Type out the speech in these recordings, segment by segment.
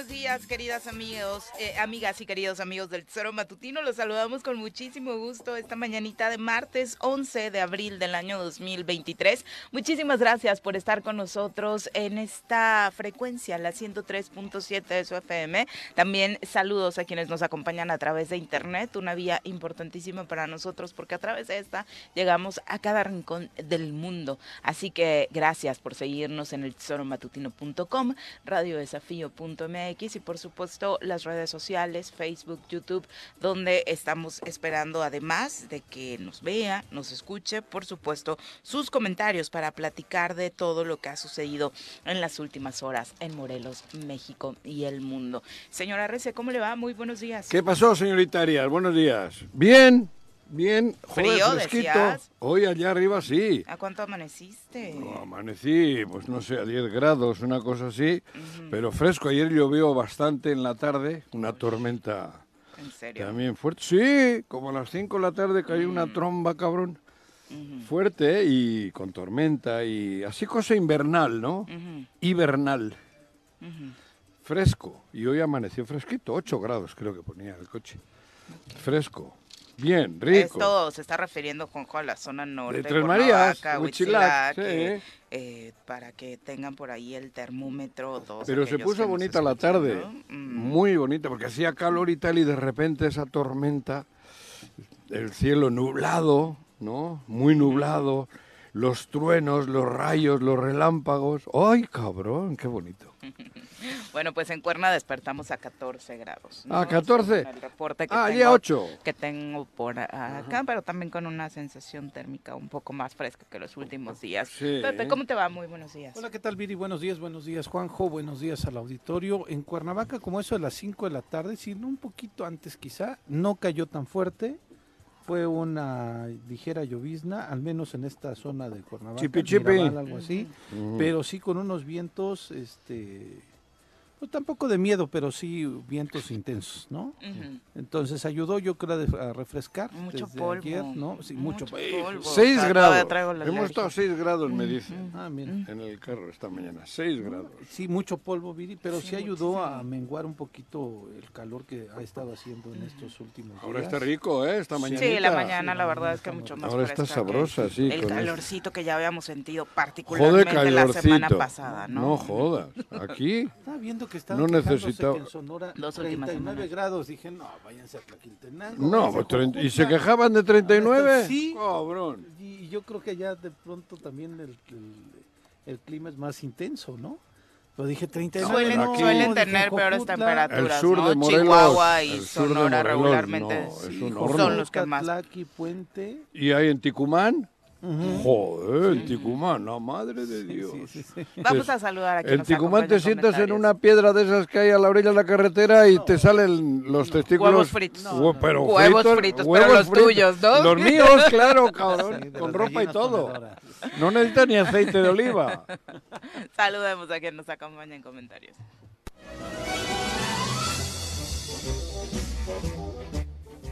buenos días, queridas amigos, eh, amigas y queridos amigos del Tesoro Matutino. Los saludamos con muchísimo gusto esta mañanita de martes 11 de abril del año 2023. Muchísimas gracias por estar con nosotros en esta frecuencia, la 103.7 de su FM. También saludos a quienes nos acompañan a través de internet, una vía importantísima para nosotros porque a través de esta llegamos a cada rincón del mundo. Así que gracias por seguirnos en el tesoromatutino.com, radio desafío.mx por supuesto las redes sociales, Facebook, YouTube, donde estamos esperando además de que nos vea, nos escuche, por supuesto, sus comentarios para platicar de todo lo que ha sucedido en las últimas horas en Morelos, México y el mundo. Señora Rece, ¿cómo le va? Muy buenos días. ¿Qué pasó, señorita Arias? Buenos días. Bien, Bien, frío, fresquito. Hoy allá arriba sí. ¿A cuánto amaneciste? amanecí, pues no sé, a 10 grados, una cosa así, pero fresco. Ayer llovió bastante en la tarde, una tormenta ¿En serio? también fuerte. Sí, como a las 5 de la tarde cayó una mm. tromba, cabrón. Fuerte y con tormenta y así cosa invernal, ¿no? Hibernal. Fresco. Y hoy amaneció fresquito, 8 grados creo que ponía el coche. Fresco. Bien, rico. Esto se está refiriendo, Juanjo, a la zona norte. De Tres Marías, eh, eh, para que tengan por ahí el termómetro. Pero se puso bonita la tarde, mm. muy bonita, porque hacía calor y tal, y de repente esa tormenta, el cielo nublado, ¿no? Muy nublado, los truenos, los rayos, los relámpagos. ¡Ay, cabrón! ¡Qué bonito! Bueno, pues en Cuerna despertamos a 14 grados. ¿A 14? El reporte que ah, tengo, 8. Que tengo por acá, pero también con una sensación térmica un poco más fresca que los últimos días. Pepe, ¿cómo te va? Muy buenos días. Hola, ¿qué tal, Viri? Buenos días, buenos días, Juanjo. Buenos días al auditorio. En Cuernavaca, como eso de las 5 de la tarde, sino un poquito antes quizá, no cayó tan fuerte fue una ligera llovizna, al menos en esta zona de Cuernavaca, chipi, chipi. algo así, pero sí con unos vientos este pues tampoco de miedo, pero sí vientos intensos, ¿no? Entonces ayudó yo creo a refrescar mucho desde polvo. ayer, ¿no? Sí, mucho, polvo. 6 grados. Hemos estado a 6 grados, me dice. Ah, mira. En el carro esta mañana, 6 grados. Sí, mucho polvo, Viri, pero sí, ayudó a menguar un poquito el calor que ha estado haciendo en estos últimos días. Ahora está rico, ¿eh? Esta mañana. Sí, la mañana la verdad es que mucho más Ahora está sabrosa, sí. El calorcito que ya habíamos sentido particularmente la semana pasada, ¿no? No jodas. Aquí. Estaba viendo que no necesitaba. en Sonora 39 grados. Dije, no, váyanse a Tlaquiltenango. No, pues ¿y se quejaban de 39? Sí. Cabrón. Y yo creo que ya de pronto también el, el, clima es más intenso, ¿no? Lo dije 39. Suelen, no, suelen tener peores temperaturas, el sur ¿no? de Morelos, Chihuahua y Sonora regularmente no, son los que más. Puente. ¿Y hay en Ticumán? Joder, en Ticumán, la madre de Dios. Vamos a saludar a quien En Ticumán te sientas en una piedra de esas que hay a la orilla de la carretera y te salen los testículos. Huevos fritos. Hue- pero Huevos fritos, pero los tuyos, ¿no? Los míos, claro, cabrón, Sí, con ropa y todo. No necesita ni aceite de oliva. Saludemos a quien nos acompaña en comentarios.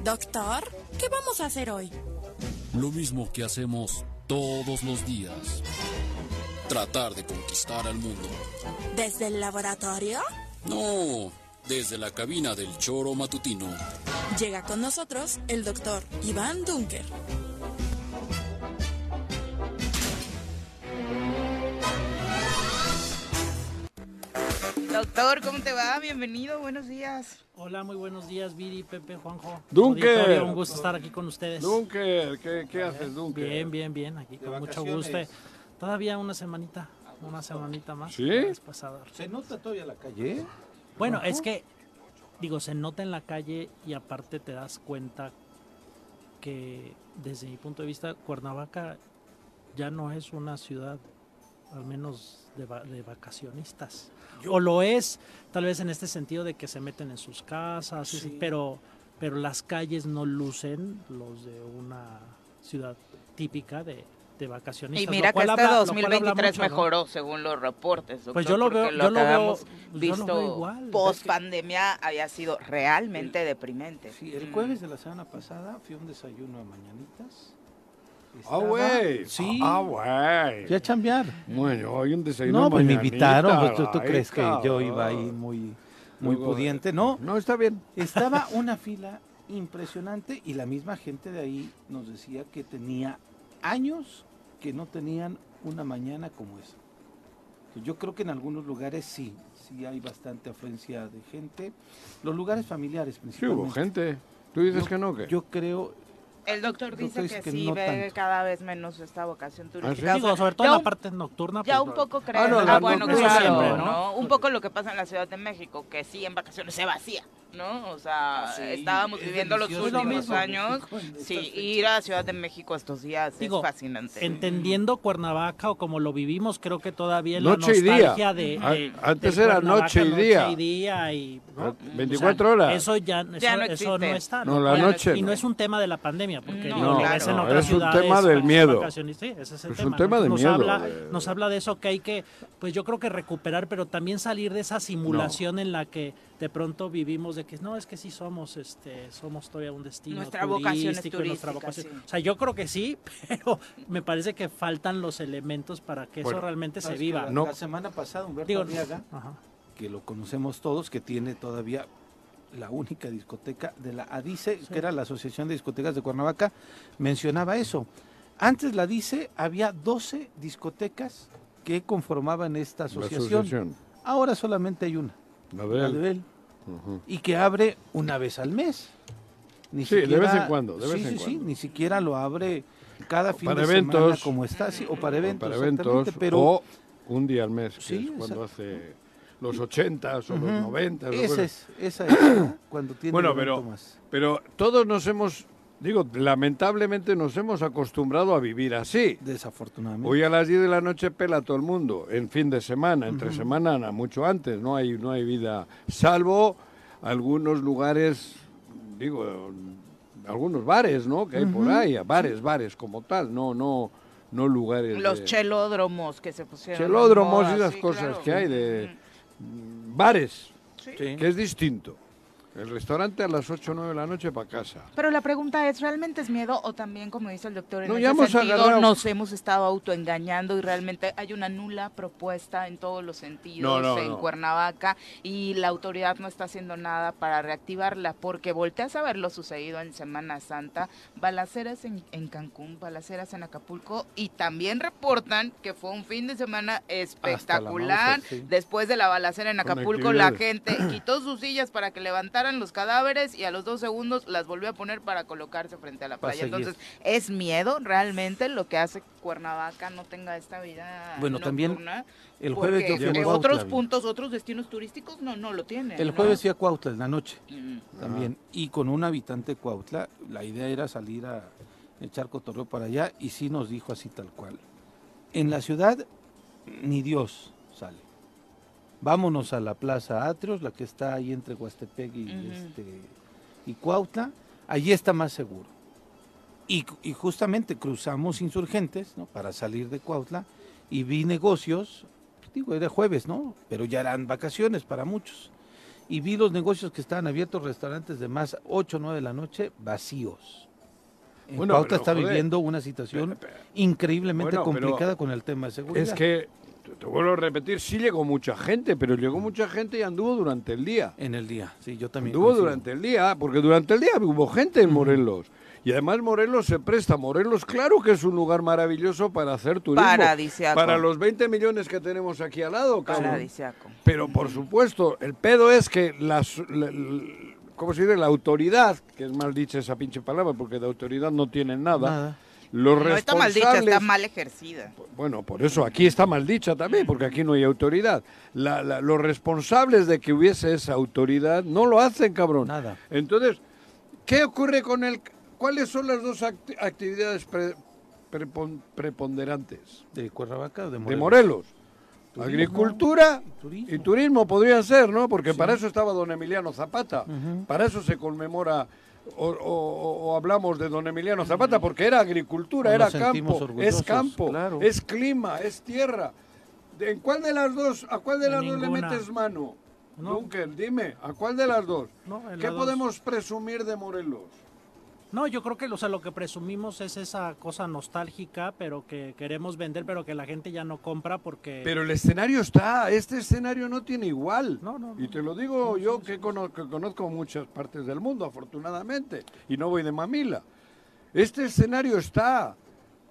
Doctor, ¿qué vamos a hacer hoy? Lo mismo que hacemos todos los días. Tratar de conquistar al mundo. ¿Desde el laboratorio? No, desde la cabina del choro matutino. Llega con nosotros el doctor Iván Dunker. Doctor, ¿cómo te va? Bienvenido, buenos días. Hola, muy buenos días, Viri, Pepe, Juanjo. Dunker. Un gusto estar aquí con ustedes. Dunker, ¿qué, qué haces, Dunker? Bien, bien, bien, aquí con mucho gusto. Todavía una semanita, una semanita más. ¿Sí? ¿Se nota todavía la calle? Bueno, es que, digo, se nota en la calle y aparte te das cuenta que desde mi punto de vista, Cuernavaca ya no es una ciudad, al menos de vacacionistas. O lo es, tal vez en este sentido de que se meten en sus casas, pero, pero las calles no lucen los de una ciudad típica de, de vacacionistas. Y mira que este habla- lo cual habla 2023 mucho, ¿no? mejoró según los reportes. Pues doctor, yo lo veo- yo lo veo- yo lo visto veo igual. post pandemia había sido realmente deprimente. Sí, el Mm. jueves de la semana pasada fui a un desayuno a mañanitas. Ah, güey. Sí. Ah, güey. Fui a chambear. Bueno, hay un desayuno No, pues me invitaron. Pues, ¿tú, tú ay, crees que yo iba ahí muy, muy Luego, pudiente? No, No, está bien. Estaba una fila impresionante y la misma gente de ahí nos decía que tenía años que no tenían una mañana como esa. Yo creo que en algunos lugares sí, sí hay bastante afluencia de gente. Los lugares familiares Sí, principalmente. hubo gente. ¿Tú dices Yo- que no? ¿qué? Yo creo, El doctor Doctor dice que, que sí no ve tanto. cada vez menos esta vocación ¿Ah, turística. Digo, sobre todo ya en la un- parte nocturna. Ya pues, un poco creo. Ah, no, Ah, bueno, claro, siempre, ¿no? ¿no? Un poco lo que pasa en la Ciudad de México, que sí en vacaciones se vacía, ¿no? O sea, Ah, sí, estábamos es viviendo los últimos mismo, años. México Sí, ir a Ciudad de México estos días Digo, es fascinante. entendiendo Cuernavaca o como lo vivimos, creo que todavía Noche y la día. nostalgia de, A- de- antes era noche y día. y día y, ¿no? 24 horas. Eso ya, eso, Ya no eso no existe. está. No, la Y- noche Y no es un tema de la pandemia, porque No, claro. en otras es un tema del miedo. vacaciones. Sí, ese es el Es tema. un tema ¿no? de nos miedo, Habla, de- Nos habla de eso que hay que, pues yo creo que recuperar, pero también salir de esa simulación en la que de pronto vivimos de que no, es que sí somos, este, somos todavía un destino Nuestra vocación es nuestra turística, vocación. sí. O sea, yo creo que sí, pero me parece que faltan los elementos para que Bueno. eso realmente se ¿sabes que viva. La, No. la semana pasada Humberto Digo, Arriaga, ajá. que lo conocemos todos, que tiene todavía la única discoteca de la ADICE, que era la Asociación de Discotecas de Cuernavaca, mencionaba eso. Antes la ADICE había 12 discotecas que conformaban esta asociación. Ahora solamente hay una, La de él. él, Ujú. y que abre una vez al mes. Ni Sí, de vez en cuando, de sí, vez en sí, sí, cuando. ni siquiera lo abre cada fin para de semana eventos. como está, sí, o para eventos, para eventos pero o un día al mes, que Sí, es cuando hace los 80 o los Ujú. 90. esa es, esa es, cuando tiene Bueno, pero- más. Pero todos nos hemos, digo, lamentablemente nos hemos acostumbrado a vivir así. Desafortunadamente. Hoy a las 10 de la noche pela todo el mundo, en fin de semana, entre semana, na- mucho antes, no hay, no hay vida, salvo algunos lugares, digo, algunos bares, ¿no? Que hay por ahí, bares, bares como tal, no, no, no lugares. Los de- chelódromos que se pusieron. chelódromos moda, y sí, cosas claro. que hay de bares, Sí. que es distinto. El restaurante a las 8 o 9 de la noche para casa. Pero la pregunta es, ¿realmente es miedo o también, como dice el doctor, en No, ese hemos sentido agarrado- nos hemos estado autoengañando y realmente hay una nula propuesta en todos los sentidos No, no, en. Cuernavaca y la autoridad no está haciendo nada para reactivarla porque volteas a ver lo sucedido en Semana Santa, balaceras en, en Cancún, balaceras en Acapulco y también reportan que fue un fin de semana espectacular. Mauser, sí. Después de la balacera en Acapulco, la gente quitó sus sillas para que levantaran los cadáveres y a los dos segundos las volvió a poner para colocarse frente a la playa. Entonces, ¿es miedo realmente lo que hace que Cuernavaca no tenga esta vida Bueno, también? El jueves yo Porque fui a que Cuautla, otros puntos, otros destinos turísticos no, no lo tienen. El ¿no? jueves fui a Cuautla en la noche Mm. también. Y con un habitante de Cuautla, la idea era salir a, echar cotorreo para allá y sí nos dijo así tal cual. En la ciudad ni Dios. Vámonos a la Plaza Atrios, la que está ahí entre Huastepec y, este, y Cuautla. Allí está más seguro. Y, y justamente cruzamos insurgentes ¿no? para salir de Cuautla y vi negocios, digo, era jueves, ¿no? Pero ya eran vacaciones para muchos. Y vi los negocios que estaban abiertos, restaurantes de más 8 o 9 de la noche, vacíos. En Bueno, Cuautla pero, está joder, viviendo una situación Pero- pero- increíblemente Bueno, complicada con el tema de seguridad. Es que, te- te vuelvo a repetir, sí llegó mucha gente, pero llegó mucha gente y anduvo durante el día. En el día, sí, yo también. Anduvo coincido. durante el día, porque durante el día hubo gente en Morelos. Y además Morelos se presta. Morelos, claro que es un lugar maravilloso para hacer turismo. Paradisiaco. Para los 20 millones que tenemos aquí al lado, cabrón. Paradisiaco. Pero por supuesto, el pedo es que las, la- la- ¿cómo se dice? La autoridad, que es mal dicha esa pinche palabra, porque de autoridad no tienen nada. Nada. Los No está mal responsables, dicha, está mal ejercida. bueno, por eso aquí está mal dicha también, porque aquí no hay autoridad. La- la- los responsables de que hubiese esa autoridad no lo hacen, cabrón. Nada. Entonces, ¿qué ocurre con el... ¿Cuáles son las dos acti- actividades pre- prepon- preponderantes De Cuernavaca, de Morelos. de Morelos? Turismo Agricultura y turismo. y turismo podrían ser, ¿no? Porque para eso estaba don Emiliano Zapata. Ujú. Para eso se conmemora o, o- o- o hablamos de don Emiliano Zapata, porque era agricultura, Nos era campo, es campo, claro. es clima, es tierra. ¿De- ¿En cuál de las dos, a cuál de las dos le metes mano? No. Dunker, dime, ¿a cuál de las dos? No, ¿Qué dos. podemos presumir de Morelos? No, yo creo que o sea, lo que presumimos es esa cosa nostálgica, pero que queremos vender, pero que la gente ya no compra porque... Pero el escenario está, este escenario no tiene igual. No, no, no. Y te lo digo yo que, cono- que conozco muchas partes del mundo, afortunadamente, y no voy de mamila. Este escenario está.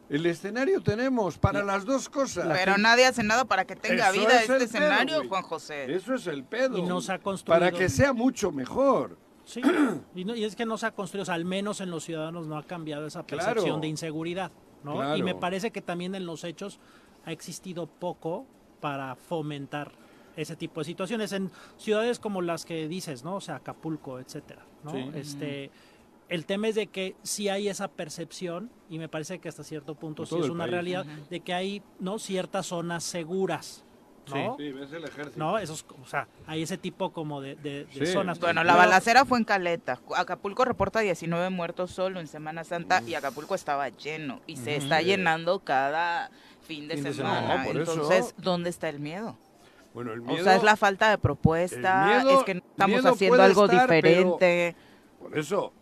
El escenario tenemos para las dos cosas. Pero nadie hace nada para que tenga Eso vida es este pedo, escenario. Juan José. Eso es el pedo. Y no se ha construido. Para que sea mucho mejor. Sí, y, no- y es que no se ha construido, o sea, al menos en los ciudadanos no ha cambiado esa Claro. percepción de inseguridad, ¿no? Claro. Y me parece que también en los hechos ha existido poco para fomentar ese tipo de situaciones en ciudades como las que dices, ¿no? O sea, Acapulco, etcétera, ¿no? Sí. Este el tema es de que sí hay esa percepción y me parece que hasta cierto punto En sí es una país. realidad de que hay, ¿no? ciertas zonas seguras, ¿no? Sí, ves el ejército. ¿No? Esos, o sea, hay ese tipo como de, de- de Sí. zonas. Bueno, la balacera fue en Caleta. Acapulco reporta 19 muertos solo en Semana Santa y Acapulco estaba lleno y se está llenando cada fin de Fin de semana. No, eso. Entonces, ¿dónde está el miedo? Bueno, el O sea, es la falta de propuesta, miedo- es que no estamos haciendo algo estar, pero- diferente. Por eso,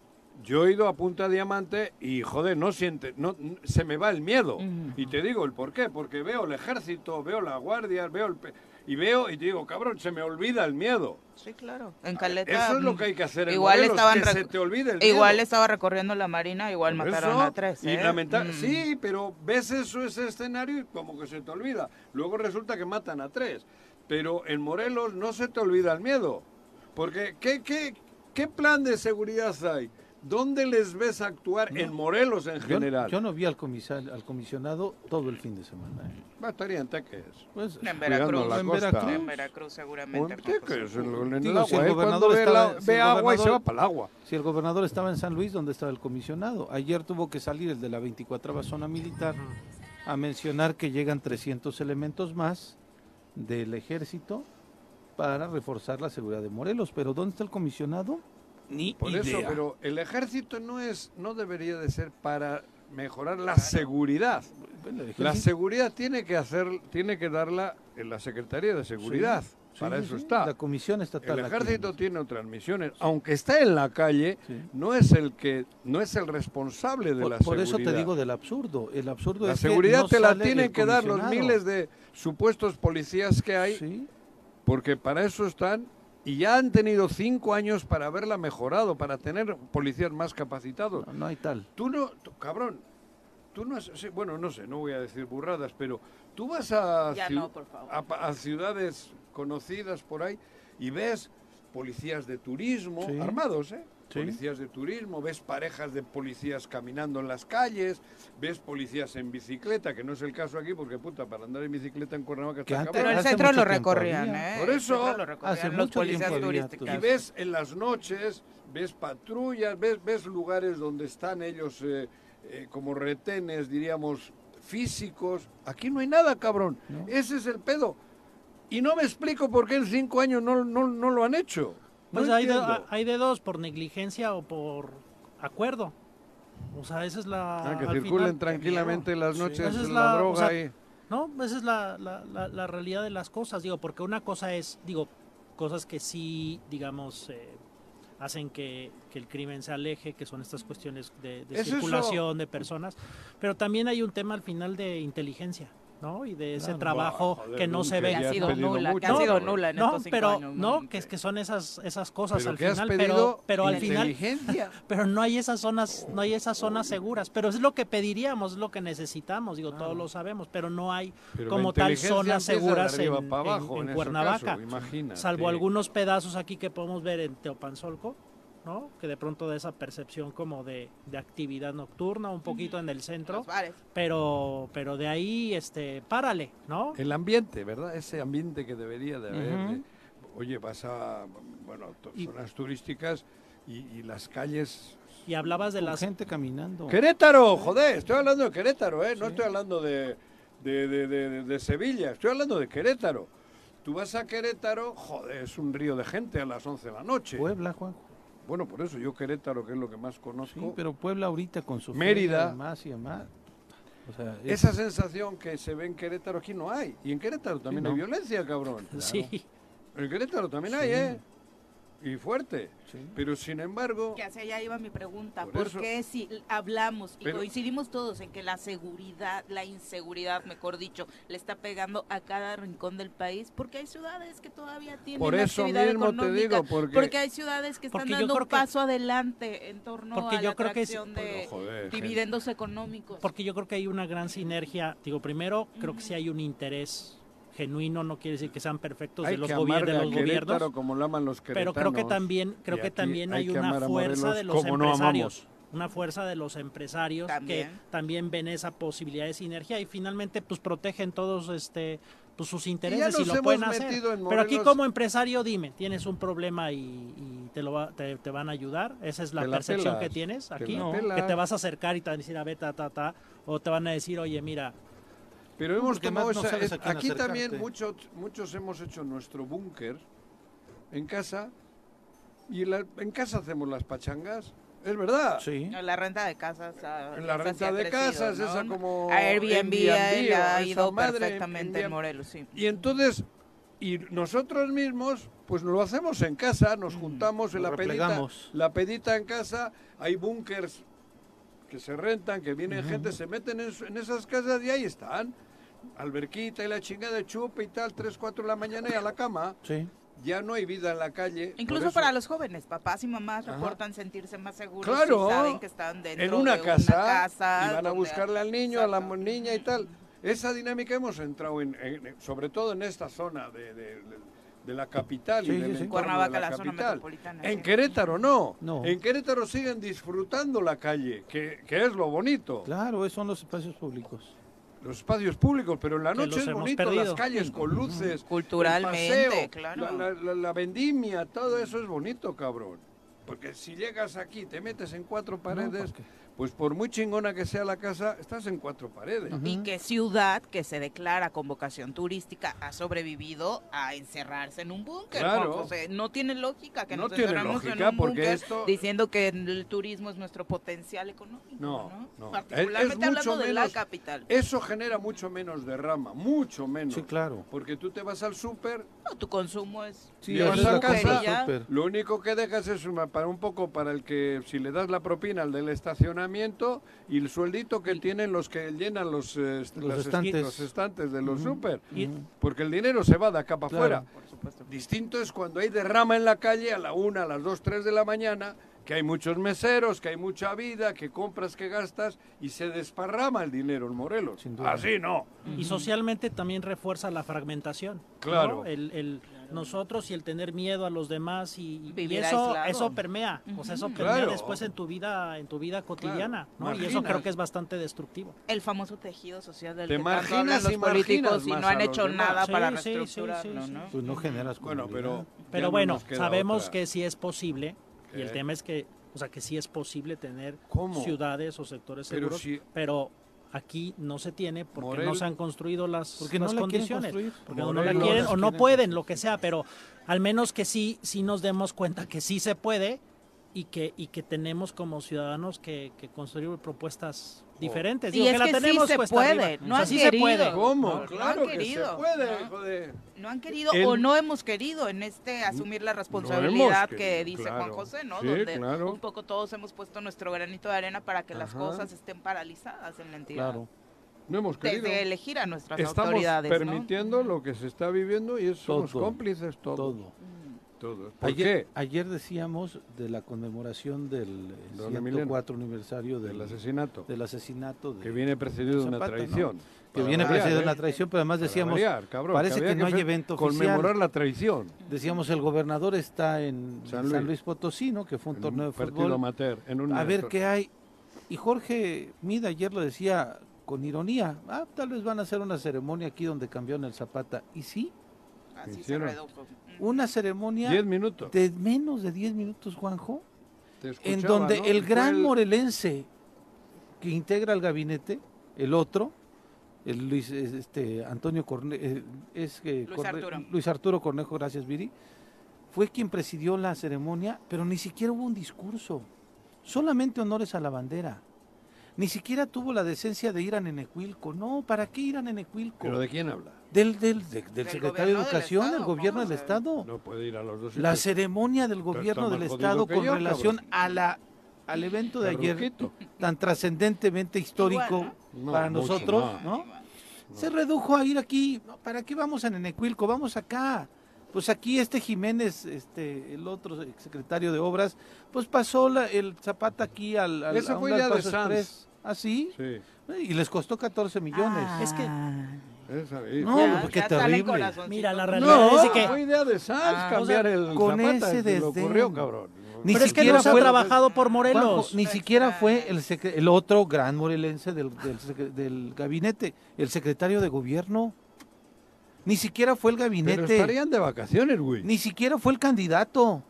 yo he ido a Punta Diamante y, joder, no siente, no, se me va el miedo. Y te digo el por qué, porque veo el ejército, veo la guardia, veo el... pe- Y veo y te digo, cabrón, se me olvida el miedo. Sí, claro. En Caleta. Eso es lo mm, que hay que hacer en Igual Morelos, estaban que rec- se te olvide el Igual miedo. estaba recorriendo la Marina, igual Por mataron eso, a tres. Y ¿eh? Mm. Sí, pero ves eso, ese escenario y como que se te olvida. Luego resulta que matan a tres. Pero en Morelos no se te olvida el miedo. Porque, ¿qué, qué, qué plan de seguridad hay? ¿Dónde les ves actuar en Morelos en general? yo no vi al, comisa- al comisionado todo el fin de semana. ¿eh? Va, estaría en Teques. Pues, En Veracruz. la En. Veracruz. En Veracruz, seguramente. en. Teques, en, en el Digo, si el agua. ¿eh? Gobernador ve, estaba- la- si ve el agua y se va para el agua. si el gobernador estaba en San Luis, ¿dónde estaba el comisionado? Ayer tuvo que salir el de la 24 zona militar a mencionar que llegan 300 elementos más del ejército para reforzar la seguridad de Morelos. Pero ¿dónde está el comisionado? Ni Por idea. eso, pero el ejército no es, no debería de ser para mejorar la seguridad. Bueno, La seguridad tiene que hacer, tiene que darla en la Secretaría de Seguridad. Sí, para sí, eso sí, está. La comisión estatal. El aquí. ejército tiene otras misiones, aunque está en la calle, no es el que, no es el responsable de Por, la por seguridad. eso te digo del absurdo. El absurdo la es que seguridad no te la tienen que dar los miles de supuestos policías que hay, porque para eso están y ya han tenido cinco años para haberla mejorado, para tener policías más capacitados. no, no hay tal. Tú no, tú, cabrón, tú no has, sí, bueno, no sé, no voy a decir burradas, pero tú vas a, ciu- no, a pa- a ciudades conocidas por ahí y ves policías de turismo, Sí. armados, ¿eh? Sí. Policías de turismo, ves parejas de policías caminando en las calles, ves policías en bicicleta, que no es el caso aquí, porque puta, para andar en bicicleta en Cuernavaca Que está antes- Pero el centro mucho lo recorrían. ¿eh? Por El eso, centro lo recorrían hace los mucho policías turísticos. Y ves en las noches, ves patrullas, ves, ves lugares donde están ellos eh, eh, como retenes, diríamos, físicos. Aquí no hay nada, cabrón. No. Ese es el pedo. Y no me explico por qué en cinco años no, no, no lo han hecho. No Pues hay de, hay de dos, por negligencia o por acuerdo. O sea, esa es la... Ah, que circulen final- tranquilamente las Sí. noches Esa es la, la- o droga sea, y- No, esa es la, la, la- la realidad de las cosas, digo, porque una cosa es, digo, cosas que sí, digamos, eh, hacen que, que el crimen se aleje, que son estas cuestiones de, de Es eso. circulación de personas, pero también hay un tema al final de inteligencia, ¿no? Y de ese trabajo Joder, que no se ve. Que ha sido nula, que ha sido nula en No, estos cinco pero años, no, que es que son esas esas cosas Pero al final, pero pero al final pero no hay esas zonas, no hay esas zonas seguras, pero es lo que pediríamos, es lo que necesitamos, digo, todos lo sabemos, pero no hay Pero como tal zonas seguras en, en- Cuernavaca, caso, salvo algunos pedazos aquí que podemos ver en Teopanzolco, ¿no? Que de pronto da esa percepción como de, de actividad nocturna, un poquito en el centro, Los bares. pero pero de ahí, este, párale, ¿no? El ambiente, ¿verdad? Ese ambiente que debería de haber. Oye, vas a bueno, Y- zonas turísticas y, y las calles... Y hablabas de las gente caminando. Querétaro, joder, estoy hablando de Querétaro, ¿eh? No Sí. estoy hablando de, de, de- de- de Sevilla, estoy hablando de Querétaro. Tú vas a Querétaro, joder, es un río de gente a las 11 de la noche. Puebla, Juanjo. Bueno, por eso yo Querétaro, que es lo que más conozco. Sí, pero Puebla ahorita con su Mérida. más y más. O sea, es- Esa sensación que se ve en Querétaro aquí no hay. Y en Querétaro también no. hay violencia, cabrón. sí, En Querétaro también hay. ¿eh? Y fuerte. sí. Pero sin embargo, Que hacia allá iba mi pregunta. Por ¿Por, eso- qué si hablamos y Pero- coincidimos todos en que la seguridad, la inseguridad, mejor dicho, le está pegando a cada rincón del país? Porque hay ciudades que todavía tienen por eso actividad mismo te económica, digo, porque... Porque hay ciudades que están dando un creo que- paso adelante en torno Porque a yo la creo que es- de joder, gente. dividendos económicos. Porque yo creo que hay una gran sinergia. Digo, primero, creo que sí hay un interés genuino, no quiere decir que sean perfectos hay de los, que gobier- de a los gobiernos, como lo aman los pero creo que también creo que también hay hay que una fuerza de los no empresarios, una fuerza de los empresarios También. que también. ven esa posibilidad de sinergia y finalmente pues protegen todos este pues sus intereses y, lo pueden hacer. Pero aquí como empresario dime, tienes un problema y, y te lo va- te, te van a ayudar, esa es la Te la percepción pelas, que tienes te aquí, la que te vas a acercar y te van a decir a ver ta ta ta o te van a decir, "Oye, mira, Pero hemos Porque tomado no esa- a es- quién aquí también muchos muchos hemos hecho nuestro búnker en casa y en, la- en casa hacemos las pachangas, es verdad. Sí. La renta de casas. En la renta de crecido, casas, ¿no? esa como A Airbnb, Airbnb, ha ido madre, perfectamente en. Morelos, sí. Y entonces y nosotros mismos pues lo hacemos en casa, nos juntamos en nos la pedita, la pedita en casa, hay búnkers que se rentan, que vienen gente, se meten en, su- en esas casas y ahí están. Alberquita y la chingada de chupe y tal, 3, 4 de la mañana y a la cama. Sí. Ya no hay vida en la calle. Incluso para los jóvenes, papás y mamás Ajá. reportan sentirse más seguros Claro, si saben que están dentro en una de casa, casa y van a buscarle al niño, a la niña y tal. Esa dinámica hemos entrado en, en- sobre todo en esta zona de, de- de- de la capital Sí, y del sí. Cuernavaca, de la, la zona capital. metropolitana, En sí. Querétaro no. No. En Querétaro siguen disfrutando la calle, que, que es lo bonito. Claro, esos son los espacios públicos. Los espacios públicos, pero en la noche es bonito, las perdido. calles con luces, Culturalmente, el paseo, claro. la, la- la- vendimia, todo eso es bonito, cabrón. Porque si llegas aquí, te metes en cuatro paredes, pues por muy chingona que sea la casa, estás en cuatro paredes. Y que ciudad que se declara con vocación turística ha sobrevivido a encerrarse en un búnker. Claro. Juan José. no tiene lógica que No nos tiene encerramos lógica, en un porque esto- diciendo que el turismo es nuestro potencial económico. No, No, no. Particularmente Es- es mucho hablando de la menos- capital. Eso genera mucho menos derrama, mucho menos. Sí, claro. Porque tú te vas al súper, No, tu consumo es Sí, la casa, lo único que dejas es una- para un poco para el que si le das la propina al del estacionamiento y el sueldito que tienen los que llenan los, eh, Los estantes. los estantes de los súper. y- Porque el dinero se va de acá para Claro. afuera. Distinto es cuando hay derrama en la calle a la una, a las dos, tres de la mañana, que hay muchos meseros, que hay mucha vida, que compras, que gastas y se desparrama el dinero en Morelos. Sin duda. Así no. Y socialmente también refuerza la fragmentación. ¿no? Claro. El, el nosotros y el tener miedo a los demás y, y Vivir eso aislado. eso permea, o sea, eso permea Claro. después en tu vida en tu vida cotidiana, ¿no? Y eso creo que es bastante destrutivo. El famoso tejido social del Te que tanto marginas hablan los políticos y no han hecho nada Sí, para sí, sí, sí, reestructurarlo, sí. ¿no? Pues no generas Bueno, comunidad. pero... Pero no bueno, sabemos otra. que sí es posible y el tema es que O sea, que sí es posible tener ¿Cómo? ciudades o sectores Pero seguros, si- pero aquí no se tiene porque no Morel- se han construido las, Porque las no la quieren condiciones. construir. Porque no la quieren las o no quieren pueden, lo que sea, pero al menos que sí, sí nos demos cuenta que sí se puede y que, y que tenemos como ciudadanos que, que construir propuestas diferentes. Y Digo, es que la sí se cuesta puede, arriba. no O sea, han sí se querido. puede. ¿Cómo? No, han que querido, se puede, ¿no? joder. No han querido El- o no hemos querido en este asumir la responsabilidad que dice claro. Juan José, ¿no? Sí, Donde claro. un poco todos hemos puesto nuestro granito de arena para que las cosas estén paralizadas en la entidad. Claro. No hemos querido. Desde elegir a nuestras Estamos autoridades, ¿no? permitiendo lo que se está viviendo y es- somos Todo, cómplices todos. Todo. Todos. ¿Por Ayer, qué? ayer decíamos de la conmemoración del eh, Don 104 aniversario del, Del asesinato. del asesinato de, Que viene precedido de una Zapata, ¿no? traición. que viene variar, precedido de ¿eh? una traición, pero además decíamos, variar, cabrón, parece había que no hay evento oficial. Conmemorar la traición. decíamos el gobernador está en San San Luis. Luis, Potosí, ¿no? que fue un En torneo de partido fútbol. amateur, en un a ver qué hay. Y Jorge Mida ayer lo decía con ironía, ah, tal vez van a hacer una ceremonia aquí donde cambiaron el Zapata. Y sí, Así se redujo. una ceremonia Diez minutos. de menos de 10 minutos, Juanjo, Te en donde ¿no? el gran morelense que integra el gabinete, el otro, el Luis es, este Antonio Corne, eh, es Luis Corne- Arturo. Luis Arturo Cornejo, gracias Viri, fue quien presidió la ceremonia, pero ni siquiera hubo un discurso, solamente honores a la bandera. Ni siquiera tuvo la decencia de ir a Nenecuilco. No, ¿para qué ir a Nenecuilco? ¿Pero de quién habla? Del, del, de- del Del secretario de del Educación, del Estado, gobierno del Estado. No puede ir a los dos La ceremonia del gobierno del Estado con yo, relación cabrón. a la al evento de ayer tan trascendentemente histórico ¿no? para mucho nosotros. ¿no? Se redujo a ir aquí. ¿para qué vamos a Nenecuilco? Vamos acá. Pues aquí este Jiménez, este el otro secretario de Obras, pues pasó la- el Zapata aquí al, al Ese a un fue idea de Sanz. ¿Ah, sí? Sí. Y les costó 14 millones. Es que- Esa, No, Ya, qué ya terrible. Mira, la realidad No, es que fue idea de Sanz Ah, cambiar o sea, el con Zapata, ese desdén. ocurrió, cabrón. Ni pero es que siquiera no fue- trabajado por Morelos. Juanjo, ni siquiera fue el, secre- el otro gran morelense del, del, secre- del gabinete, el secretario de gobierno. Ni siquiera fue el Pero gabinete. estarían de vacaciones, güey. Ni siquiera fue el candidato.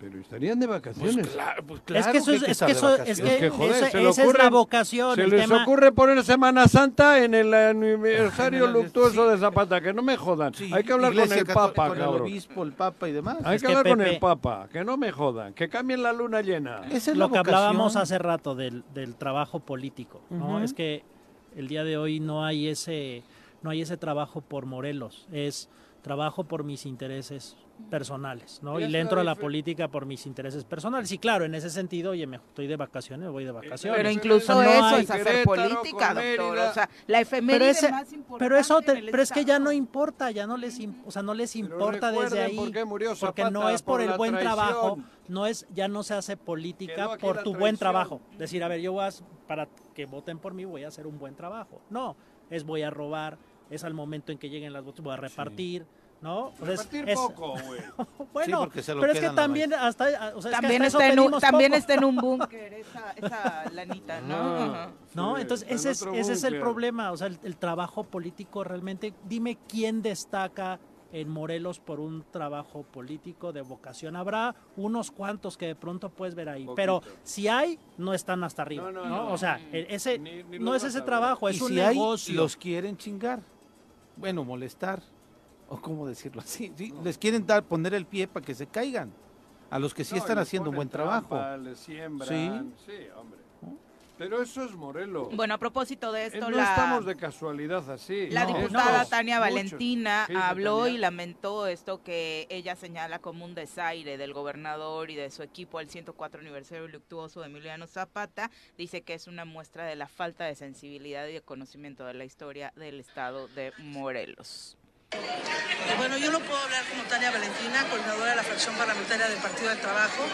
Pero estarían de vacaciones. claro, pues es que eso es, es que eso es que, Es joder, es la vocación. Se el les tema- ocurre poner Semana Santa en el aniversario Ah, luctuoso sí. de Zapata, que no me jodan. Hay que hablar con el Papa, con el cabrón. obispo, el papa y demás. Hay Es que que hablar con el Papa, que no me jodan, que cambien la luna llena. Esa es lo la que hablábamos hace rato del, del trabajo político, ¿no? Es que el día de hoy no hay ese no hay ese trabajo por Morelos, es trabajo por mis intereses personales, ¿no? Y le la entro a la política por mis intereses personales. Y claro, en ese sentido, oye, me estoy de vacaciones, voy de vacaciones. Pero incluso no eso hay es hacer Querétaro política, doctor. O sea, la efeméride pero ese, más importante pero eso te- pero es que ya no importa, ya no les o sea, no les importa desde ahí por qué murió porque no es por, por el buen traición. trabajo, no es ya no se hace política por tu buen trabajo. Decir, a ver, yo voy a, para que voten por mí voy a hacer un buen trabajo. No, es voy a robar, es al momento en que lleguen las votos voy a repartir, ¿no? O sea, es- Repartir es- poco, güey. bueno, porque se lo pero es que también hasta, o sea, es que También, hasta está eso en, un, también está en un búnker esa, esa lanita, ¿no? Ah. Ajá. ¿No? Sí, Entonces, en ese es, ese es el problema, o sea, el, el trabajo político realmente, dime quién destaca en Morelos por un trabajo político de vocación. Habrá unos cuantos que de pronto puedes ver ahí, pero si hay, no están hasta arriba, No, ¿no? no, no. O sea, e- ese Ni- ni no es ese trabajo, y es un si hay, negocio. los quieren chingar. Bueno, molestar. O cómo decirlo así. sí, Les quieren dar, poner el pie para que se caigan. A los que sí No, están haciendo un buen trabajo. les siembran. Sí, hombre. Pero eso es Morelos. Bueno, a propósito de Eh, esto, no la, estamos de casualidad así. la No, diputada Tania muchos. Valentina ¿Qué dice habló Tania? y lamentó esto que ella señala como un desaire del gobernador y de su equipo al 104 aniversario luctuoso de Emiliano Zapata. Dice que es una muestra de la falta de sensibilidad y de conocimiento de la historia del estado de Morelos. Bueno, yo no puedo hablar como Tania Valentina, coordinadora de la fracción parlamentaria del Partido del Trabajo.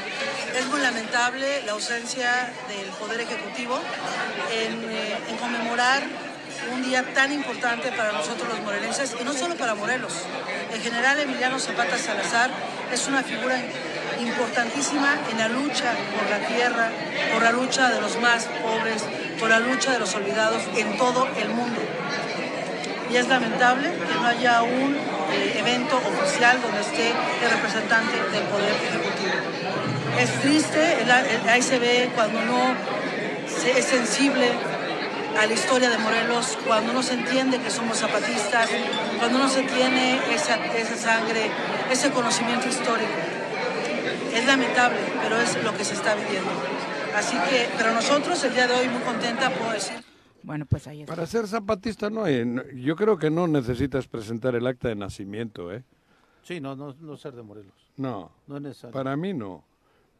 Es muy lamentable la ausencia del Poder Ejecutivo en, eh, en conmemorar un día tan importante para nosotros los morelenses, y no solo para Morelos. En general, Emiliano Zapata Salazar es una figura importantísima en la lucha por la tierra, por la lucha de los más pobres, por la lucha de los olvidados en todo el mundo y es lamentable que no haya un eh, evento oficial donde esté el representante del Poder Ejecutivo. Es triste, el- el- ahí se ve cuando uno se- es sensible a la historia de Morelos, cuando uno se entiende que somos zapatistas, cuando uno se tiene esa, esa sangre, ese conocimiento histórico. Es lamentable, pero es lo que se está viviendo. Así que, pero nosotros el día de hoy muy contenta puedo decir Bueno, pues ahí está. Para ser zapatista no hay, yo creo que no necesitas presentar el acta de nacimiento, ¿eh? Sí, no, no, no ser de Morelos. No, No es necesario. para mí no.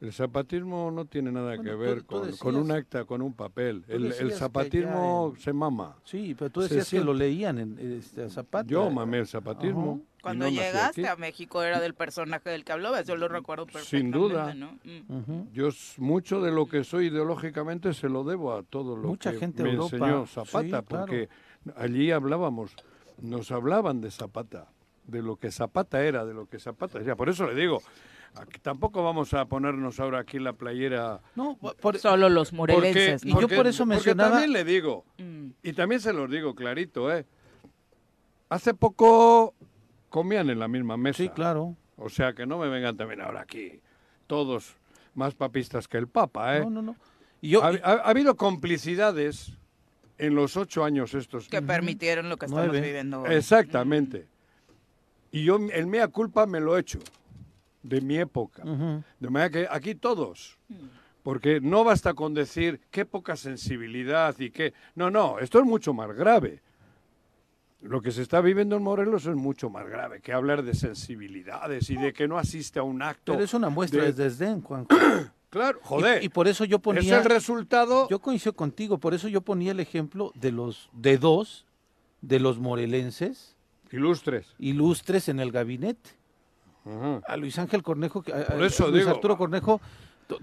El zapatismo no tiene nada Bueno, que tú- ver tú con, decías- con un acta, con un papel. tú El, el que zapatismo ya se mama. Sí, pero tú Se decías que lo siente. leían en este, a Zapata. Yo mamé el zapatismo. Cuando no llegaste a México era del personaje del que hablabas, yo lo recuerdo perfectamente, Sin duda. ¿no? Mm. Yo mucho de lo que soy ideológicamente se lo debo a todo lo Mucha que gente me Europa, enseñó sí, Zapata, claro. porque allí hablábamos, nos hablaban de Zapata, de lo que Zapata era, de lo que Zapata decía. Por eso le digo, aquí tampoco vamos a ponernos ahora aquí la playera. No, por- Solo los Porque, morelenses, Y yo por eso porque mencionaba- también le digo, Mm. y también se los digo clarito, ¿eh? Hace poco comían en la misma mesa. sí, claro. O sea, que no me vengan también ahora aquí todos más papistas que el Papa, ¿eh? No, no, no. Yo, ha, ha- ha habido complicidades en los ocho años estos. que permitieron lo que estamos Nueve. viviendo hoy. Exactamente. Y yo, el mea culpa me lo he hecho, de mi época. De manera que aquí todos. Porque no basta con decir qué poca sensibilidad y qué. No, no, esto es mucho más grave. Lo que se está viviendo en Morelos es mucho más grave que hablar de sensibilidades y de que no asiste a un acto. Pero es una muestra de- de desdén, Juan. Claro, joder. Y, y por eso yo es ponía... el resultado. Yo coincido contigo, por eso yo ponía el ejemplo de los de dos de los morelenses Ilustres. ilustres en el gabinete. A Luis Ángel Cornejo, que- a- Por eso a Luis digo- Arturo Cornejo, to-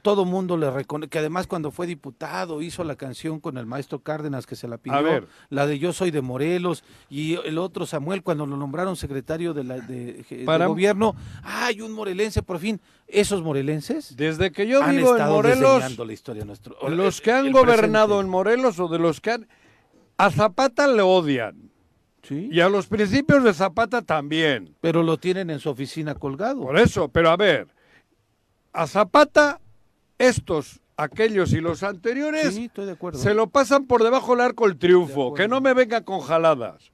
todo mundo le reconoce, que además cuando fue diputado hizo la canción con el maestro Cárdenas que se la pidió, A ver. la de Yo soy de Morelos, y el otro Samuel cuando lo nombraron secretario de, la, de, de Para- gobierno, ¡ay, un morelense por fin! Esos morelenses Desde que yo han vivo en Morelos, la historia de nuestro... los el- que han gobernado presente. en Morelos o de los que han... A Zapata le odian. Sí, Y a los principios de Zapata también. pero lo tienen en su oficina colgado. Por eso, pero a ver, a Zapata, estos, aquellos y los anteriores, Sí, estoy de acuerdo. se lo pasan por debajo del arco el triunfo. Que no me vengan con jaladas.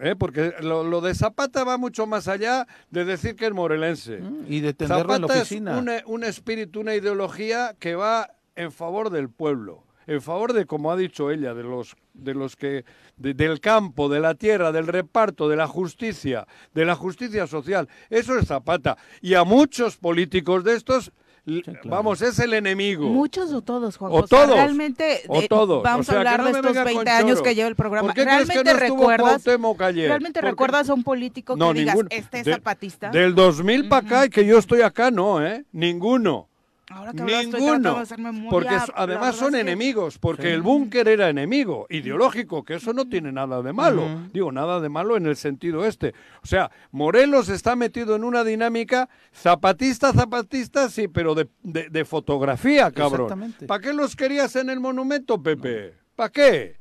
¿Eh? Porque lo, lo de Zapata va mucho más allá de decir que es morelense. Mm, Y de tenderlo en la Zapata oficina. es un espíritu, una ideología que va en favor del pueblo, en favor de, como ha dicho ella, de los, de los que, de- del campo, de la tierra, del reparto, de la justicia, de la justicia social. Eso es Zapata. Y a muchos políticos de estos, Sí, claro. vamos, es el enemigo. Muchos o todos, Juan O José. todos. Realmente O todos. vamos O sea, a hablar no de estos venga con 20 años que lleva el programa. ¿Por qué crees que ¿Realmente no recuerdas? ¿Realmente Porque- recuerdas a un político que No, digas, este es De- zapatista? Del 2000 para acá y que yo estoy acá, no, ¿eh? Ninguno. Ahora que estoy Ninguno. tratando de hacer memoria, Porque la además son es que- enemigos, porque el búnker era enemigo, ideológico, que eso no tiene nada de malo. Digo, nada de malo en el sentido este. O sea, Morelos está metido en una dinámica zapatista, zapatista, sí, pero de, de- de fotografía, cabrón. Exactamente. ¿Para qué los querías en el monumento, Pepe? ¿Para qué?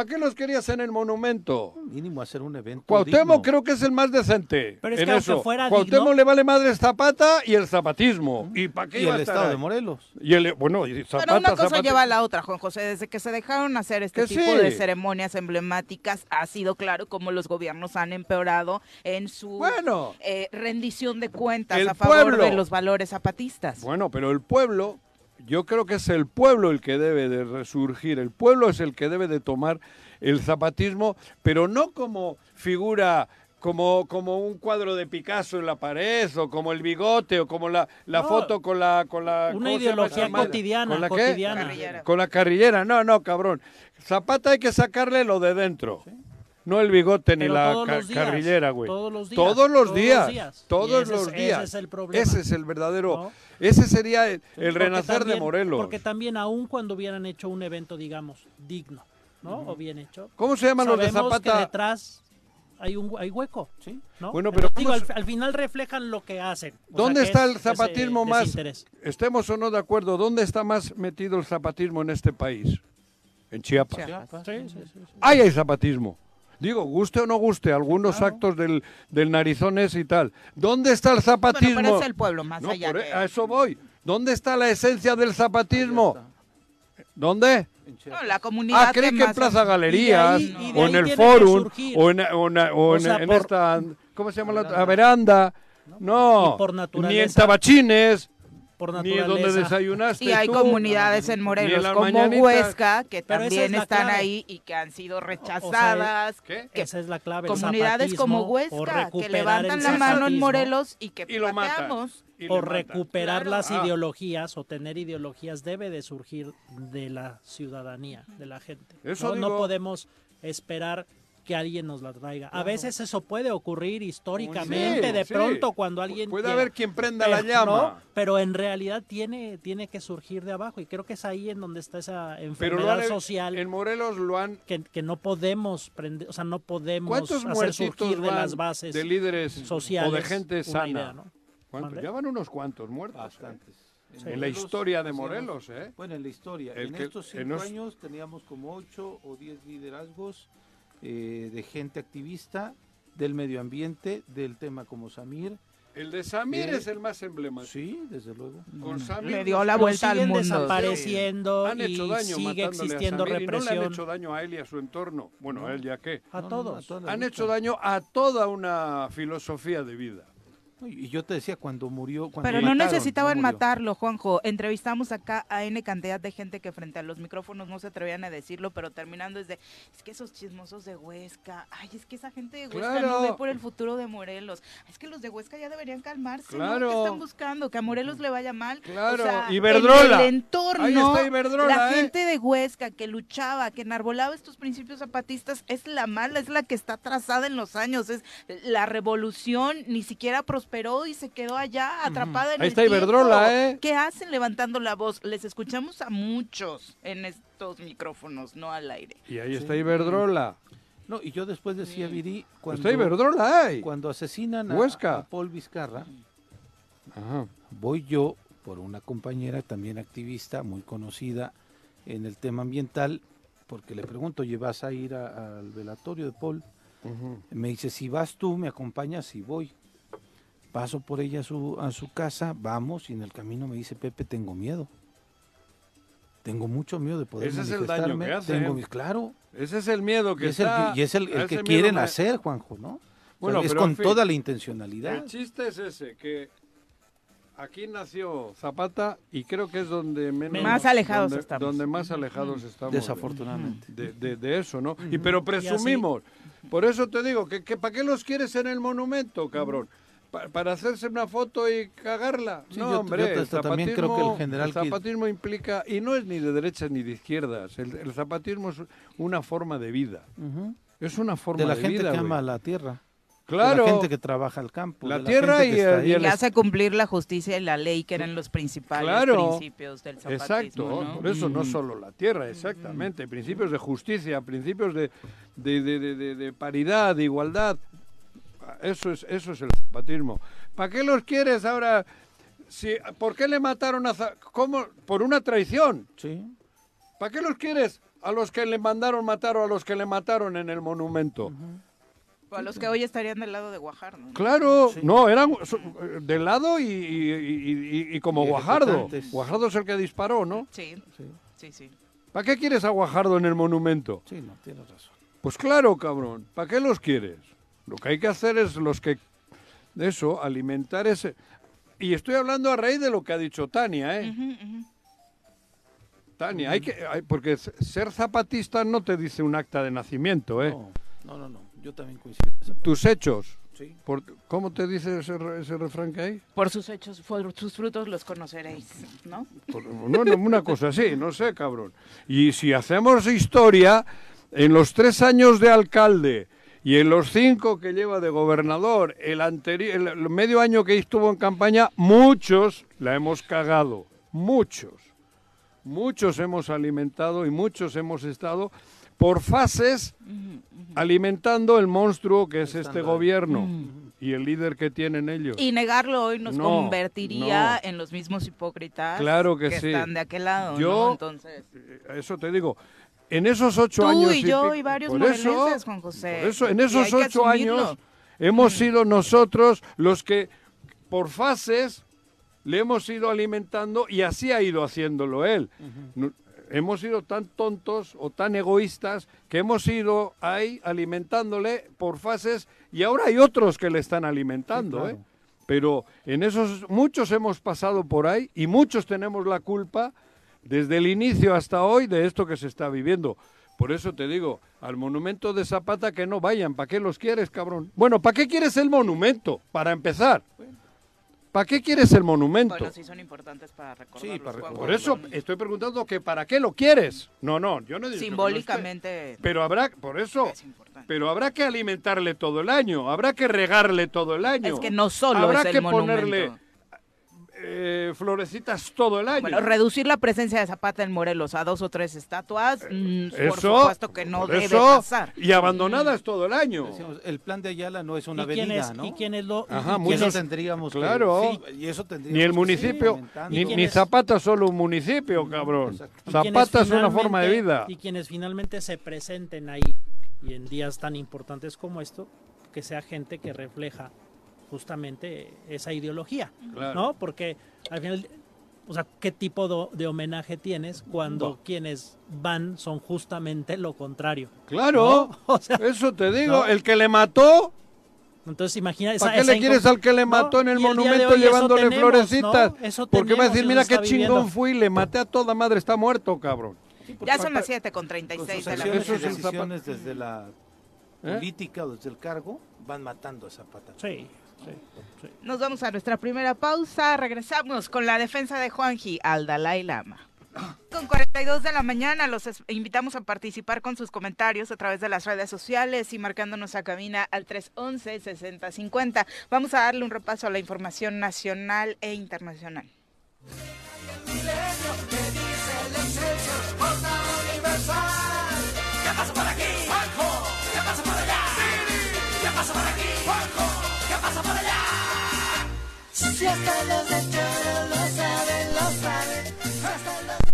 ¿Para qué los querías en el monumento? Mínimo hacer un evento. Cuauhtémoc digno. creo que es el más decente. Pero es en que aunque eso. fuera Cuauhtémoc digno- le vale madre Zapata y el zapatismo. ¿Y para qué Y iba a el estar estado ahí? de Morelos. Y el, bueno, y Zapata, Pero una cosa Zapata- lleva a la otra, Juan José. Desde que se dejaron hacer este Que tipo sí. de ceremonias emblemáticas, ha sido claro cómo los gobiernos han empeorado en su Bueno. eh, rendición de cuentas El a favor pueblo. de los valores zapatistas. Bueno, pero el pueblo, yo creo que es el pueblo el que debe de resurgir, el pueblo es el que debe de tomar el zapatismo, pero no como figura como, como un cuadro de Picasso en la pared, o como el bigote, o como la, la No. foto con la... Con la Una ¿cómo se llama ideología cotidiana, ¿Con la qué? cotidiana. Carrillera. Con la carrillera, no, no, cabrón. Zapata hay que sacarle lo de dentro. No el bigote ni la todos ca- los días, carrillera, güey. todos los días, Todos los todos días. los días. Todos ese es- ese el problema. Ese es el verdadero. ¿No? Ese sería el, renacer de Morelos. Porque también aún cuando hubieran hecho un evento, digamos, digno, ¿no? O bien hecho. ¿Cómo se llaman los de sabemos que Zapata? detrás hay un hay hueco, ¿sí? ¿no? Bueno, pero Digo, ¿cómo al, final reflejan lo que hacen. ¿Dónde está es el ese zapatismo más? desinterés. Estemos o no de acuerdo, ¿dónde está más metido el zapatismo en este país? En Chiapas. Chiapas. Sí, sí, sí, sí. Ahí hay zapatismo. Digo, guste o no guste, algunos actos del, del narizones y tal. ¿Dónde está el zapatismo? Bueno, pero es el pueblo, más No, allá por- de- A eso voy. ¿Dónde está la esencia del zapatismo? ¿Dónde? No, la comunidad Ah, ¿cree que en Plaza Galerías Y de ahí- y de o en el Forum o en, o en- o en- sea, en por- esta, ¿cómo se llama la otra? veranda? No, por ni en tabachines, Por ni en donde naturaleza. desayunaste Y hay tú, comunidades en Morelos como. Huesca que Pero también es están clave. ahí y que han sido rechazadas. ¿Qué? que Esa es la clave. comunidades como Huesca que levantan la mano en Morelos y que Y lo pateamos. Y O recuperar Claro. las Ah. ideologías o tener ideologías debe de surgir de la ciudadanía, de la gente. Eso no, no podemos esperar que alguien nos la traiga. A veces eso puede ocurrir históricamente, Sí, de sí. pronto cuando alguien Puede quiera. haber quien prenda pero, la llama. ¿no? pero en realidad tiene, tiene que surgir de abajo y creo que es ahí en donde está esa Pero lo enfermedad han- social en Morelos lo han que, que no podemos prender, o sea, no podemos ¿Cuántos hacer surgir de las bases de líderes sociales o de gente sana? idea, ¿no? Ya van unos cuantos muertos. ¿eh? Bastantes. En la historia de Morelos, ¿eh? Bueno, en la historia. El en que- estos en cinco los- años teníamos como ocho o diez liderazgos eh, de gente activista del medio ambiente, del tema como Samir. El de Samir Eh, es el más emblemático. Sí, desde luego. Con Samir Le dio la vuelta al siguen mundo. desapareciendo han hecho y daño sigue a existiendo Samir, y no le represión han hecho daño a él y a su entorno. Bueno, a él ya qué. a No, no, todos. a Han hecho daño a toda una filosofía de vida. Y yo te decía cuando murió. Cuando Pero no necesitaban matarlo, Juanjo. Entrevistamos acá a N cantidad de gente que frente a los micrófonos no se atrevían a decirlo, pero terminando es de, es que esos chismosos de Huesca, ay, es que esa gente de Huesca no ve por el futuro de Morelos. Es que los de Huesca ya deberían calmarse, ¿no? Claro. ¿Qué están buscando? Que a Morelos le vaya mal. Claro. O sea, Iberdrola. En el entorno, Ahí está Iberdrola, la ¿eh? gente de Huesca que luchaba, que enarbolaba estos principios zapatistas, es la mala, es la que está trazada en los años. Es la revolución ni siquiera prosperó y se quedó allá atrapada en Ahí el está tiempo. Iberdrola, ¿eh? ¿Qué hacen levantando la voz? Les escuchamos a muchos en estos micrófonos, no al aire. Y ahí está Iberdrola. No, y yo después decía, Viri, cuando, Está Iberdrola ahí. cuando asesinan a, Huesca. a Paul Vizcarra, Ajá. voy yo por una compañera también activista, muy conocida en el tema ambiental, porque le pregunto, ¿y vas a ir a- al velatorio de Paul? Me dice, si vas tú, me acompañas y voy. Paso por ella a su, a su casa, vamos, y en el camino me dice, Pepe, tengo miedo. Tengo mucho miedo de poder Ese es el daño manifestarme. que. Tengo mi- claro, Ese es el miedo que y es el está. que, y es el, el que quieren me- hacer, Juanjo, ¿no? O sea, Bueno, es pero, con en fin, toda la intencionalidad. El chiste es ese, que aquí nació Zapata y creo que es donde menos... Más alejados donde, estamos. Donde más alejados estamos. de- Desafortunadamente. De, de- de eso, ¿no? Y pero presumimos. Por eso te digo, que, que ¿para qué los quieres en el monumento, cabrón? Pa- ¿Para hacerse una foto y cagarla? Sí, no, yo- hombre, yo el hasta también creo que el zapatismo- general el zapatismo implica, y no es ni de derechas ni de izquierdas, el, el zapatismo es una forma de vida. Es una forma De de, la gente vida, que ama la tierra. Claro. De la gente que trabaja el campo. La de tierra y el- y el Y hace cumplir la justicia y la ley, que eran los principales Claro. principios del zapatismo. Exacto, ¿no? por eso no solo la tierra, exactamente, principios de justicia, principios de, de, de- de- de- de paridad, de igualdad, eso es, eso es el zapatismo. ¿Para qué los quieres ahora? Si, ¿Por qué le mataron a ¿Cómo? Por una traición. Sí. ¿Para qué los quieres? A los que le mandaron matar o a los que le mataron en el monumento. O a los que hoy estarían del lado de Guajardo. ¿no? Claro, no, eran so- de lado y, y- y- y- y como Y Guajardo. Guajardo es el que disparó, ¿no? Sí, Sí, sí, sí. ¿Para qué quieres a Guajardo en el monumento? sí, no, tienes razón. Pues claro, cabrón. ¿Para qué los quieres? Lo que hay que hacer es los que... Eso, alimentar ese... Y estoy hablando a raíz de lo que ha dicho Tania, ¿eh? Tania, hay que... hay- porque ser zapatista no te dice un acta de nacimiento, ¿eh? No, no, no, no, Yo también coincido en esa parte. Tus hechos. Sí. Por- ¿Cómo te dice ese, ese refrán que hay? Por sus hechos, por sus frutos los conoceréis, ¿no? Por- no, no, una cosa así, no sé, cabrón. Y si hacemos historia, en los tres años de alcalde y en los cinco que lleva de gobernador, el, el, medio año que estuvo en campaña, muchos la hemos cagado. Muchos. Muchos hemos alimentado y muchos hemos estado por fases alimentando el monstruo que es este gobierno y el líder que tienen ellos. Y negarlo hoy nos No, convertiría no. en los mismos hipócritas Claro que sí. están de aquel lado, Yo- ¿no? Entonces, Eso te digo. En esos ocho Tú años. y yo y varios por eso- Juan José. por eso, en esos ocho años hemos sido nosotros los que, por fases, le hemos ido alimentando y así ha ido haciéndolo él. Hemos sido tan tontos o tan egoístas que hemos ido ahí alimentándole por fases y ahora hay otros que le están alimentando, Sí, claro. ¿eh? Pero en esos muchos hemos pasado por ahí y muchos tenemos la culpa desde el inicio hasta hoy de esto que se está viviendo. Por eso te digo, al monumento de Zapata que no vayan. ¿Para qué los quieres, cabrón? Bueno, ¿para qué quieres el monumento? Para empezar. ¿Para qué quieres el monumento? Bueno, sí son importantes para recordar. Sí, para recordar. Por eso estoy preguntando que ¿para qué lo quieres? No, no, yo no digo que no. Simbólicamente Pero habrá, por eso, es pero habrá que alimentarle todo el año, habrá que regarle todo el año. Es que no solo habrá es el que monumento. ponerle eh, florecitas todo el año. Bueno, reducir la presencia de Zapata en Morelos a dos o tres estatuas, mm, por eso, supuesto que no debe eso, pasar. Y abandonadas todo el año. Decíamos, el plan de Ayala no es una ¿Y avenida, quiénes, ¿no? y quiénes lo, Ajá, y Y muchos- eso tendríamos que- claro. sí, y eso tendríamos Ni el que municipio, ni, ni es? Zapata solo un municipio, cabrón. Zapata es una forma de vida. Y quienes finalmente se presenten ahí y en días tan importantes como esto, que sea gente que refleja justamente esa ideología, Claro. ¿no? Porque al final, o sea, ¿qué tipo de, de homenaje tienes cuando quienes van son justamente lo contrario? Claro, ¿no? O sea, eso te digo. ¿no? El que le mató, entonces imagina esa, ¿para qué esa le quieres al que le ¿no? mató en el monumento hoy llevándole tenemos, florecitas? ¿no? Eso Porque va a decir, mira qué chingón viviendo. fui, le maté a toda madre, está muerto, cabrón. Ya son las 7 con Con 36 sus de la acciones Eso y es el decisiones desde la ¿Eh? política o desde el cargo van matando a Zapata. Sí, sí, sí. Nos vamos a nuestra primera pausa. Regresamos con la defensa de Juanji al Dalai Lama. Con 42 de la mañana los invitamos a participar con sus comentarios a través de las redes sociales y marcándonos a cabina al 311-6050. Vamos a darle un repaso a la información nacional e internacional. Si hasta las echaron.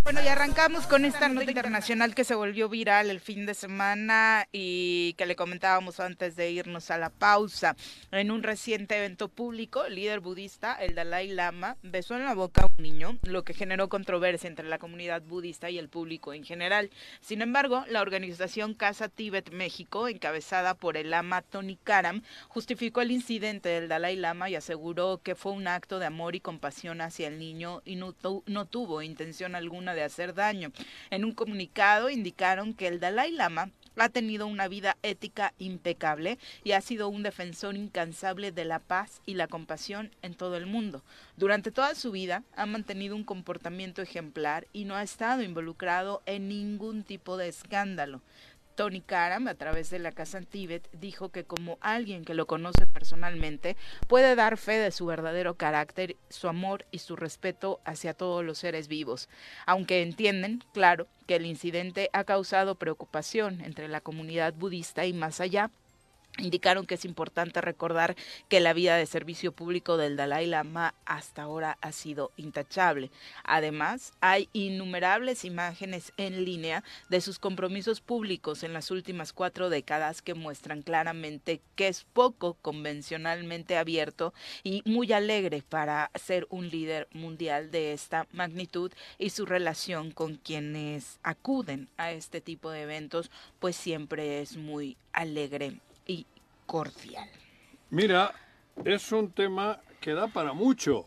Bueno, y arrancamos con esta nota internacional que se volvió viral el fin de semana y que le comentábamos antes de irnos a la pausa. En un reciente evento público, el líder budista, el Dalai Lama, besó en la boca a un niño, lo que generó controversia entre la comunidad budista y el público en general. Sin embargo, la organización Casa Tíbet México, encabezada por el Lama Tony Karam, justificó el incidente del Dalai Lama y aseguró que fue un acto de amor y compasión hacia el niño y no, tu- no tuvo intención alguna de hacer daño. En un comunicado indicaron que el Dalai Lama ha tenido una vida ética impecable y ha sido un defensor incansable de la paz y la compasión en todo el mundo. Durante toda su vida ha mantenido un comportamiento ejemplar y no ha estado involucrado en ningún tipo de escándalo. Tony Karam, a través de la Casa en Tíbet, dijo que como alguien que lo conoce personalmente, puede dar fe de su verdadero carácter, su amor y su respeto hacia todos los seres vivos, aunque entienden, claro, que el incidente ha causado preocupación entre la comunidad budista y más allá. Indicaron que es importante recordar que la vida de servicio público del Dalai Lama hasta ahora ha sido intachable. Además, hay innumerables imágenes en línea de sus compromisos públicos en las últimas cuatro décadas que muestran claramente que es poco convencionalmente abierto y muy alegre para ser un líder mundial de esta magnitud y su relación con quienes acuden a este tipo de eventos pues siempre es muy alegre y cordial. Mira, es un tema que da para mucho.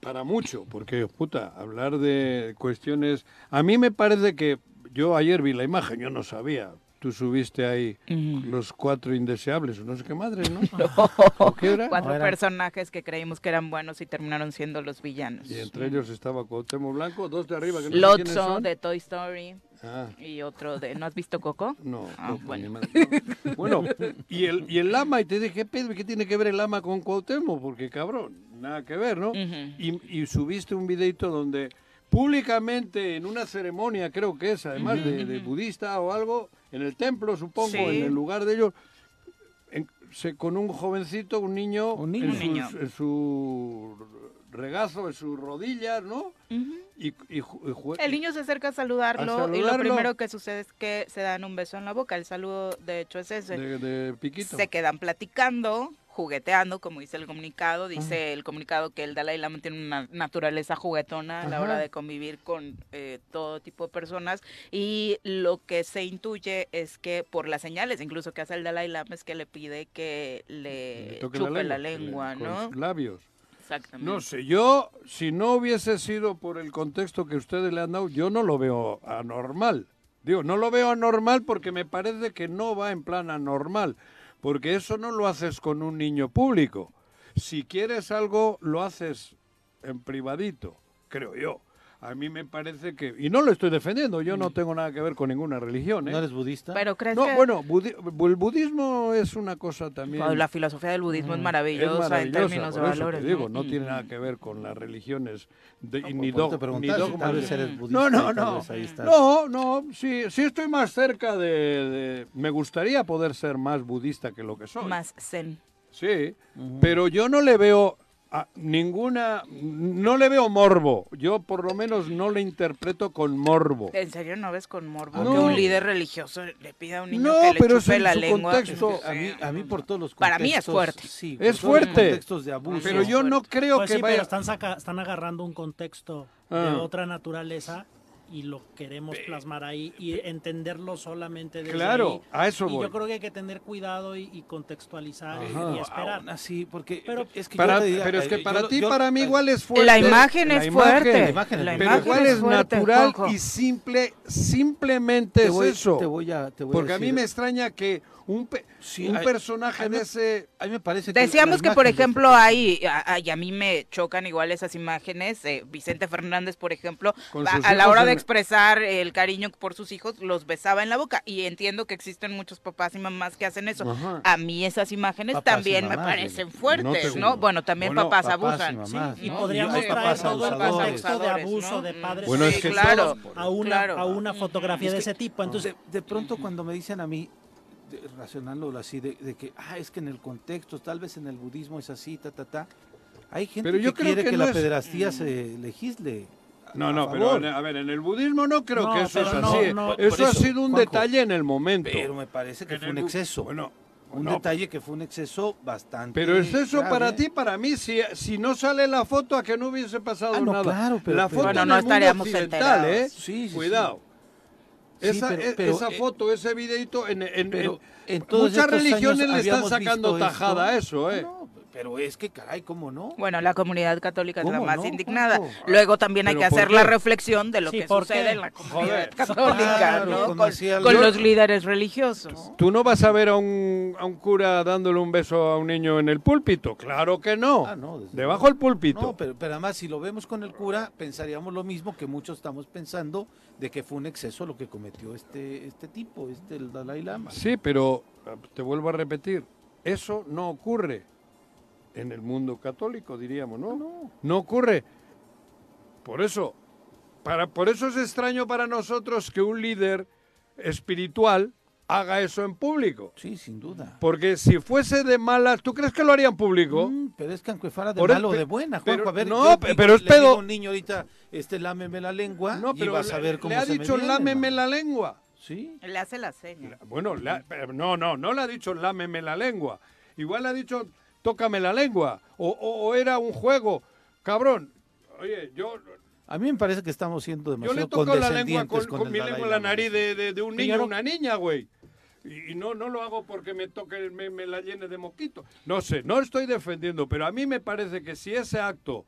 Para mucho, porque, puta, hablar de cuestiones... A mí me parece que... Yo ayer vi la imagen, yo no sabía. Tú subiste ahí los cuatro indeseables, no sé qué madre, ¿no? ¿O qué era? Cuatro No, eran- personajes que creímos que eran buenos y terminaron siendo los villanos. Y entre ellos estaba Cuauhtémoc Blanco, dos de arriba que no sé Lotso son. de Toy Story Ah, y otro de... ¿No has visto Coco? no, Ah, no, pues, bueno. madre, no. Bueno, y el, y el lama, y te dije, ¿qué pedo? ¿Qué tiene que ver el lama con Cuauhtémoc? Porque, cabrón, nada que ver, ¿no? Ujú. y, y subiste un videito donde públicamente en una ceremonia, creo que es, además de, de budista o algo, en el templo, supongo, Sí. en el lugar de ellos, en- se, con un jovencito, un niño, Un niño. En, Un sus- niño. en su regazo, en sus rodillas, ¿no? Y, y El niño se acerca a saludarlo, A y lo primero que sucede es que se dan un beso en la boca. El saludo, de hecho, es ese. de, de piquito. Se quedan platicando, jugueteando, como dice el comunicado. Dice el comunicado que el Dalai Lama tiene una naturaleza juguetona a la hora de convivir con eh, todo tipo de personas y lo que se intuye es que por las señales incluso que hace el Dalai Lama es que le pide que le, Le chupe la la lengua, lengua, que le- con ¿no? sus labios. Exactamente. No sé, yo, si no hubiese sido por el contexto que ustedes le han dado, yo no lo veo anormal. Digo, no lo veo anormal porque me parece que no va en plan anormal, porque eso no lo haces con un niño público. Si quieres algo, lo haces en privadito, creo yo. A mí me parece que... Y no lo estoy defendiendo, yo no tengo nada que ver con ninguna religión. ¿eh? ¿No eres budista? Pero crees No, que bueno, budi- el budismo es una cosa también... Bueno, la filosofía del budismo es Es maravillosa, en términos de te valores. digo, ¿no? no tiene Mm. nada que ver con las religiones de, No, y por- ni, te ni si dogmas. vez eres budista No, no, no. vez ahí estás. No, no, sí, sí estoy más cerca de, de- Me gustaría poder ser más budista que lo que soy. Más zen. Sí, pero yo no le veo a ninguna... No le veo morbo. Yo por lo menos no le interpreto con morbo. ¿En serio no ves con morbo No. que un líder religioso le pida a un niño No, que le pero es chupe la su lengua? contexto. A mí, a mí por todos los Para mí es contextos, fuerte. Sí, Es fuerte. contextos de abuso. Pero yo no creo Pues que sí, vaya... pero están, saca- están agarrando un contexto de Ah. otra naturaleza y lo queremos plasmar ahí y entenderlo solamente desde Claro, ahí. a eso y voy. yo creo que hay que tener cuidado y, y contextualizar y- Ajá. y, esperar. Aún así, porque Pero- es que Para- yo te diría, pero es que eh, para yo- ti, yo- para mí eh, igual es fuerte. La imagen es La fuerte. La imagen es La fuerte. Pero imagen igual es fuerte, natural y simple, simplemente te es voy, eso. Te voy a, te voy a Porque a mí decir- me extraña que un, pe- Sí, un hay- personaje a mí- de ese... A mí me parece que Decíamos que, por ejemplo, hay, a, y a mí me chocan igual esas imágenes. eh, Vicente Fernández, por ejemplo, a, la hora en- de expresar el cariño por sus hijos, los besaba en la boca. Y entiendo que existen muchos papás y mamás que hacen eso. Ajá. A mí esas imágenes Papás también me parecen fuertes, No Bueno, también Bueno, papás, papás y abusan. mamás, Y ¿no? podríamos Y hay traer papás todo el contexto de abuso ¿no? de padres Bueno, a es que claro, a una, claro. a una fotografía de Es que- ese tipo. Entonces, de, de pronto cuando me dicen a mí, de- razonándolo así, de, de que, ah, es que en el contexto, tal vez en el budismo es así, ta, ta, ta. Hay gente Pero yo que creo quiere que que, no la es- pederastía se legisle. No, a no, pero favor. a ver, en el budismo no creo No, que eso es pero no, así. no, eso, ha sido un Juanjo. detalle en el momento. Pero me parece que En fue el un exceso. Bueno, un no, detalle que fue un exceso bastante. Pero es eso grave. para ti, para mí, si, si no sale la foto, a que no hubiese pasado Ah, no, nada. claro, pero- la pero- foto Bueno, en no el mundo estaríamos occidental, ¿eh? enterados. Sí, sí, Cuidado. Sí, esa pero- e- pero, esa eh, foto, ese videito, en, en- muchas religiones le están sacando tajada a eso, ¿eh? No, pero es que, caray, ¿cómo no? Bueno, la comunidad católica es la ¿Cómo más no, indignada. Luego también hay ¿Pero que hacer qué? la reflexión de lo Sí, que ¿por sucede qué? en la comunidad Joder. católica, Claro, ¿no? cuando Con, los líderes religiosos. ¿Tú no vas a ver a un, a un cura dándole un beso a un niño en el púlpito? Claro que no. Ah, no, Debajo del púlpito. No, pero, pero además, si lo vemos con el cura, pensaríamos lo mismo que muchos estamos pensando de que fue un exceso lo que cometió este, este tipo, este el Dalai Lama. Sí, pero eh, te vuelvo a repetir, eso no ocurre en el mundo católico, diríamos, ¿no? No. No ocurre. Por eso, para, por eso es extraño para nosotros que un líder espiritual haga eso en público. Sí, sin duda. Porque si fuese de malas, ¿tú crees que lo haría en público? Mm, pero es que aunque fuera de Por malo o pe- de buena, pero- Juanjo, a ver, no, yo digo- pero es le digo pedo. a un niño ahorita, este, lámeme la lengua No, y pero vas a ver le, cómo le ha se me dicho viene, lámeme mano". la lengua. Sí. Le hace la seña. Bueno, le ha- pero no, no, no le ha dicho lámeme la lengua. Igual le ha dicho tócame la lengua. O, o- o era un juego. Cabrón, oye, yo, A mí me parece que estamos siendo yo le demasiado toco la lengua condescendientes con, con, con el mi lengua en la nariz de, de- de un niño o no- una niña, güey. Y, y no, no lo hago porque me toque, me, me la llene de moquito. No sé, no estoy defendiendo, pero a mí me parece que si ese acto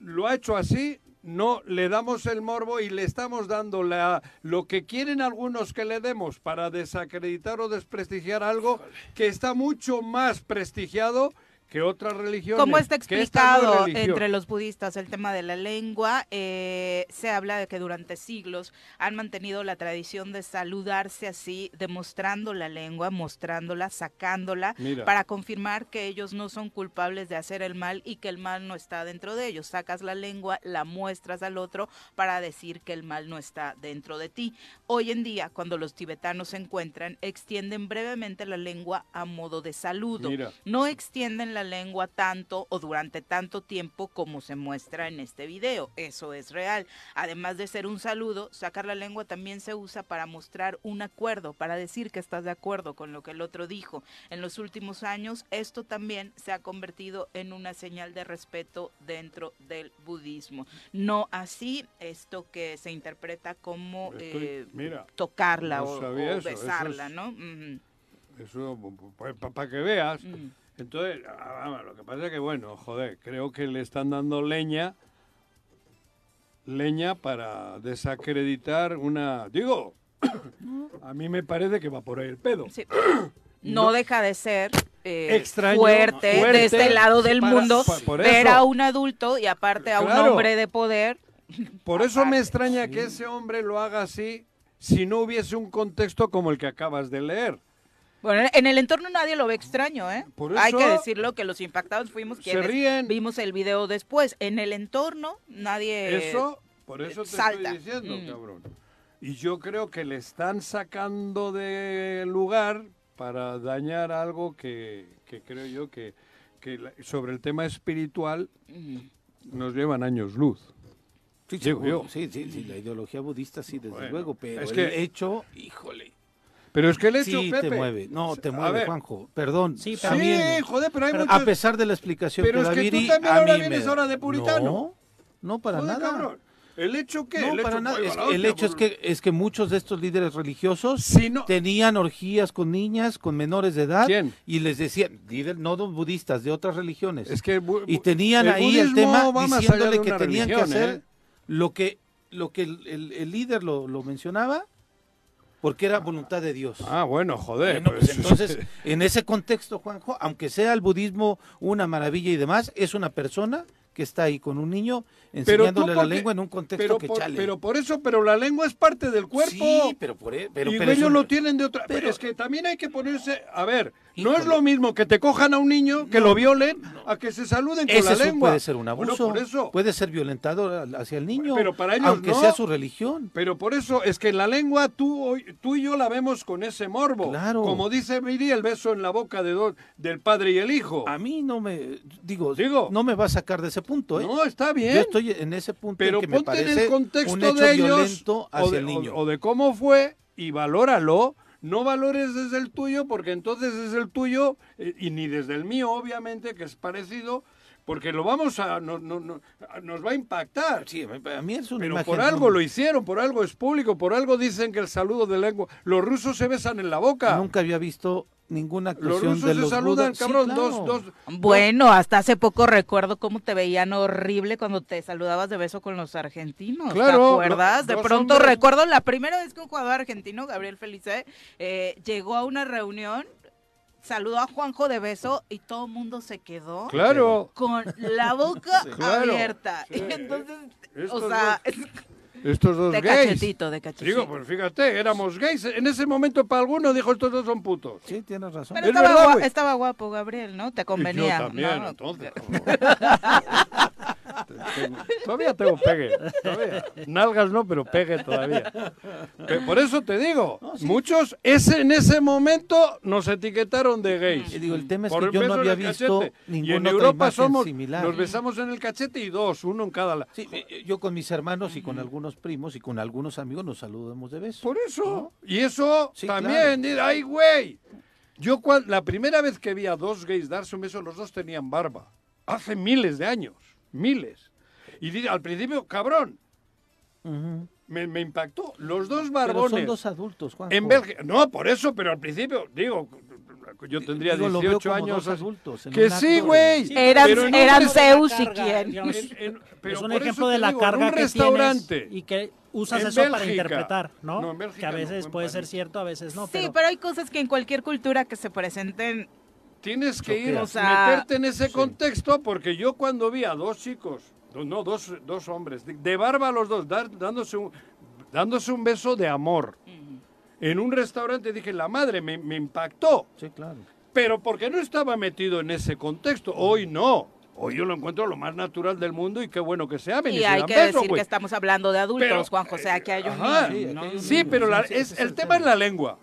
lo ha hecho así, no le damos el morbo y le estamos dando la, lo que quieren algunos que le demos para desacreditar o desprestigiar algo que está mucho más prestigiado que otras religiones. ¿Cómo está explicado entre los budistas el tema de la lengua? Eh, se habla de que durante siglos han mantenido la tradición de saludarse así, demostrando la lengua, mostrándola, sacándola, Mira. para confirmar que ellos no son culpables de hacer el mal y que el mal no está dentro de ellos. Sacas la lengua, la muestras al otro para decir que el mal no está dentro de ti. Hoy en día, cuando los tibetanos se encuentran, extienden brevemente la lengua a modo de saludo. Mira. No extienden la la lengua tanto o durante tanto tiempo como se muestra en este video. Eso es real. Además de ser un saludo, sacar la lengua también se usa para mostrar un acuerdo, para decir que estás de acuerdo con lo que el otro dijo. En los últimos años, esto también se ha convertido en una señal de respeto dentro del budismo. No así esto que se interpreta como Estoy- eh, mira, tocarla no o, o eso, eso besarla, es- ¿no? Ujú. Eso, para que veas. Mm. Entonces, ah, lo que pasa es que, bueno, joder, creo que le están dando leña, leña para desacreditar una... Digo, a mí me parece que va por ahí el pedo. Sí. No, deja de ser eh, Extraño, fuerte, fuerte, de este lado del para- mundo ver a un adulto y aparte a un hombre de poder. Por eso me extraña que ese hombre lo haga así si no hubiese un contexto como el que acabas de leer. Bueno, en el entorno nadie lo ve extraño, ¿eh? Por Hay que eso- decirlo que los impactados fuimos Se quienes ríen. vimos el video después. En el entorno nadie Eso, por eso te salta. estoy diciendo, Mm. cabrón. Y yo creo que le están sacando de lugar para dañar algo que, que creo yo que, que la- sobre el tema espiritual Mm. nos llevan años luz. Sí, Digo yo. sí, sí, sí, la ideología budista sí, desde Bueno, luego, pero es el que- hecho, híjole, Pero es que el hecho, sí Pepe, te mueve, no, te mueve, ver, Juanjo, perdón. Sí, Sí, también, joder, pero hay pero muchos... a pesar de la explicación Pero que es da que tú también ahora vienes me- ahora de puritano. No, no para Joder, nada. cabrón. ¿El hecho qué? No, el para hecho, nada. Es- el hecho es que, es que muchos de estos líderes religiosos no- tenían orgías con niñas, con menores de edad, ¿Quién? y les decían, líder- no de budistas, de otras religiones, Es que bu- y tenían el ahí el tema diciéndole que tenían que hacer ¿eh? lo que, lo que el, el- el líder lo, lo mencionaba, porque era voluntad de Dios. Ah, bueno, joder. Bueno, pues pues, entonces, en ese contexto, Juanjo, aunque sea el budismo una maravilla y demás, es una persona que está ahí con un niño enseñándole la lengua en un contexto pero que por, chale. pero por eso, pero la lengua es parte del cuerpo. Sí, pero por e- pero, y pero ellos un- lo tienen de otra. Pero pero- es que también hay que ponerse. A ver, no es lo mismo que te cojan a un niño, que lo violen, a que se saluden con la lengua. puede ser un Bueno, abuso, por eso. puede ser violentador hacia el niño, Pero para ellos aunque no. sea su religión. Pero por eso es que la lengua tú, tú y yo la vemos con ese morbo. Claro. Como dice Miri, el beso en la boca de dos, del padre y el hijo. A mí no me digo, Digo. no me va a sacar de ese punto, ¿eh? No, está bien. Yo estoy en ese punto pero en que me ponte en el contexto un hecho de ellos o de, el niño. o- o de cómo fue y valóralo. No valores desde el tuyo porque entonces es el tuyo eh, y ni desde el mío, obviamente, que es parecido, porque lo vamos a, no- no- no- nos va a impactar. Sí, a mí es una Pero imagen por algo lo hicieron, por algo es público, por algo dicen que el saludo de lengua. Los rusos se besan en la boca. Nunca había visto ninguna Los actuación rusos de se los saludan, budas. Sí, cabrón, claro. dos, dos. Bueno, hasta hace poco recuerdo cómo te veían horrible cuando te saludabas de beso con los argentinos. Claro, ¿Te acuerdas? lo- De pronto hombres- recuerdo la primera vez que un jugador argentino, Gabriel Felice, eh, llegó a una reunión, saludó a Juanjo de beso y todo el mundo se quedó Claro. con la boca abierta. sí. Y entonces, Estos o sea, Estos dos de gays. cachetito, de cachetito. Digo, pues fíjate, éramos gays. En ese momento para alguno dijo estos dos son putos. Sí, tienes razón. Pero Es estaba, verdad, gua- güey. estaba guapo, Gabriel, ¿no? Te convenía. Y yo también, ¿no? entonces. Tengo- todavía tengo pegue. Todavía. Nalgas no, pero pegue todavía. Por eso te digo, muchos ese, en ese momento nos etiquetaron de gays. Digo, el tema es Por que yo no había visto. Y ninguna en Europa somos, similar. nos besamos en el cachete y dos, uno en cada lado. Sí, eh, yo con mis hermanos y con algunos primos y con algunos amigos nos saludamos de beso. Por eso. Y eso Sí, también, ay, güey. Yo la primera vez que vi a dos gays darse un beso, los dos tenían barba. Hace miles de años. Miles. Y al principio, cabrón, me, me impactó. Los dos Pero barbones. son dos adultos, Juanjo. En Bélgica. No, por eso, pero al principio, digo, yo tendría Digo, lo veo 18 como años. dos adultos en que sí, güey. Sí, Eran, eran Zeus y quién. pero es un ejemplo de la carga que restaurante. tienes y que usas En eso para interpretar, ¿no? No, en Bélgica que a no, veces en puede ser cierto, a veces no. Sí, pero, pero hay cosas que en cualquier cultura que se presenten Tienes que ir, O sea, meterte en ese contexto, porque yo cuando vi a dos chicos, no, no, dos, dos hombres, de, de barba los dos, dar- dándose, un, dándose un beso de amor, en un restaurante, dije, la madre, me, me impactó, Sí, claro. pero porque no estaba metido en ese contexto, hoy no. Hoy yo lo encuentro lo más natural del mundo y qué bueno que se amen y, hay que decir que estamos hablando de adultos, Pero, Juan José, aquí hay un Ajá. niño, Sí, ¿no? Sí, pero la- sí, es- el tema es la lengua.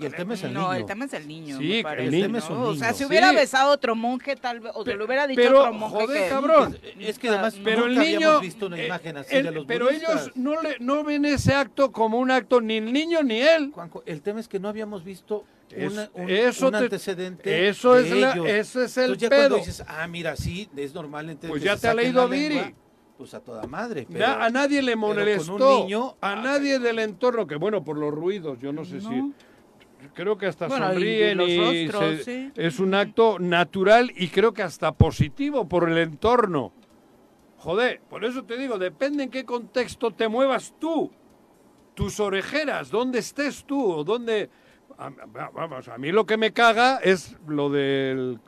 Y el tema es el no, niño. el tema es el niño. Sí, me el parece, niño ¿no? es un O sea, niño. si hubiera Sí. besado a otro monje, tal vez, o se le hubiera dicho pero, a otro monje joder, que. cabrón. Es que además Pero el nunca niño, habíamos visto una eh, imagen así el- de los pero budistas. ellos no le, no ven ese acto como un acto ni el niño ni él. Juanjo, el tema es que no habíamos visto Es- una- un, eso un te- antecedente eso de es la- ese es el Entonces ya cuando pedo. dices, ah, mira, sí, es normal entonces Pues ya te ha leído lengua, Viri. Pues a toda madre. Pero, a nadie le molestó. niño, a ah, nadie del entorno, que bueno, por los ruidos, yo no sé No. si. Creo que hasta Bueno, y- y sonríen y, rostros, se- sí. es un acto natural y creo que hasta positivo por el entorno. Joder, por eso te digo, depende en qué contexto te muevas tú, tus orejeras, dónde estés tú, o dónde... a- Vamos, a mí lo que me caga es lo del...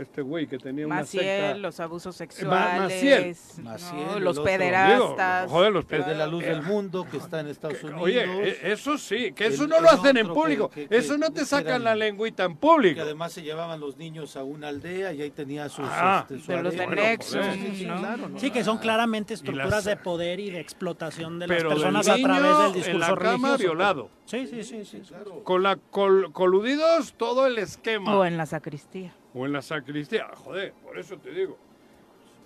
Este güey que tenía una secta... Maciel, los abusos Maciel. sexuales, ¿no? Maciel, el los pederastas. Digo, joder, los el de la luz eh, del mundo que está en Estados Unidos. Oye, e- eso sí, que eso El- no lo hacen en público. que- que- eso no que te sacan eran- la lengüita en que público. además se llevaban los niños a una aldea y ahí tenía sus Ah, este, su de los de. Nexus, Sí, sí, sí, ¿no? claro, ¿no? Sí, que son claramente las- estructuras de poder y de explotación de las personas a través del en discurso la cama religioso. violado. Sí, sí, sí, sí. sí. Con la col- coludidos todo el esquema. O en la sacristía. O en la sacristía. Joder, por eso te digo.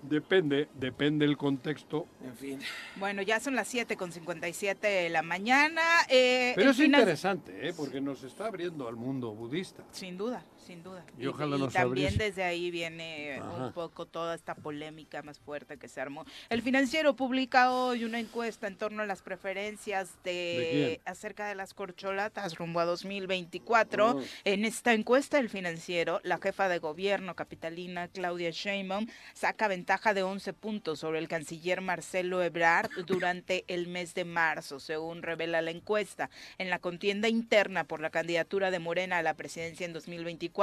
Depende, depende el contexto. En fin. Bueno, ya son las 7 con 57 de la mañana. eh, Pero es interesante, ¿eh? porque nos está abriendo al mundo budista. Sin duda, sin duda. Y ojalá y nos también desde ahí viene Ajá. un poco toda esta polémica más fuerte que se armó. El financiero publica hoy una encuesta en torno a las preferencias de, acerca de las corcholatas rumbo a 2024. Oh. En esta encuesta el financiero, la jefa de gobierno capitalina Claudia Sheinbaum saca ventaja de 11 puntos sobre el canciller Marcelo Ebrard durante el mes de marzo, según revela la encuesta. En la contienda interna por la candidatura de Morena a la presidencia en 2024,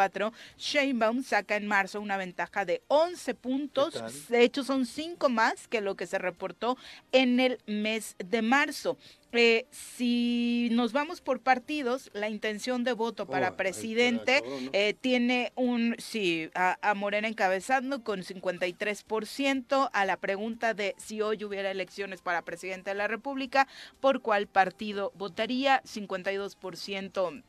Sheinbaum saca en marzo una ventaja de 11 puntos. De hecho, son cinco más que lo que se reportó en el mes de marzo. Eh, si nos vamos por partidos, la intención de voto Oh, para ahí presidente está, cabrón, ¿no? eh, tiene un, sí, a, a Morena encabezando con 53%. A la pregunta de si hoy hubiera elecciones para presidente de la República, ¿por cuál partido votaría? 52%.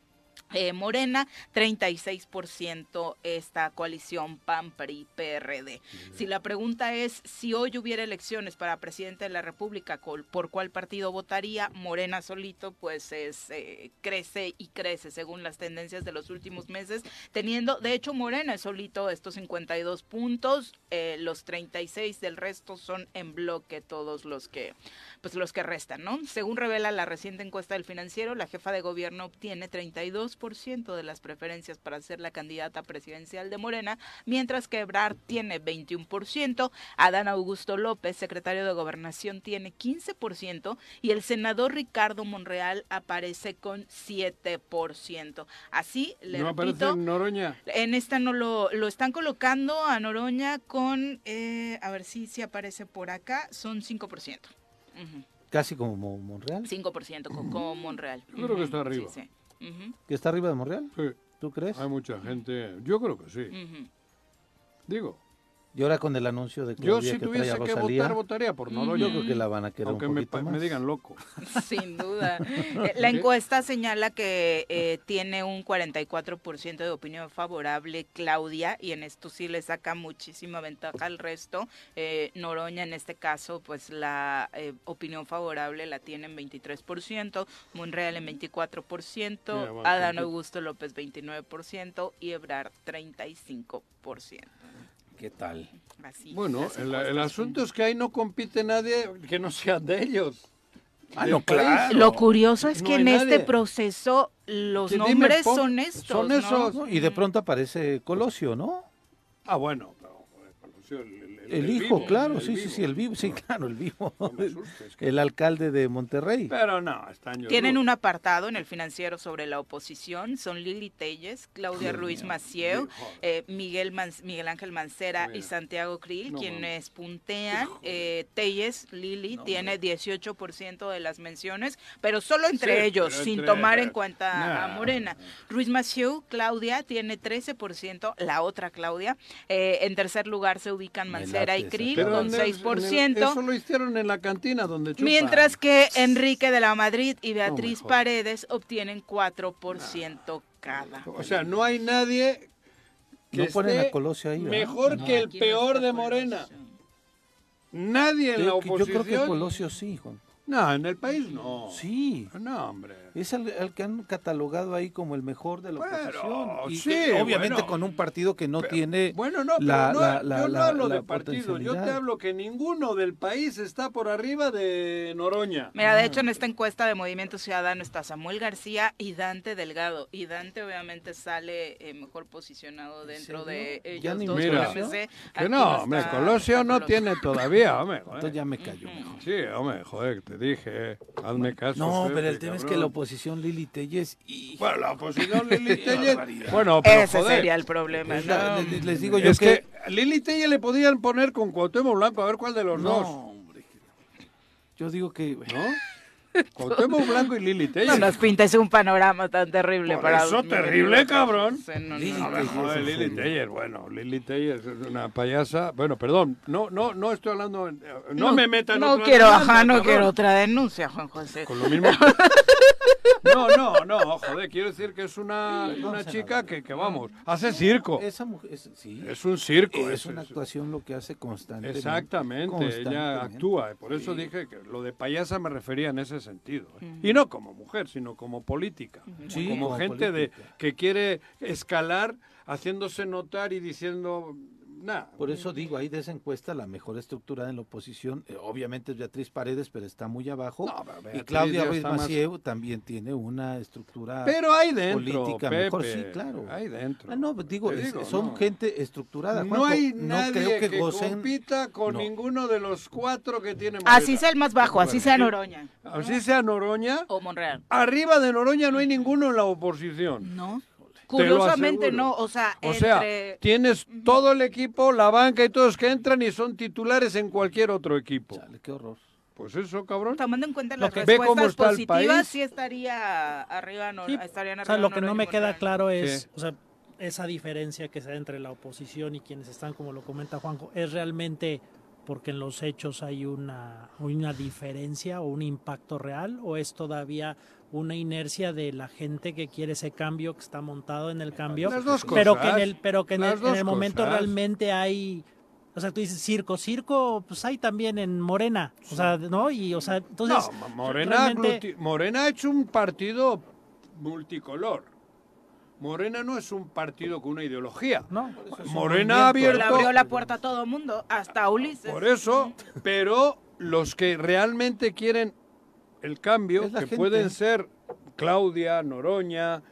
Eh, Morena, 36% esta coalición PAN, PRI, PRD. Si la pregunta es si hoy hubiera elecciones para presidente de la República, ¿por cuál partido votaría? Morena solito, pues es eh, crece y crece según las tendencias de los últimos meses, teniendo, de hecho, Morena es solito estos 52 puntos, eh, los 36 del resto son en bloque todos los que, pues los que restan, ¿no? Según revela la reciente encuesta del financiero, la jefa de gobierno obtiene 32% de las preferencias para ser la candidata presidencial de Morena, mientras que Ebrard tiene 21%, Adán Augusto López, secretario de Gobernación, tiene 15% y el senador Ricardo Monreal aparece con 7%. Así, le ¿No aparece repito, en Noroña? en esta no lo, lo están colocando a Noroña con, eh, a ver si, si aparece por acá, son 5%. Ujú, Casi como Mo- Monreal. 5% co- como Monreal. Yo creo que está arriba. Sí, sí. ¿Que está arriba de Monreal? Sí, ¿Tú crees? hay mucha gente. Yo creo que sí. Digo, Y ahora con el anuncio de yo Claudia si que trae tuviese a que Rosalía, votar, votaría por. Noroña. yo creo que la van a querer Aunque un me, poquito más. me digan loco. Sin duda. Eh, La encuesta señala que eh, tiene un 44% de opinión favorable Claudia y en esto sí le saca muchísima ventaja al resto. Eh, Noroña en este caso, pues la eh, opinión favorable la tiene en 23%, Monreal en 24%, Mira, bueno, Adán Augusto López 29% y Ebrard 35%. ¿Qué tal? Así Bueno, el, asunto es que ahí no compite nadie que no sea de ellos. Ah, no, claro. Lo curioso es No que en este proceso los nombres son estos. son esos. No, Y de pronto aparece Colosio, ¿no? Ah, bueno, pero joder, conoció el, el- hijo, vivo, claro, el sí, sí, vivo. sí, el vivo, sí, claro, el vivo. No asustes, El alcalde de Monterrey. Pero no, están Tienen un apartado en el financiero sobre la oposición. Son Lili Telles, Claudia Ruiz joder. eh, Miguel, Man- Miguel Ángel Mancera y. Santiago Krill, No quienes puntean. Eh, Telles, Lili, tiene 18% de las menciones, pero solo entre Sí, ellos, sin entre- tomar en cuenta a. Morena. Ruiz Macieu, Claudia, tiene 13%, la otra Claudia. Eh, en tercer lugar se ubican Me Y con en el- en el- 6%. eso lo hicieron en la cantina donde chupan. Mientras que Enrique de la Madrid y Beatriz jodas. Paredes obtienen 4% cada. O sea, no hay nadie que No ponen esté a Colosio ahí, mejor No, que el no peor de. Morena. Nadie en la Yo, yo oposición. creo que Colosio sí, Juan. No, en el país no. Sí. No, hombre. Es el, el que han catalogado ahí como el mejor de la Pero, oposición. Y sí, que, obviamente bueno. con un partido que no tiene Bueno, no, pero la, no, la- la- yo no hablo la de partido, yo te hablo que ninguno del país está por arriba de Noroña. Mira, de hecho en esta encuesta de Movimiento Ciudadano está Samuel García y Dante Delgado. Y Dante obviamente sale eh, mejor posicionado dentro de ellos Ya ni dos. Mira, MC. Que no, hombre, está- Colosio no Colosio. tiene todavía, hombre. Entonces ya me cayó mejor. Sí, hombre, joder, te dije, hazme caso. No, pero el tema es que cabrón. la oposición Lili Telles y Bueno, la oposición Lili Telles. Bueno, pero Ese joder, sería el problema. La- ¿no? les, les digo yo es que, que Lili Telles le podían poner con Cuauhtémoc Blanco a ver cuál de los no, dos, hombre. Yo digo que ¿no? Cuauhtémoc Blanco y Lili Telles. No nos pintes un panorama tan terrible Por para eso 2022. terrible, cabrón. Sí, no, no, Lili no. Telles, joder, Lili. Telles, bueno, Lili Telles es una payasa. Bueno, perdón, no, no, no estoy hablando, en- no, me metan No otra quiero, demanda, ajá, no cabrón. quiero otra denuncia, Juan José. Con lo mismo. No, no, no, joder, quiero decir que es una, No una chica que, que, vamos, hace circo. esa mujer, es, sí, Es un circo. es, eso una es- actuación lo que hace constantemente. Exactamente, ella actúa. Por eso dije que lo de payasa me refería en ese sentido. ¿eh? Y no como mujer, sino como política. Sí, como, como gente de que quiere escalar haciéndose notar y diciendo, nada. Por eso digo, ahí de esa encuesta la mejor estructurada en la oposición, eh, obviamente es Beatriz Paredes, pero está muy abajo. No, pero y Claudia Ruiz más- también tiene una estructura Pero hay dentro, política Pepe, mejor, sí, claro. Hay dentro. Ah, no, digo, Te es- digo, son no. gente estructurada. No hay no nadie creo que, que, gocen. compita con no. ninguno de los cuatro que tiene Así sea el más bajo, así sea Noroña Así sea Noroña. o Monreal. Arriba de Noroña no hay ninguno en la oposición. No. Curiosamente no, o sea, O sea, entre... tienes todo el equipo, la banca y todos que entran y son titulares en cualquier otro equipo. Chale, qué horror. Pues eso, cabrón. Tomando en cuenta Lo las que- respuestas positivas, país. sí estaría arriba, no, Sí, estarían O sea, arriba lo que no me queda claro es, Sí. o sea, esa diferencia que se da entre la oposición y quienes están, como lo comenta Juanjo, es realmente porque en los hechos hay una, una diferencia o un impacto real o es todavía una inercia de la gente que quiere ese cambio que está montado en el cambio, Las dos pero que cosas, en el pero que en el, en dos el momento cosas. realmente hay o sea, tú dices circo, circo, pues hay también en Morena, o sea, ¿no? Y, o sea, entonces... no, Morena, realmente- Morena ha hecho un partido multicolor. Morena no es un partido con una ideología. No, Morena ha Le abierto... abrió la puerta a todo mundo, hasta Ulises. Por eso, pero los que realmente quieren el cambio, Es la que gente. pueden ser Claudia, Noroña,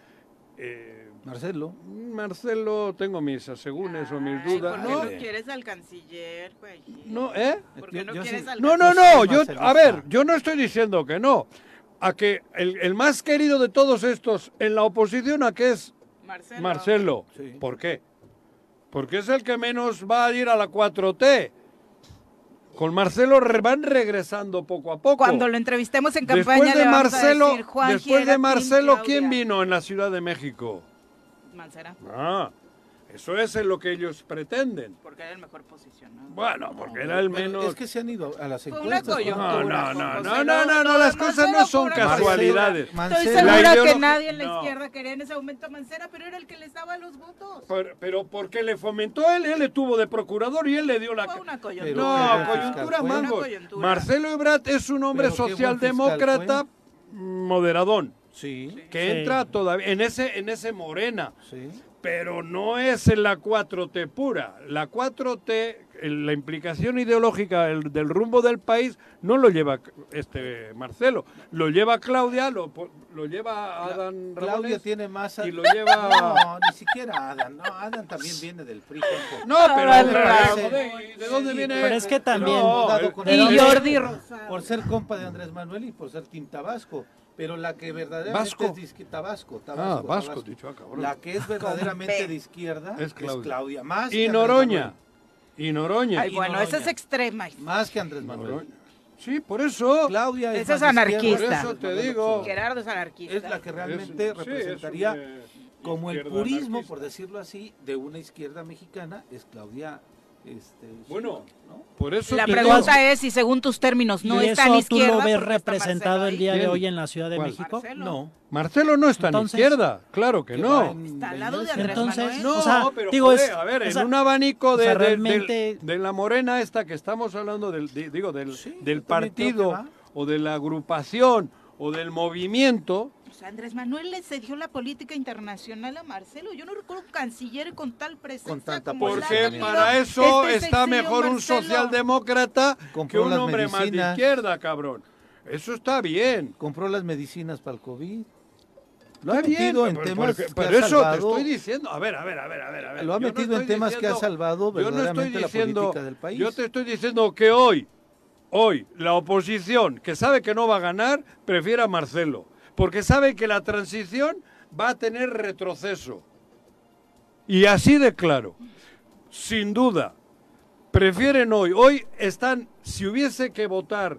eh, Marcelo. Marcelo, tengo mis asegúnes o mis dudas. ¿Por qué No, no quieres al canciller, güey? no, ¿eh? ¿Por qué no Yo- quieres sí- al No, no, no, yo, a ver, yo no estoy diciendo que no. A que el, el más querido de todos estos en la oposición, a que es Marcelo. Marcelo. Sí. ¿Por qué? Porque es el que menos va a ir a la 4T. Con Marcelo van regresando poco a poco. Cuando lo entrevistemos en campaña después de le vamos a Marcelo, decir, "Juanji después de Marcelo, Claudia". ¿quién vino en la Ciudad de México? Mancera, Ah, eso es en lo que ellos pretenden. porque era el mejor posicionado. Bueno, porque era el menos. Es que se han ido a las Fue una encuestas. coyuntura. No, no, no, José, no, no, no, no, las cosas no son casualidades. Mancera. Estoy segura que nadie en la No. izquierda quería en ese momento a Mancera, pero era el que les daba los votos. Pero, pero porque le fomentó él, él le tuvo de procurador y él le dio la... Fue una coyuntura. No, coyuntura, mango. Una coyuntura. Marcelo Ebrard es un hombre socialdemócrata moderadón, Sí, que Sí. entra todavía en ese, en ese morena, sí. Pero no es en la 4T pura. La 4T, el- la implicación ideológica del, del rumbo del país, no lo lleva este Marcelo, lo lleva Claudia, lo, lo lleva Adán Claudia Ramones tiene más... a- y lo lleva... No, ni siquiera Adán. No, Adán también viene del PRI. No, pero ¿y ¿de dónde Sí, viene? Pero es que también- No, el- Y Jordi Rosado. Por ser compa de Andrés Manuel y por ser Team Tabasco. Pero la que verdaderamente Vasco. es de izquier- Tabasco, Tabasco, Ah, Vasco, Tabasco. dicho, ah. La que es verdaderamente de izquierda Es es Claudia. Claudia. Más Y Noroña. Y Noroña. Ay, bueno, esa es extrema. Más que Andrés Manuel. Noroña. Sí, por eso. Claudia es Esa es anarquista. izquierda. Por eso te digo. Gerardo es anarquista. Es la que realmente Es- sí, representaría es una como el izquierda purismo, anarquista. por decirlo así, de una izquierda mexicana, es Claudia Este, Bueno, ¿no? por eso La pregunta digo- es si según tus términos no ¿Y está en tú izquierda. lo ves ¿por qué está representado el ahí? día de hoy en la Ciudad de ¿Cuál? México? Marcelo. No. Marcelo no está Entonces- en izquierda, claro que no. va en- Está al de lado de iglesia. Andrés Entonces, Manuel. No, o sea, pero digo, joder, es- a ver, o en un abanico o de, realmente- de la morena esta que estamos hablando, del, di- digo, del, Sí, del partido o de la agrupación o del movimiento, Andrés Manuel le cedió la política internacional a Marcelo. Yo no recuerdo un canciller con tal presencia. Con tanta como la ha porque para eso este está sexenio mejor un Marcelo. socialdemócrata que un hombre más de izquierda, cabrón. Eso está bien. Compró las medicinas para el COVID. Lo ha bien, metido en pero- temas porque- que pero ha eso te salvado. estoy diciendo. A ver, a ver, a ver, a ver. a ver. Lo ha Yo no metido en temas que ha salvado yo no estoy verdaderamente la diciendo- política del país. Yo te estoy diciendo que hoy, hoy, la oposición, que sabe que no va a ganar, prefiere a Marcelo. Porque sabe que la transición va a tener retroceso. Y así de claro. Sin duda. Prefieren hoy. Hoy están, si hubiese que votar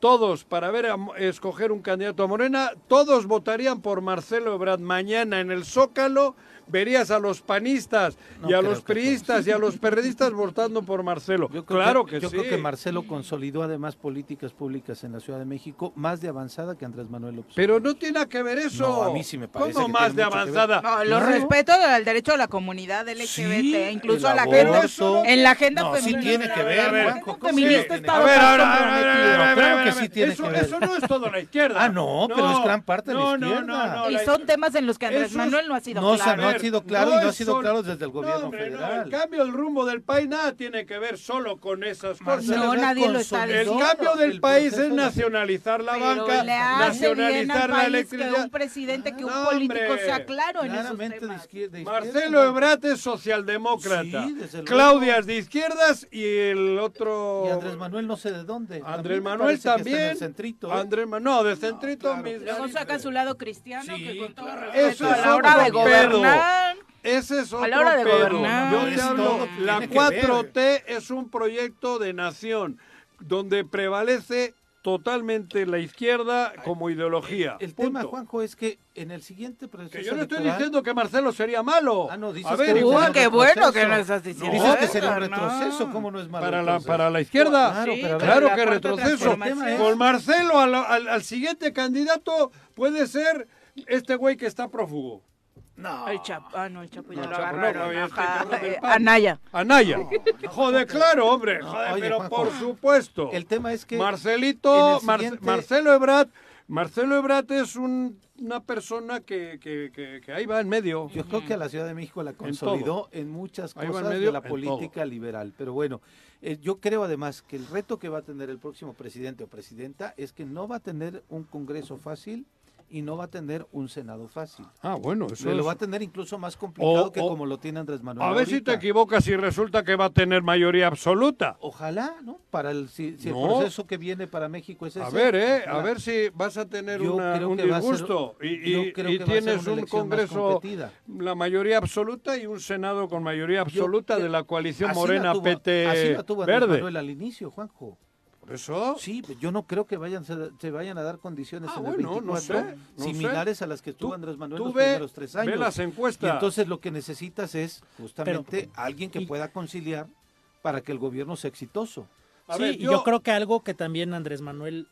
todos para ver a escoger un candidato a Morena, todos votarían por Marcelo Ebrard. Mañana en el Zócalo verías a los panistas No y a los priistas y a los perredistas votando por Marcelo. Yo creo claro que, que, yo sí. creo que Marcelo consolidó además políticas públicas en la Ciudad de México más de avanzada que Andrés Manuel López. Pero no tiene nada que ver eso. No, a mí sí me parece ¿Cómo que más tiene de avanzada? No, lo Claro. respeto al derecho a la comunidad LGBT, Sí, incluso a la gente en la agenda No, sí feminista. tiene que ver, agenda Juanjo, ¿cómo feminista sí? A ver, ahora, Claro que sí tiene eso, que ver. eso no es toda la izquierda. Ah, no, pero es gran parte de la no, no, izquierda. No, no, Y son temas en los que Andrés Manuel no ha sido no, claro. No ha sido claro y no ha sido solo- claro desde el gobierno No, hombre, no, federal. el cambio del rumbo del país nada tiene que ver solo con esas cosas. No, nadie lo está consolidó El diciendo. cambio del el país es de- nacionalizar la banca, le hace bien nacionalizar al la país que electricidad. un presidente, que un No, político hombre. sea claro en esos de temas. de izquierda. Marcelo Ebrard es socialdemócrata. Sí, desde luego. Claudia es de izquierdas y el otro. Y Andrés Manuel no sé de dónde. Andrés Manuel parece que está también. en el centrito, ¿eh? Andrés Ma- no, de centrito. claro. Luego saca narices. su lado cristiano, Sí, que con todo claro. respeto Eso a es la hora de pedo. Gobernar. Ese es otro A la hora de pedo. gobernar. Yo No, te es hablo, la tiene que 4T es un proyecto de nación donde prevalece totalmente la izquierda como ideología. El Punto. tema, Juanjo, es que en el siguiente proceso Que yo no estoy electoral- diciendo que Marcelo sería malo. Ah, no, dices A que ver, no igual qué bueno que no estás diciendo Dices que sería un no. retroceso, ¿cómo no es malo? para la, para la izquierda. Claro, Sí, pero Claro la que retroceso. Con Marcelo al, al- al siguiente candidato puede ser este güey que está prófugo. No. El Chapo, ah, no, el Chapo ya No, lo Chapo no, agarraron. este del eh. Anaya. Anaya. Joder, claro, hombre. Joder, oye, pero por supuesto. El tema es que Marcelito, Mar- Marcelo Ebrard, Marcelo Ebrard es un- una persona que, que- que- que ahí va en medio. yo creo que a la Ciudad de México la consolidó en, muchas en cosas medio, de la política liberal. Pero bueno, eh, yo creo además que el reto que va a tener el próximo presidente o presidenta es que no va a tener un Congreso fácil y no va a tener un Senado fácil. Ah, bueno, eso Se lo es- va a tener incluso más complicado O- que o- como lo tiene Andrés Manuel. A ver si te ahorita. equivocas y resulta que va a tener mayoría absoluta. Ojalá, ¿no? Para el, si, si el No. proceso que viene para México es ese. A ver, ¿eh? A ojalá. ver si vas a tener una- un a ser- disgusto y, y- y a tienes un Congreso, la mayoría absoluta y un Senado con mayoría absoluta Yo- de la coalición Morena tuvo- PT así la tuvo Andrés Verde. Manuel al inicio, Juanjo. ¿Por eso? Sí, yo no creo que vayan se, vayan a dar condiciones Ah, en bueno, el no 24 sé, no similares a las que tuvo Tú- Andrés Manuel tú los ve- primeros tres años. Ve las Y encuestas. entonces lo que necesitas es justamente Pero- alguien que y- pueda conciliar para que el gobierno sea exitoso. A sí, ver, yo... creo que algo que también Andrés Manuel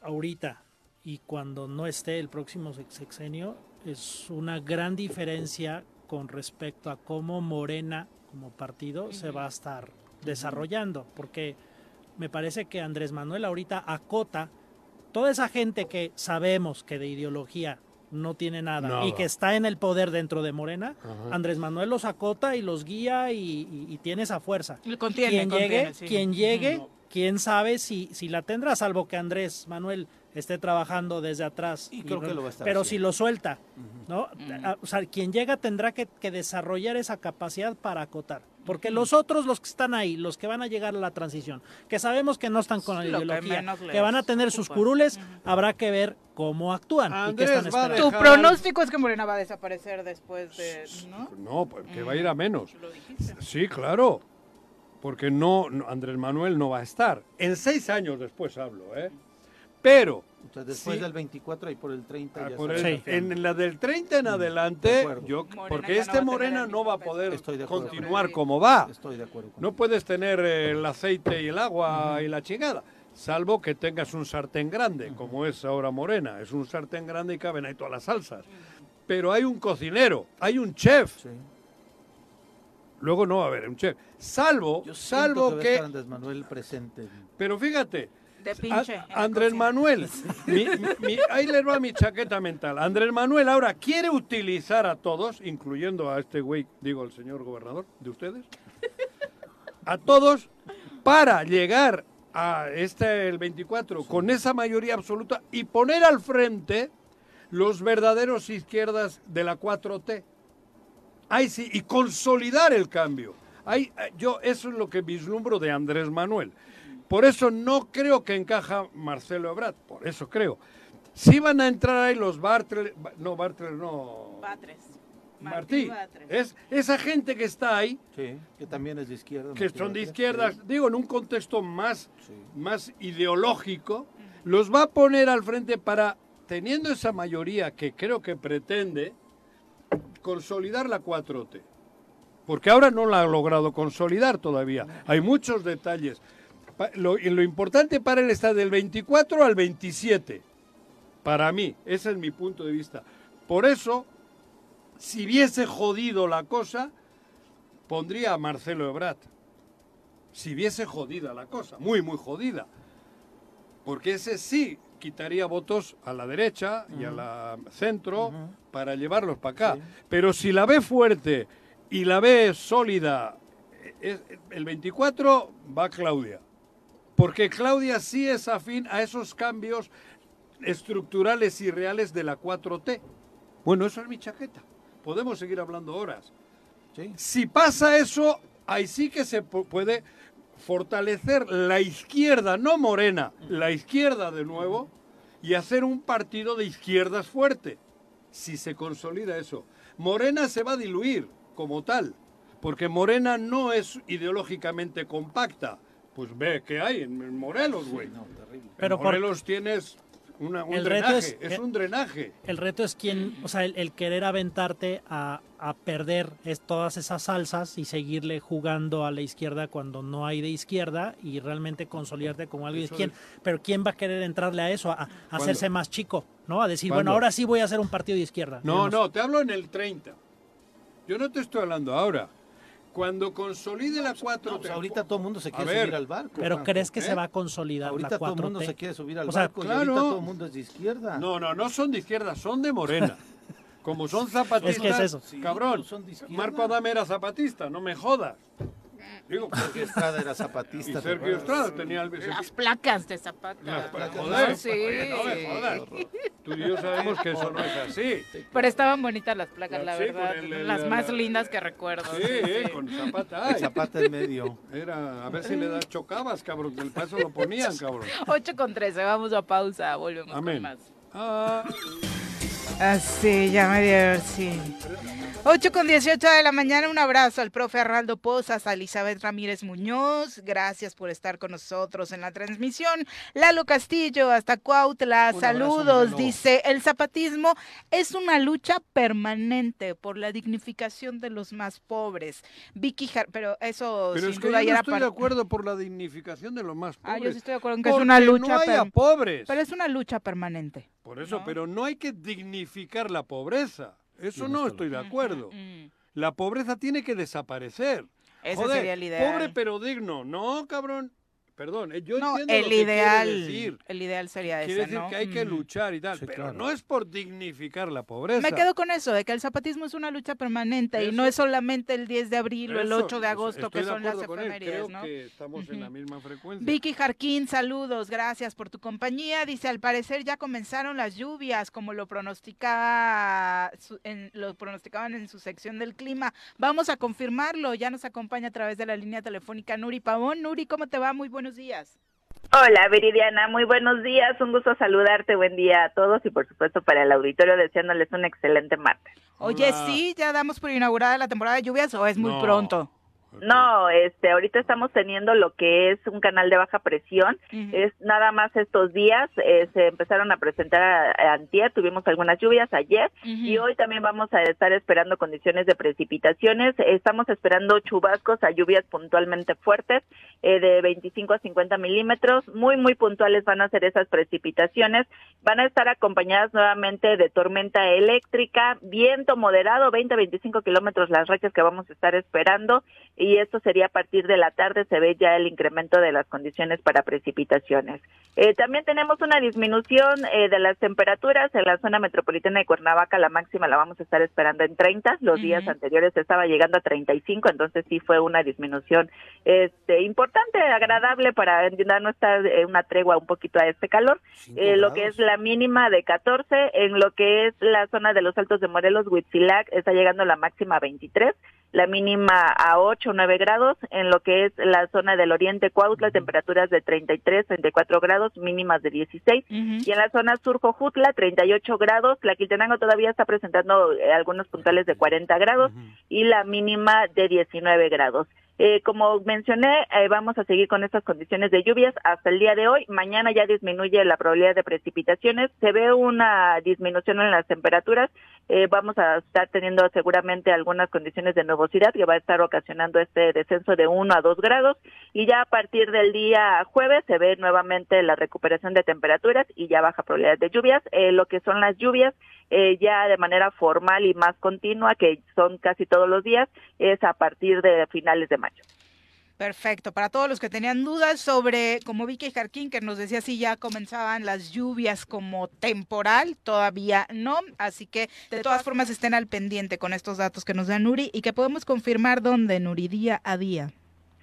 ahorita y cuando no esté el próximo sex- sexenio es una gran diferencia con respecto a cómo Morena como partido se va a estar desarrollando, porque me parece que Andrés Manuel ahorita acota toda esa gente que sabemos que de ideología no tiene nada, Nada. y que está en el poder dentro de Morena, Ajá. Andrés Manuel los acota y los guía y, y- y tiene esa fuerza Y Contiene, quien contiene, llegue, sí. quien llegue, No. quién sabe si, si la tendrá, salvo que Andrés Manuel esté trabajando desde atrás. Y creo no- que lo va a estar Pero haciendo. si lo suelta, ¿no? O sea, quien llega tendrá que, que desarrollar esa capacidad para acotar. Porque los otros, los que están ahí, los que van a llegar a la transición, que sabemos que no están con la que ideología, menos que van a tener sus curules, habrá que ver cómo actúan y qué están esperando. Tu dejar- pronóstico es que Morena va a desaparecer después de, ¿no? No, pues, que va a ir a menos. Lo dijiste. Sí, claro. Porque no, no- Andrés Manuel no va a estar. En seis años después hablo, ¿eh? Pero Entonces, después Sí. del 24 y por el 30 Ah, ya por. En la del 30 en De adelante, yo, Morena porque este no Morena no va a poder Estoy de acuerdo. continuar como va. Estoy de acuerdo con No puedes tener eh, el aceite y el agua y la chingada, salvo que tengas un sartén grande, como es ahora Morena. Es un sartén grande y caben ahí todas las salsas. Pero hay un cocinero, hay un chef. Sí. Luego no va a haber un chef. Salvo, Yo salvo que... Andrés Manuel presente. Pero fíjate, De pinche. Andrés. Manuel, mi- mi- ahí les va mi chaqueta mental. Andrés Manuel ahora quiere utilizar a todos, incluyendo a este güey, digo, el señor gobernador de ustedes, a todos para llegar a este, el 24, con esa mayoría absoluta y poner al frente los verdaderos izquierdas de la 4T. Ahí sí, y consolidar el cambio. Ahí, eh, yo, eso es lo que vislumbro de Andrés Manuel. Por eso no creo que encaja Marcelo Ebrard, por eso creo. Sí van a entrar ahí los Bartel, no, Bartel no, Batres. Martí. Batres. Es esa gente que está ahí, Sí, que también es de izquierda. que Martí son de Batres, izquierdas, sí. digo, en un contexto más, Sí. más ideológico, los va a poner al frente para, teniendo esa mayoría que creo que pretende, consolidar la 4T. Porque ahora no la ha logrado consolidar todavía. Hay muchos detalles. Lo, lo importante para él está del 24 al 27. Para mí, ese es mi punto de vista. Por eso, si viese jodido la cosa, pondría a Marcelo Ebrard. Si viese jodida la cosa, muy, muy jodida. Porque ese sí quitaría votos a la derecha y a la centro para llevarlos para acá. Sí. Pero si la ve fuerte y la ve sólida, es- el 24 va Claudia. Porque Claudia sí es afín a esos cambios estructurales y reales de la 4T. Bueno, eso es mi chaqueta. Podemos seguir hablando horas. Sí. Si pasa eso, ahí sí que se pu- puede fortalecer la izquierda, no morena, la izquierda de nuevo, y hacer un partido de izquierdas fuerte. Si se consolida eso. Morena se va a diluir como tal, porque Morena no es ideológicamente compacta. Pues ve que hay en Morelos, güey. No, terrible. Pero en por- Morelos tienes una- un El reto drenaje, es- es, un drenaje. El reto es quién, o sea, el, el querer aventarte a, a perder es todas esas salsas y seguirle jugando a la izquierda cuando no hay de izquierda y realmente consolidarte como alguien. ¿Quién, es- pero quién va a querer entrarle a eso, a, a hacerse más chico, ¿no? A decir, ¿Cuándo? bueno, ahora sí voy a hacer un partido de izquierda. No, no, te hablo en el 30. Yo no te estoy hablando ahora. Cuando consolide la 4 No, pues ahorita todo el mundo se A quiere ver, subir al barco. Pero. ¿crees que ¿eh? se va a consolidar Ahorita la todo el 4T? mundo se quiere subir al O sea, barco y claro. ahorita todo el mundo es de izquierda. No, no, no son de izquierda, son de morena. Como son zapatistas, Es que es eso. Cabrón. pues son de izquierda. Marco Adame era zapatista, no me jodas. Digo, Sergio Estrada era y zapatista. ¿te Sergio? Estrada tenía el... Las placas de Zapata. Las placas, Ah, joder, sí. no me jodas. Tú y yo sabemos que eso no es así. Pero estaban bonitas las placas, la Sí, verdad. el- el- las la- más la- lindas que recuerdo. Sí, eh, con Zapata. El ay. Zapata en medio. Era, a ver si le das chocabas, cabrón, que el paso lo ponían, cabrón. 8 con 13, vamos a pausa, volvemos Amén. con más. Ah, Así, ya me dio, sí. 8 con 18 de la mañana, un abrazo al profe Arnaldo Pozas, a Elizabeth Ramírez Muñoz, gracias por estar con nosotros en la transmisión. Lalo Castillo, hasta Cuautla, Un saludos, abrazo, dice, el zapatismo es una lucha permanente por la dignificación de los más pobres. Vicky, Jar- pero eso pero sin es que yo no ya era estoy de acuerdo por la dignificación de los más Ah, pobres. yo sí estoy de acuerdo en que es una lucha, no haya per- pobres. pero es una lucha permanente. Por eso, ¿no? pero no hay que dignificar la pobreza. Eso no estoy de acuerdo. La pobreza tiene que desaparecer. Ese Joder, sería el ideal. Pobre pero digno. No, cabrón. Perdón, eh, yo no, entiendo el lo que ideal, decir. el ideal sería Quiere ese, decir ¿no? que hay que luchar y tal, Sí, pero claro. no es por dignificar la pobreza. Me quedo con eso, de que el zapatismo es una lucha permanente y no es solamente el 10 de abril o el Eso, 8 de agosto, que son las efemérides, ¿no? que estamos en la misma frecuencia. Vicky Jarquín, saludos, gracias por tu compañía. Dice, al parecer ya comenzaron las lluvias, como lo pronosticaba, su- en, lo pronosticaban en su sección del clima. Vamos a confirmarlo, ya nos acompaña a través de la línea telefónica Nuri Pavón. Nuri, ¿cómo te va? Muy buenos días. Hola, Viridiana, muy buenos días. Un gusto saludarte. Buen día a todos y, por supuesto, para el auditorio, deseándoles un excelente martes. Oye, Hola. sí, ya damos por inaugurada la temporada de lluvias o es muy No, pronto. No, este, ahorita estamos teniendo lo que es un canal de baja presión. Es nada más estos días eh, se empezaron a presentar a, antier, tuvimos algunas lluvias ayer y hoy también vamos a estar esperando condiciones de precipitaciones. Estamos esperando chubascos a lluvias puntualmente fuertes eh, de 25 a 50 milímetros. Muy, muy puntuales van a ser esas precipitaciones. Van a estar acompañadas nuevamente de tormenta eléctrica, viento moderado, 20 a 25 kilómetros las rachas que vamos a estar esperando y esto sería a partir de la tarde, se ve ya el incremento de las condiciones para precipitaciones. Eh, también tenemos una disminución eh, de las temperaturas en la zona metropolitana de Cuernavaca, la máxima la vamos a estar esperando en 30, los días anteriores estaba llegando a 35, entonces sí fue una disminución este, importante, agradable para no estar eh, una tregua un poquito a este calor, eh, lo que es la mínima de 14, en lo que es la zona de los Altos de Morelos, Huitzilac, está llegando la máxima a 23, la mínima a 8 o 9 grados, en lo que es la zona del oriente Cuautla, temperaturas de 33, 34 grados, mínimas de 16, y en la zona sur Jojutla, 38 grados, la Quiltenango todavía está presentando eh, algunos puntales de 40 grados, y la mínima de 19 grados. Eh, como mencioné, eh, vamos a seguir con estas condiciones de lluvias hasta el día de hoy. Mañana ya disminuye la probabilidad de precipitaciones. Se ve una disminución en las temperaturas. Eh, vamos a estar teniendo seguramente algunas condiciones de nubosidad que va a estar ocasionando este descenso de 1 a 2 grados. Y ya a partir del día jueves se ve nuevamente la recuperación de temperaturas y ya baja probabilidad de lluvias. lo que son las lluvias eh, ya de manera formal y más continua, que son casi todos los días, es a partir de finales de mayo. Perfecto. Para todos los que tenían dudas sobre, como Vicky Jarquín, que nos decía si ya comenzaban las lluvias como temporal, todavía no. Así que de todas formas estén al pendiente con estos datos que nos da Nuri y que podemos confirmar dónde, Nuri, día a día.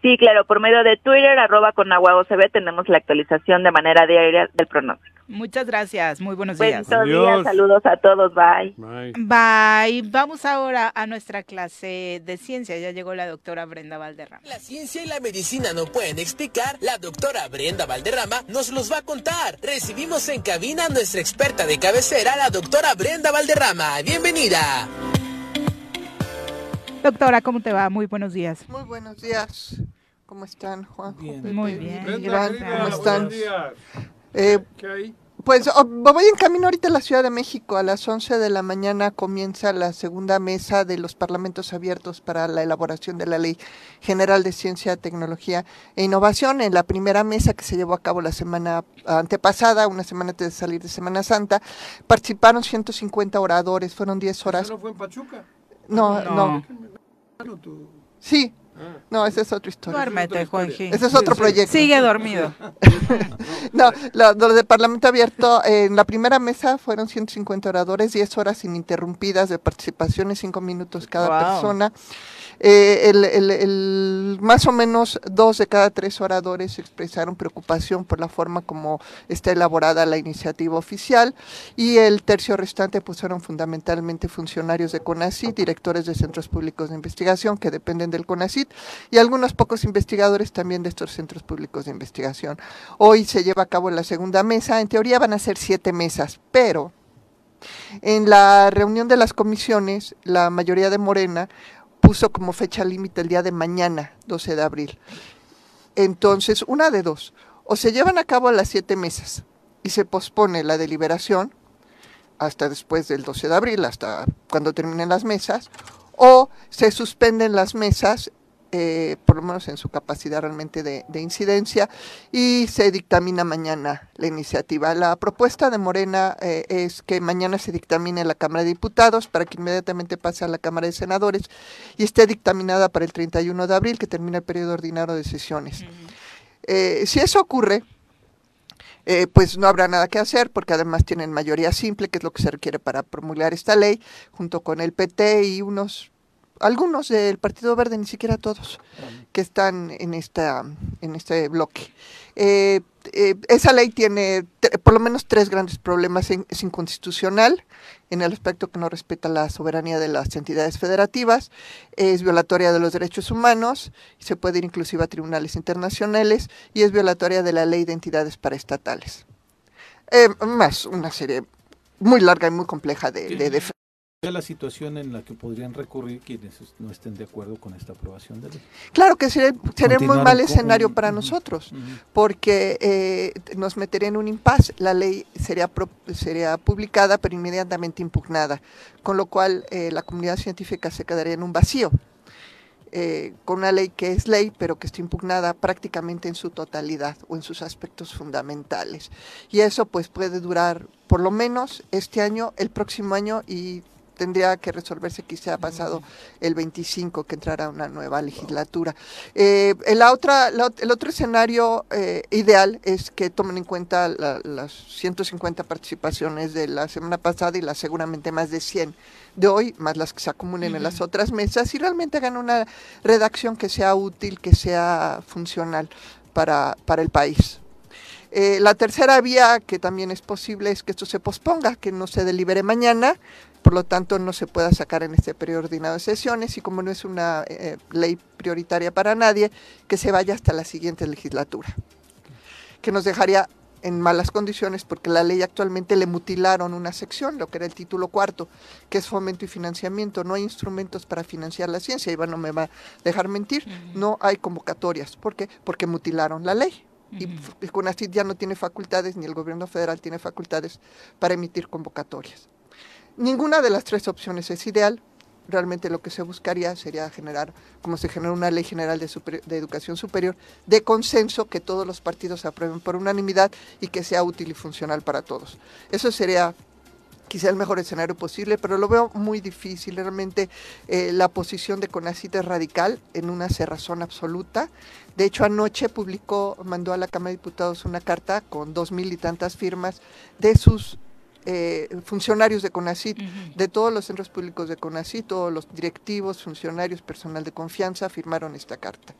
Sí, claro, por medio de Twitter, arroba con agua OCB, tenemos la actualización de manera diaria del pronóstico. Muchas gracias, muy buenos días. Buenos días, saludos a todos, bye. bye. Bye. Vamos ahora a nuestra clase de ciencia, ya llegó la doctora Brenda Valderrama. La ciencia y la medicina no pueden explicar, la doctora Brenda Valderrama nos los va a contar. Recibimos en cabina a nuestra experta de cabecera, la doctora Brenda Valderrama. Bienvenida. Doctora, ¿cómo te va? Muy buenos días. Muy buenos días. ¿Cómo están, Juan? Muy bien. ¿Cómo están? Eh, ¿Qué hay? Pues oh, voy en camino ahorita a la Ciudad de México. A las 11 de la mañana comienza la segunda mesa de los parlamentos abiertos para la elaboración de la Ley General de Ciencia, Tecnología e Innovación. En la primera mesa que se llevó a cabo la semana antepasada, una semana antes de salir de Semana Santa, participaron 150 oradores, fueron 10 horas. ¿Eso no fue en Pachuca? No, no. Sí. No, esa es otra historia. Duérmete, Juanji. Ese es otro proyecto. Sigue dormido. no, los de Parlamento Abierto, en la primera mesa fueron 150 oradores, 10 horas ininterrumpidas de participación y 5 minutos cada persona. Eh, más o menos dos de cada tres oradores expresaron preocupación por la forma como está elaborada la iniciativa oficial y el tercio restante pues fueron fundamentalmente funcionarios de CONACIT, directores de centros públicos de investigación que dependen del CONACIT y algunos pocos investigadores también de estos centros públicos de investigación. Hoy se lleva a cabo la segunda mesa, en teoría van a ser siete mesas, pero en la reunión de las comisiones, la mayoría de Morena puso como fecha límite el día de mañana, 12 de abril. Entonces, una de dos, o se llevan a cabo las siete mesas y se pospone la deliberación hasta después del 12 de abril, hasta cuando terminen las mesas, o se suspenden las mesas eh, por lo menos en su capacidad realmente de, incidencia, y se dictamina mañana la iniciativa. La propuesta de Morena eh, es que mañana se dictamine la Cámara de Diputados para que inmediatamente pase a la Cámara de Senadores y esté dictaminada para el 31 de abril, que termina el periodo ordinario de sesiones. Eh, si eso ocurre, pues no habrá nada que hacer porque además tienen mayoría simple, que es lo que se requiere para promulgar esta ley, junto con el PT y unos algunos del Partido Verde, ni siquiera todos, que están en, esta, en este bloque. Eh, eh, esa ley tiene por lo menos tres grandes problemas. Es inconstitucional en el aspecto que no respeta la soberanía de las entidades federativas, es violatoria de los derechos humanos, y se puede ir inclusive a tribunales internacionales, y es violatoria de la ley de entidades paraestatales. Eh, más una serie muy larga y muy compleja de, de, la situación en la que podrían recurrir quienes no estén de acuerdo con esta aprobación de ley. Claro que sería, sería muy mal escenario para nosotros, porque eh, nos metería en un impasse. La ley sería, sería publicada, pero inmediatamente impugnada, con lo cual eh, la comunidad científica se quedaría en un vacío. Eh, con una ley que es ley, pero que está impugnada prácticamente en su totalidad o en sus aspectos fundamentales. Y eso pues puede durar por lo menos este año, el próximo año y tendría que resolverse quizá pasado el 25 que entrará una nueva legislatura. Eh, la otra, el otro escenario eh, ideal es que tomen en cuenta las 150 participaciones de la semana pasada y las seguramente más de 100 de hoy, más las que se acumulen en las otras mesas y realmente hagan una redacción que sea útil, que sea funcional para, para el país. Eh, la tercera vía, que también es posible, es que esto se posponga, que no se delibere mañana, por lo tanto no se pueda sacar en este periodo ordinario de sesiones y como no es una eh, ley prioritaria para nadie, que se vaya hasta la siguiente legislatura, que nos dejaría en malas condiciones porque la ley actualmente le mutilaron una sección, lo que era el título cuarto, que es fomento y financiamiento. No hay instrumentos para financiar la ciencia, Iván no me va a dejar mentir, no hay convocatorias. ¿Por qué? Porque mutilaron la ley. Y CONACYT ya no tiene facultades, ni el gobierno federal tiene facultades para emitir convocatorias. Ninguna de las tres opciones es ideal. Realmente lo que se buscaría sería generar, como se genera una ley general de, educación superior, de consenso, que todos los partidos aprueben por unanimidad y que sea útil y funcional para todos. Eso sería quizá el mejor escenario posible, pero lo veo muy difícil. Realmente eh, la posición de CONACIT es radical en una cerrazón absoluta. De hecho, anoche publicó, mandó a la Cámara de Diputados una carta con dos mil y tantas firmas de sus eh, funcionarios de CONACIT, de todos los centros públicos de CONACIT, todos los directivos, funcionarios, personal de confianza firmaron esta carta,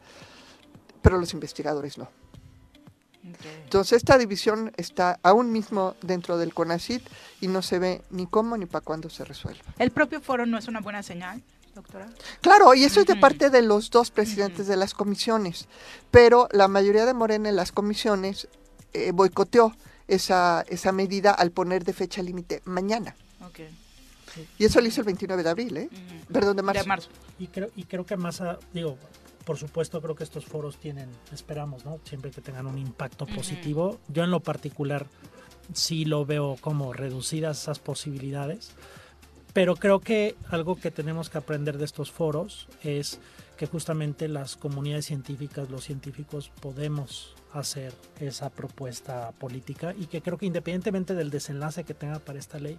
pero los investigadores no. Entonces esta división está aún mismo dentro del CONACIT y no se ve ni cómo ni para cuándo se resuelve. ¿El propio foro no es una buena señal? Doctora. Claro, y eso es de parte de los dos presidentes de las comisiones, pero la mayoría de Morena en las comisiones eh, boicoteó esa, esa medida al poner de fecha límite mañana. Y eso lo hizo el 29 de abril, ¿eh? Perdón, de marzo. Y, creo, y creo que más, digo, por supuesto creo que estos foros tienen, esperamos, ¿no? Siempre que tengan un impacto positivo. Yo en lo particular sí lo veo como reducidas esas posibilidades. Pero creo que algo que tenemos que aprender de estos foros es que justamente las comunidades científicas, los científicos, podemos hacer esa propuesta política y que creo que independientemente del desenlace que tenga para esta ley,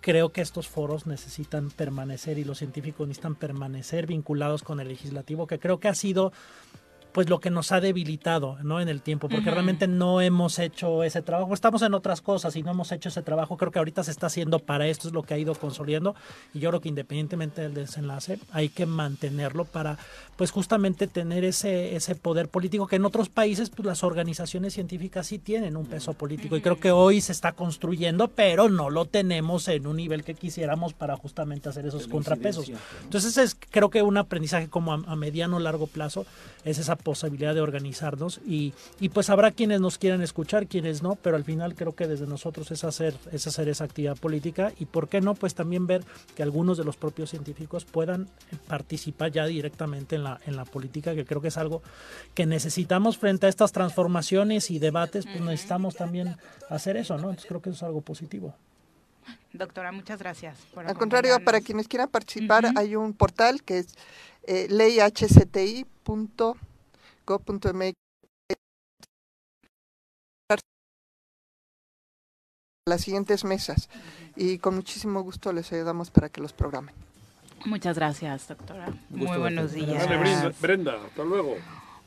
creo que estos foros necesitan permanecer y los científicos necesitan permanecer vinculados con el legislativo, que creo que ha sido pues lo que nos ha debilitado ¿no? en el tiempo, porque realmente no hemos hecho ese trabajo, estamos en otras cosas y no hemos hecho ese trabajo, creo que ahorita se está haciendo para esto, es lo que ha ido consolidando. Y yo creo que independientemente del desenlace hay que mantenerlo para pues justamente tener ese, ese poder político que en otros países pues las organizaciones científicas sí tienen un peso político. Y creo que hoy se está construyendo, pero no lo tenemos en un nivel que quisiéramos para justamente hacer esos contrapesos. Entonces es creo que un aprendizaje como a, a mediano largo plazo es esa posibilidad de organizarnos y, y, pues habrá quienes nos quieran escuchar, quienes no, pero al final creo que desde nosotros es hacer, es hacer esa actividad política y por qué no, pues también ver que algunos de los propios científicos puedan participar ya directamente en la, en la política, que creo que es algo que necesitamos frente a estas transformaciones y debates, pues necesitamos también hacer eso, ¿no? Entonces creo que eso es algo positivo. Doctora, muchas gracias. Al contrario, para quienes quieran participar, hay un portal que es eh, leyhcti.com go.mx las siguientes mesas y con muchísimo gusto les ayudamos para que los programen. Muchas gracias, doctora. Muy buenos días. Brenda, hasta luego.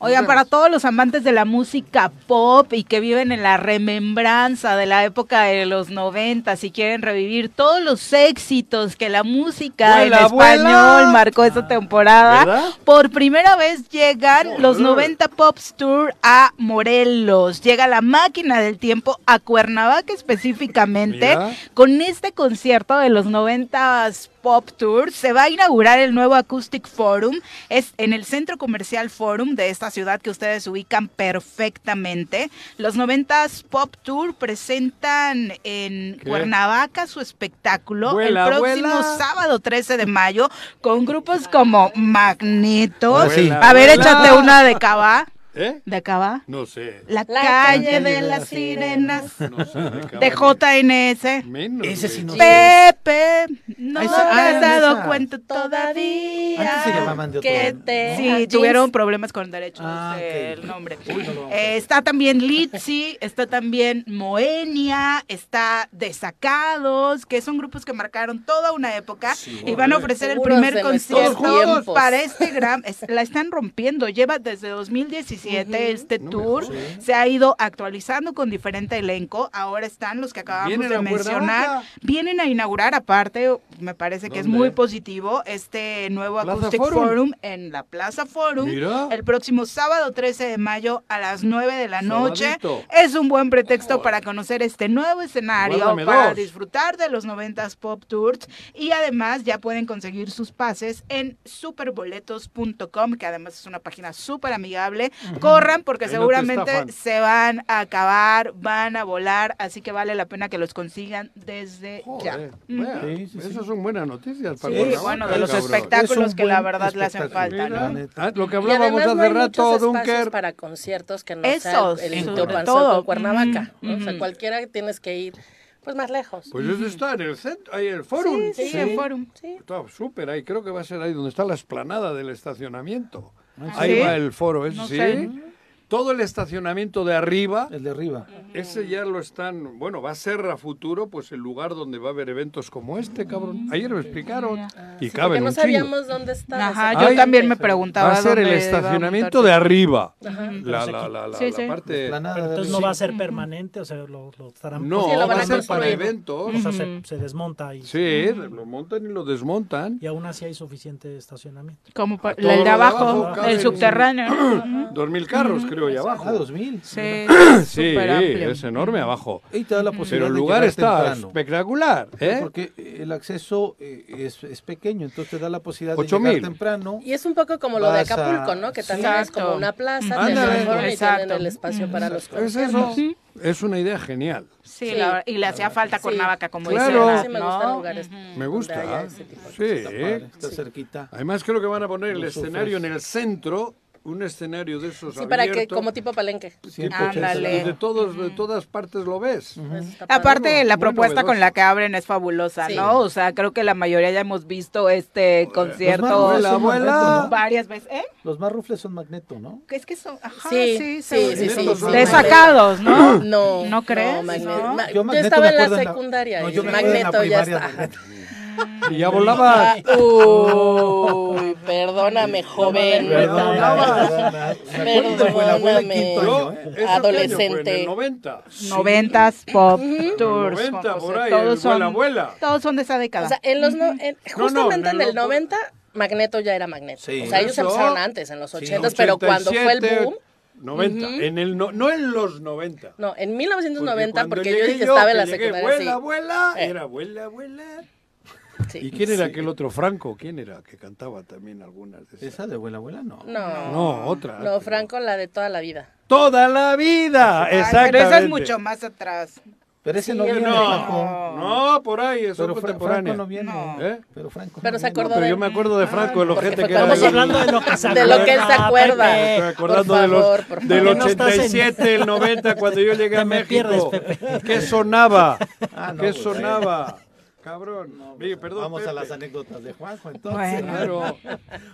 Oigan, para todos los amantes de la música pop y que viven en la remembranza de la época de los 90, si quieren revivir todos los éxitos que la música en español marcó esa temporada, por primera vez llegan los 90 Pops Tour a Morelos. Llega la máquina del tiempo a Cuernavaca específicamente con este concierto de los 90 Pop Tour. Se va a inaugurar el nuevo Acoustic Forum. Es en el Centro Comercial Forum de esta ciudad que ustedes ubican perfectamente. Los 90s Pop Tour presentan en ¿Qué? Cuernavaca su espectáculo Vuela, el próximo vuela. sábado 13 de mayo con grupos como Magneto. Vuela, a ver, échate una de Cava. ¿Eh? ¿De Cava? No sé. La, La calle, calle de, de las las sirenas. No sé. De JNS. Menos, Ese sí no. Pepe, no te ah, has dado esa. cuenta todavía. Antes se llamaban de otro Que te Sí, tuvieron problemas con derechos Ah, del nombre. Uy, no Eh, está también Litzy, está también Moenia, está Desacados, que son grupos que marcaron toda una época y van a ofrecer el primer concierto para este gran, es- la están rompiendo, lleva desde 2017 este tour, se ha ido actualizando con diferente elenco, ahora están los que acabamos Vienen de mencionar, vienen a inaugurar aparte, me parece que es ¿Dónde? muy positivo, este nuevo Plaza Acoustic Forum. Forum en la Plaza Forum Mira. el próximo sábado 13 de mayo a las 9 de la noche. Sabadito. Es un buen pretexto para conocer este nuevo escenario, Guárdame para dos. disfrutar de los 90s Pop Tours y además ya pueden conseguir sus pases en superboletos.com, que además es una página súper amigable. Corran porque no seguramente se van a acabar, van a volar, así que vale la pena que los consigan desde ya. Joder, vea, Sí, sí, sí. Esas son buenas noticias para Sí, Cuernavaca, bueno, de los cabrón. espectáculos Es que la verdad le hacen falta. Ah, lo que hablábamos no hace rato, Dunker. para conciertos que no Esos, sea el todo. con Cuernavaca. ¿no? O sea, cualquiera que tienes que ir pues más lejos. Pues eso está en el centro, ahí el forum. Sí, sí, en Forum. Sí. Está súper ahí, creo que va a ser ahí donde está la esplanada del estacionamiento. ¿Ah, Ahí sí? va el foro, ese No sí. sé. Todo el estacionamiento de arriba, El de arriba. ese ya lo están, bueno, va a ser a futuro pues el lugar donde va a haber eventos como este, cabrón. Ayer me explicaron. Y Sí, porque caben no un chingo. sabíamos dónde estaba. Ajá, yo también me preguntaba Va a ser el estacionamiento de arriba. Ajá. La, la, la, la, Sí, la sí. parte... Esplanada Pero de entonces no va a ser permanente, o sea, lo, lo estarán No, Sí, lo van va a ser para eventos. O sea, se, se desmonta ahí. Sí, lo montan y lo desmontan. Y aún así hay suficiente estacionamiento. Como el de abajo, abajo cabe el subterráneo. Dos mil carros, creo, ahí abajo. Ah, 2000. Sí, Sí, súper amplio. es enorme abajo. Y te da la Pero posibilidad el de lugar está temprano. espectacular, ¿eh? Porque el acceso eh, es, es pequeño, entonces te da la posibilidad Ocho de llegar mil. temprano. Y es un poco como lo de Acapulco, ¿no? Que también es como una plaza, te y tienen el espacio para los Es conciertos. eso. Es una idea genial. Sí, Sí. la- y le hacía falta Sí. Cuernavaca, como Claro. dice Sí, me ¿no? gustan lugares. Me gusta. Sí. Está padre, está cerquita. Además creo que van a poner el escenario en el centro, un escenario de esos Sí, para que, como tipo palenque. Siempre Ándale. y de todos de todas partes lo ves. Eso está padre. Aparte, la propuesta con la que abren es fabulosa, Sí. ¿no? O sea, creo que la mayoría ya hemos visto este concierto Los más Abuela. Magneto, ¿no? varias veces. ¿Eh? Los más rufles son magneto, ¿no? Es que son, ajá, Sí, sí, sí, sí, sí, sí. Desacados, ¿no? No. ¿No crees? Magne- ¿No? Ma- Yo yo, Magneto estaba me en la la- secundaria No, yo acuerdo en la Magneto ya está. Y ya volaba. Uy, perdóname, joven. Perdona, perdona. Me acuerdo de la abuela en quinto Yo, año, ¿eh? ¿eso qué año fue? En Adolescente. el 90. Noventas Pop Tours. 90 Juan por ahí, todos son, abuela, abuela. todos son de esa década. O sea, en los justamente en el el no- 90, Magneto ya era Magneto. Sí. o sea, ellos Eso. empezaron antes, en los 80, Sí, pero cuando fue el 87, boom, 90. en el no, no en los 90. no, en Porque 1990, cuando porque, yo dije estaba en la que secundaria. Abuela, sí. abuela, Eh. era abuela, abuela. Sí. ¿Y quién era aquel otro Franco? ¿Quién era que cantaba también algunas de esas? ¿Esa de abuela, abuela? No. No, No, otra. no, Franco, la de toda la vida. Toda la vida, Ay, exactamente. pero esa es mucho más atrás. Pero ese Sí, no viene, No, no, por ahí, eso Pero Fra-. Franco no viene. No. ¿Eh? Pero Franco Pero no se acordó Pero de yo me acuerdo de Franco, de lo Porque gente que. Estamos hablando de lo que se De lo que él se acuerda. Pepe. Estoy acordando Por de los, favor, del favor. No estás en- 87, el 90, cuando yo llegué a me México. pierdes, Pepe. ¿Qué sonaba? Ah, no, ¿Qué pues, sonaba? Cabrón. Oye, perdón, Vamos a Pepe. las anécdotas de Juanjo, entonces. Bueno. Claro.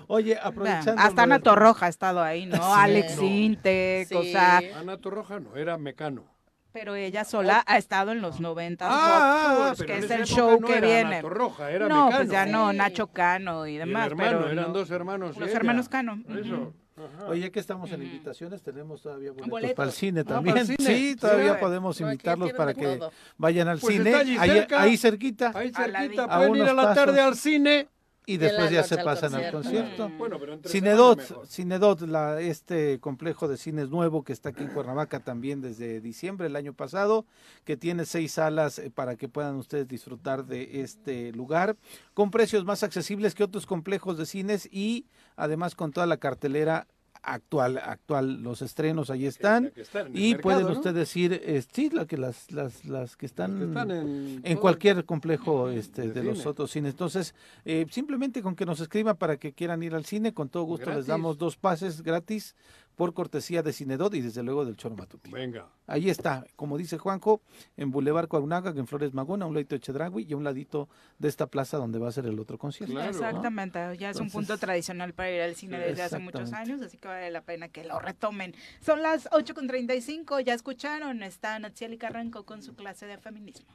Oye, aprovechando. hasta lo Ana Torroja ha estado ahí, ¿no? Alex no. Intec, o Sí. sea, Ana Torroja no, era mecano. pero ella sola ha estado en los 90 Ah, ah, ah, Tours, pero que es el show no que era viene. Ana Torroja, era no, mecano. pues ya no, Sí. Nacho Cano y Y el demás, hermano, pero eran no. dos hermanos. Los hermanos Cano. Eso. Ajá. Oye, que estamos en invitaciones, tenemos todavía boletos, Boletos. para el cine Ah, también. para el cine. Sí, todavía Sí. podemos invitarlos para que todo. vayan al Pues cine. está allí ahí, cerca. ahí cerquita. Ahí cerquita, a pueden ir a la tarde al cine. Y después ya se pasan al concierto. concierto. Bueno, pero entre Cinedot. Cinedot, la, este complejo de cines nuevo que está aquí en Cuernavaca también desde diciembre del año pasado, que tiene seis salas eh, para que puedan ustedes disfrutar de este lugar, con precios más accesibles que otros complejos de cines y además con toda la cartelera actual, actual, los estrenos ahí están y mercado, pueden ¿no? ustedes ir, eh, sí, la que las, las, las que están, que están en cualquier complejo este, de, de los otros cines. Entonces, eh, simplemente con que nos escriban para que quieran ir al cine, con todo gusto les damos dos pases gratis por cortesía de Cinedot y desde luego del Choro Matutino. Venga. Ahí está, como dice Juanjo, en Boulevard Coaunaga, en Flores Magona, a un ladito de Chedragui y a un ladito de esta plaza donde va a ser el otro concierto. Exactamente, ya es un punto tradicional para ir al cine desde hace muchos años, así que vale la pena que lo retomen. Son las 8.35, ya escucharon, está Natsieli Carranco con su clase de feminismo.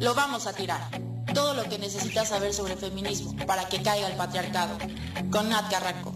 Lo vamos a tirar. Todo lo que necesitas saber sobre feminismo para que caiga el patriarcado. Con Nat Carranco.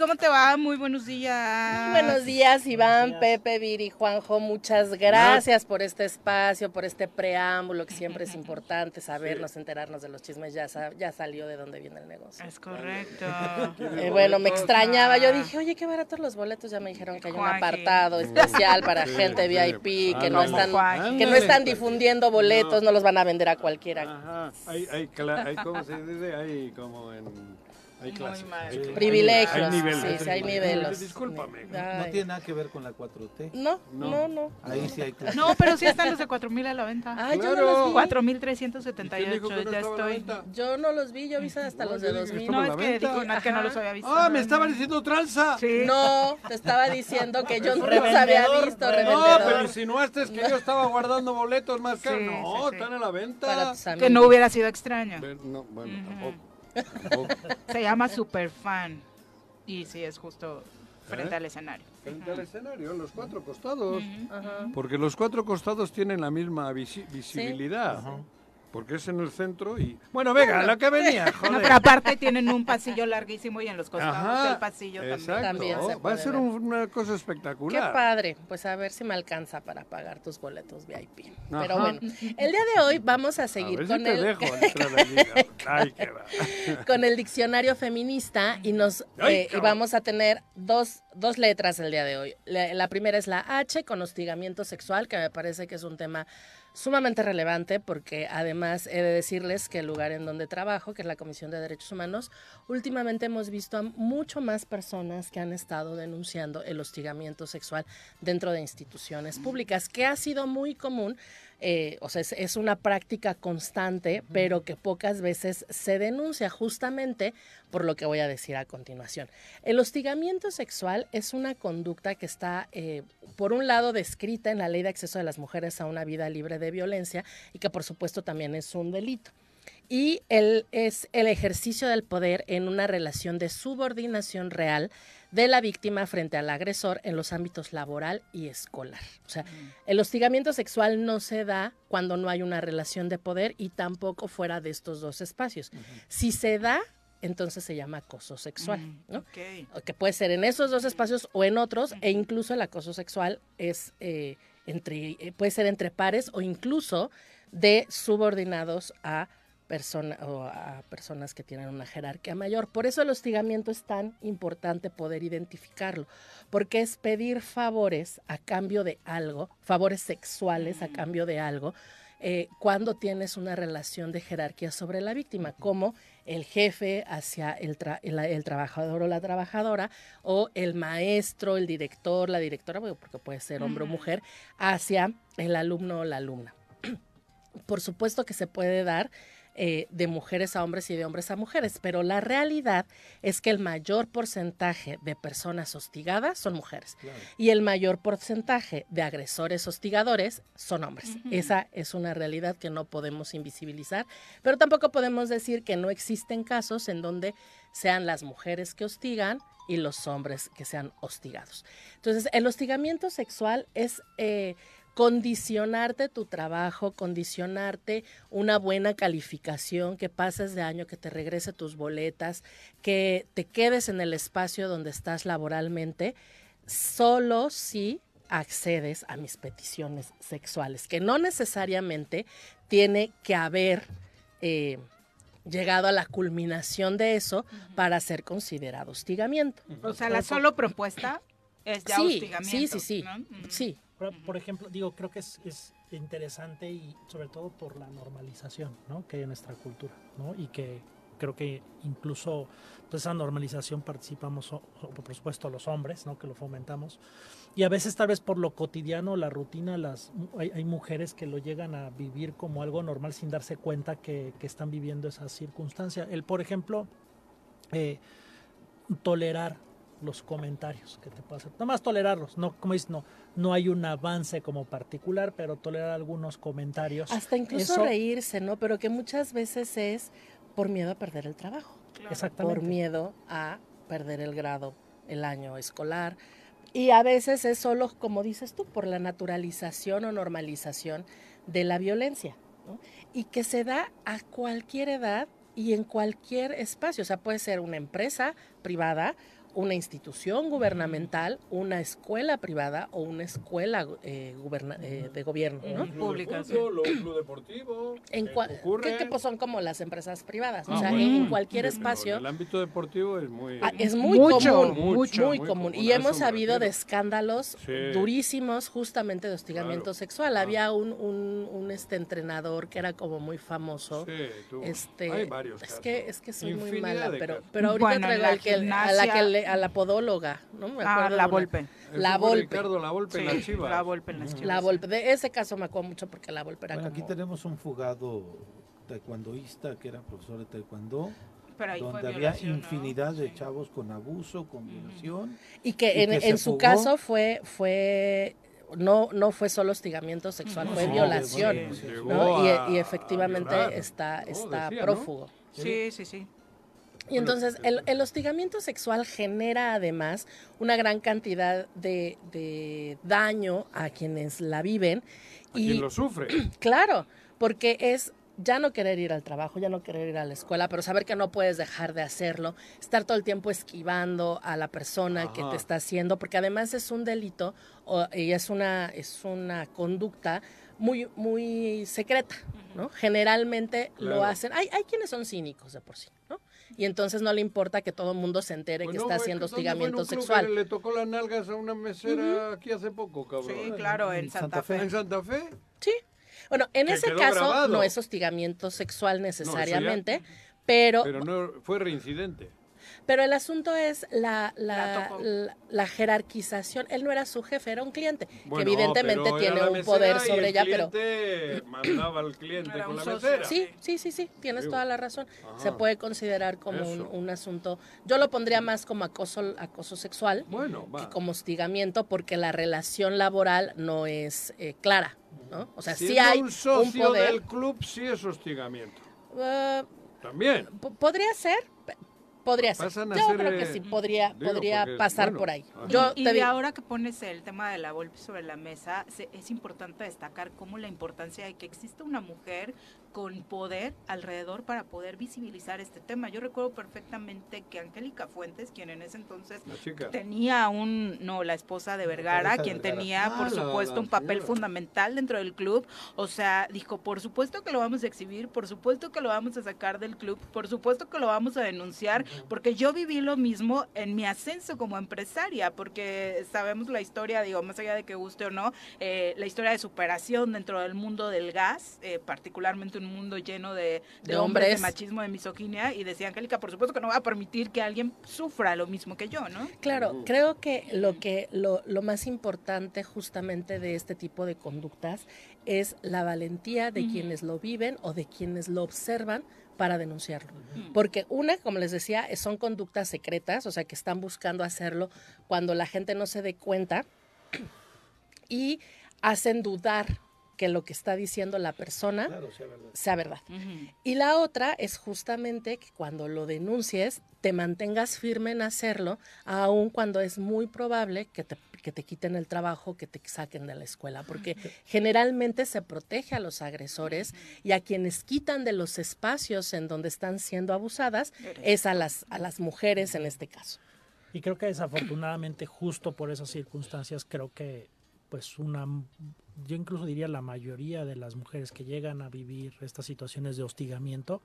¿Cómo te va? Muy buenos días. Buenos días, Iván, Pepe, Viri, Juanjo. Muchas gracias por este espacio, por este preámbulo que siempre es importante sabernos, enterarnos de los chismes. Ya, sa- ya salió de dónde viene el negocio. Es correcto. Eh, bueno, me extrañaba. Yo dije, oye, qué baratos los boletos. Ya me dijeron que hay un apartado especial para Sí, gente sí. VIP, que Ah, no están, que no están difundiendo boletos, no los van a vender a cualquiera. Ajá. Hay, hay, hay, ¿cómo se dice? Hay como en... Hay Muy clases. mal. hay- hay- Privilegios. Hay niveles. Sí, sí, hay niveles. Discúlpame. No Ay. tiene nada que ver con la 4T. No, no, no. Ahí sí hay clases. No, pero sí están los de 4.000 a la venta. Ay, yo no Claro. los vi. 4.378, dijo que no ya estoy. Yo no los vi, yo vi hasta No, los de dije que 2000. estaba No, es que dijo Nat que no los había visto. Ah, me estaba diciendo tranza. Sí. No, te estaba diciendo que yo no los había visto, revendedor. No, pero insinuaste que yo estaba guardando boletos más caros. Sí, no, sí, sí. están a la venta. Para tus Que no hubiera sido extraño. Pero No, bueno, tampoco. Se llama Superfan. Y sí, es justo frente ¿Eh? al escenario. Frente al escenario, los cuatro costados. Ajá. Porque los cuatro costados tienen la misma visi- visibilidad. Porque es en el centro y... Bueno, venga, la que venía, No, joder. pero aparte tienen un pasillo larguísimo y en los costados Ajá, del pasillo Exacto. También se Va a ser ver. un- una cosa Qué espectacular. padre, pues a ver si me alcanza para pagar tus boletos VIP. Ajá. Pero bueno, el día de hoy vamos a A seguir con te el, dejo. Ay, qué con el diccionario feminista y nos Ay, eh, y vamos a tener dos, dos letras el día de hoy. La, la primera es la H con hostigamiento sexual, que me parece que es un tema sumamente relevante porque además he de decirles que el lugar en donde trabajo, que es la Comisión de Derechos Humanos, últimamente hemos visto a mucho más personas que han estado denunciando el hostigamiento sexual dentro de instituciones públicas, que ha sido muy común. Eh, o sea, es, es una práctica constante, pero que pocas veces se denuncia justamente por lo que voy a decir a continuación. El hostigamiento sexual es una conducta que está, eh, por un lado, descrita en la ley de acceso de las mujeres a una vida libre de violencia y que, por supuesto, también es un delito. Y el, es el ejercicio del poder en una relación de subordinación real de la víctima frente al agresor en los ámbitos laboral y escolar. O sea, el hostigamiento sexual no se da cuando no hay una relación de poder y tampoco fuera de estos dos espacios. Si se da, entonces se llama acoso sexual, ¿no? Ok. O que puede ser en esos dos espacios o en otros, e incluso el acoso sexual es eh, entre, eh, puede ser entre pares o incluso de subordinados a persona, o a personas que tienen una jerarquía mayor. Por eso el hostigamiento es tan importante poder identificarlo, porque es pedir favores a cambio de algo, favores sexuales a cambio de algo, eh, cuando tienes una relación de jerarquía sobre la víctima, como el jefe hacia el, tra- el- el trabajador o la trabajadora, o el maestro, el director, la directora, porque puede ser hombre o mujer, hacia el alumno o la alumna. Por supuesto que se puede dar eh, de mujeres a hombres y de hombres a mujeres, pero la realidad es que el mayor porcentaje de personas hostigadas son mujeres y el mayor porcentaje de agresores hostigadores son hombres. Esa es una realidad que no podemos invisibilizar, pero tampoco podemos decir que no existen casos en donde sean las mujeres que hostigan y los hombres que sean hostigados. Entonces, el hostigamiento sexual es... eh, condicionarte tu trabajo, condicionarte una buena calificación, que pases de año, que te regrese tus boletas, que te quedes en el espacio donde estás laboralmente, solo si accedes a mis peticiones sexuales, que no necesariamente tiene que haber eh, llegado a la culminación de eso para ser considerado hostigamiento. O sea, la solo propuesta es ya sí, hostigamiento. Sí, sí, sí. Sí. Por, por, ejemplo, digo, creo que es, es, interesante y sobre todo por la normalización ¿no? que hay en nuestra cultura, ¿no? Y que creo que incluso pues, esa normalización participamos, por supuesto, los hombres, ¿no? Que lo fomentamos. Y a veces tal vez por lo cotidiano, la rutina, las hay, hay mujeres que lo llegan a vivir como algo normal sin darse cuenta que, que están viviendo esa circunstancia. El, por ejemplo, eh, tolerar los comentarios que te hacer. Nada más tolerarlos, no, como dices, no, no hay un avance como particular, pero tolerar algunos comentarios. Hasta incluso reírse, ¿no? Pero que muchas veces es por miedo a perder el trabajo. Exactamente. Por miedo a perder el grado, el año escolar. Y a veces es solo, como dices tú, por la naturalización o normalización de la violencia. ¿no? Y que se da a cualquier edad y en cualquier espacio. O sea, puede ser una empresa privada una institución gubernamental, una escuela privada o una escuela eh, eh, de gobierno, ¿no? Pública. Un club deportivo. En ¿Qué, ¿qué, pues son como las empresas privadas? Ah, o sea, en cualquier espacio. el ámbito deportivo es muy. Ah, es muy común, mucho, muy, común. Y hemos sabido de escándalos durísimos justamente de hostigamiento sexual. Ah. Había un, un, un, este entrenador que era como muy famoso. Sí, este, Hay varios. Es que, es que soy muy mala, pero, pero ahorita traigo al que, a la que le a la podóloga, ¿no? Me ah, la Volpe. La Volpe. Ricardo La Volpe en las Chivas. La Volpe en las Chivas. La Volpe. De ese caso me acuerdo mucho porque la Volpe era bueno, como... aquí tenemos un fugado taekwondoísta que era profesor de taekwondo. Pero ahí donde fue había violación, infinidad ¿no? de Sí. chavos con abuso, con violación. Y que y en, que en su fugó. caso fue, fue no, no fue solo hostigamiento sexual, fue No, violación. bueno, sí. ¿no? Y, a- y efectivamente está, No, está decía, ¿no? prófugo. Sí, sí, sí. Y entonces el, el hostigamiento sexual genera además una gran cantidad de, de daño a quienes la viven. A y quien lo sufre. Claro, porque es ya no querer ir al trabajo, ya no querer ir a la escuela, pero saber que no puedes dejar de hacerlo, estar todo el tiempo esquivando a la persona que te está haciendo, porque además es un delito o- y es una, es una conducta muy, muy secreta, ¿no? Generalmente lo hacen, hay, hay quienes son cínicos de por sí. Y entonces no le importa que todo el mundo se entere Pues que no, está haciendo ¿dónde fue en hostigamiento sexual. que Le tocó las nalgas a una mesera aquí hace poco, cabrón. Sí, claro, en En Santa, Santa Fe. ¿En Santa Fe? Sí. Bueno, en Que ese caso grabado. no es hostigamiento sexual ya- necesariamente, pero, Pero no fue reincidente. Pero el asunto es la, la, La tocó. la- la jerarquización. Él no era su jefe, era un cliente, Bueno, que evidentemente tiene un poder y sobre el ella, pero... cliente mandaba al cliente con un la mesera. Sí, sí, sí, sí, tienes Digo, toda la razón. Se puede considerar como un, un asunto, yo lo pondría más como acoso, acoso sexual Bueno, que va. como hostigamiento porque la relación laboral no es eh, clara, ¿no? O sea, sí hay un socio poder. del club sí es hostigamiento. eh, También. P- podría ser, podría ser. Pasan a Yo ser, creo que eh, sí podría, digo, podría porque, pasar bueno, por ahí. Yo Y digo, ahora que pones el tema de la Volpe sobre la mesa, se- es importante destacar cómo la importancia de que exista una mujer con poder alrededor para poder visibilizar este tema. Yo recuerdo perfectamente que Angélica Fuentes, quien en ese entonces tenía un, no, la esposa de Vergara, quien Vergara. tenía, Ah, por supuesto, un papel señora. fundamental dentro del club. O sea, dijo, por supuesto que lo vamos a exhibir, por supuesto que lo vamos a sacar del club, por supuesto que lo vamos a denunciar, porque yo viví lo mismo en mi ascenso como empresaria, porque sabemos la historia, digo, más allá de que guste o no, eh, la historia de superación dentro del mundo del gas, eh, particularmente un mundo lleno de, de De hombres, de machismo, de misoginia, y decía Angélica, por supuesto que no va a permitir que alguien sufra lo mismo que yo, ¿no? claro, creo que lo que lo, lo más importante justamente de este tipo de conductas es la valentía de quienes lo viven o de quienes lo observan para denunciarlo. Porque una, como les decía, son conductas secretas, o sea, que están buscando hacerlo cuando la gente no se dé cuenta y hacen dudar que lo que está diciendo la persona Claro, sea verdad. sea verdad. Ujú. Y la otra es justamente que cuando lo denuncies te mantengas firme en hacerlo, aun cuando es muy probable que te, que te quiten el trabajo, que te saquen de la escuela, porque generalmente se protege a los agresores y a quienes quitan de los espacios en donde están siendo abusadas es a las, a las mujeres en este caso. Y creo que desafortunadamente justo por esas circunstancias creo que pues una yo incluso diría la mayoría de las mujeres que llegan a vivir estas situaciones de hostigamiento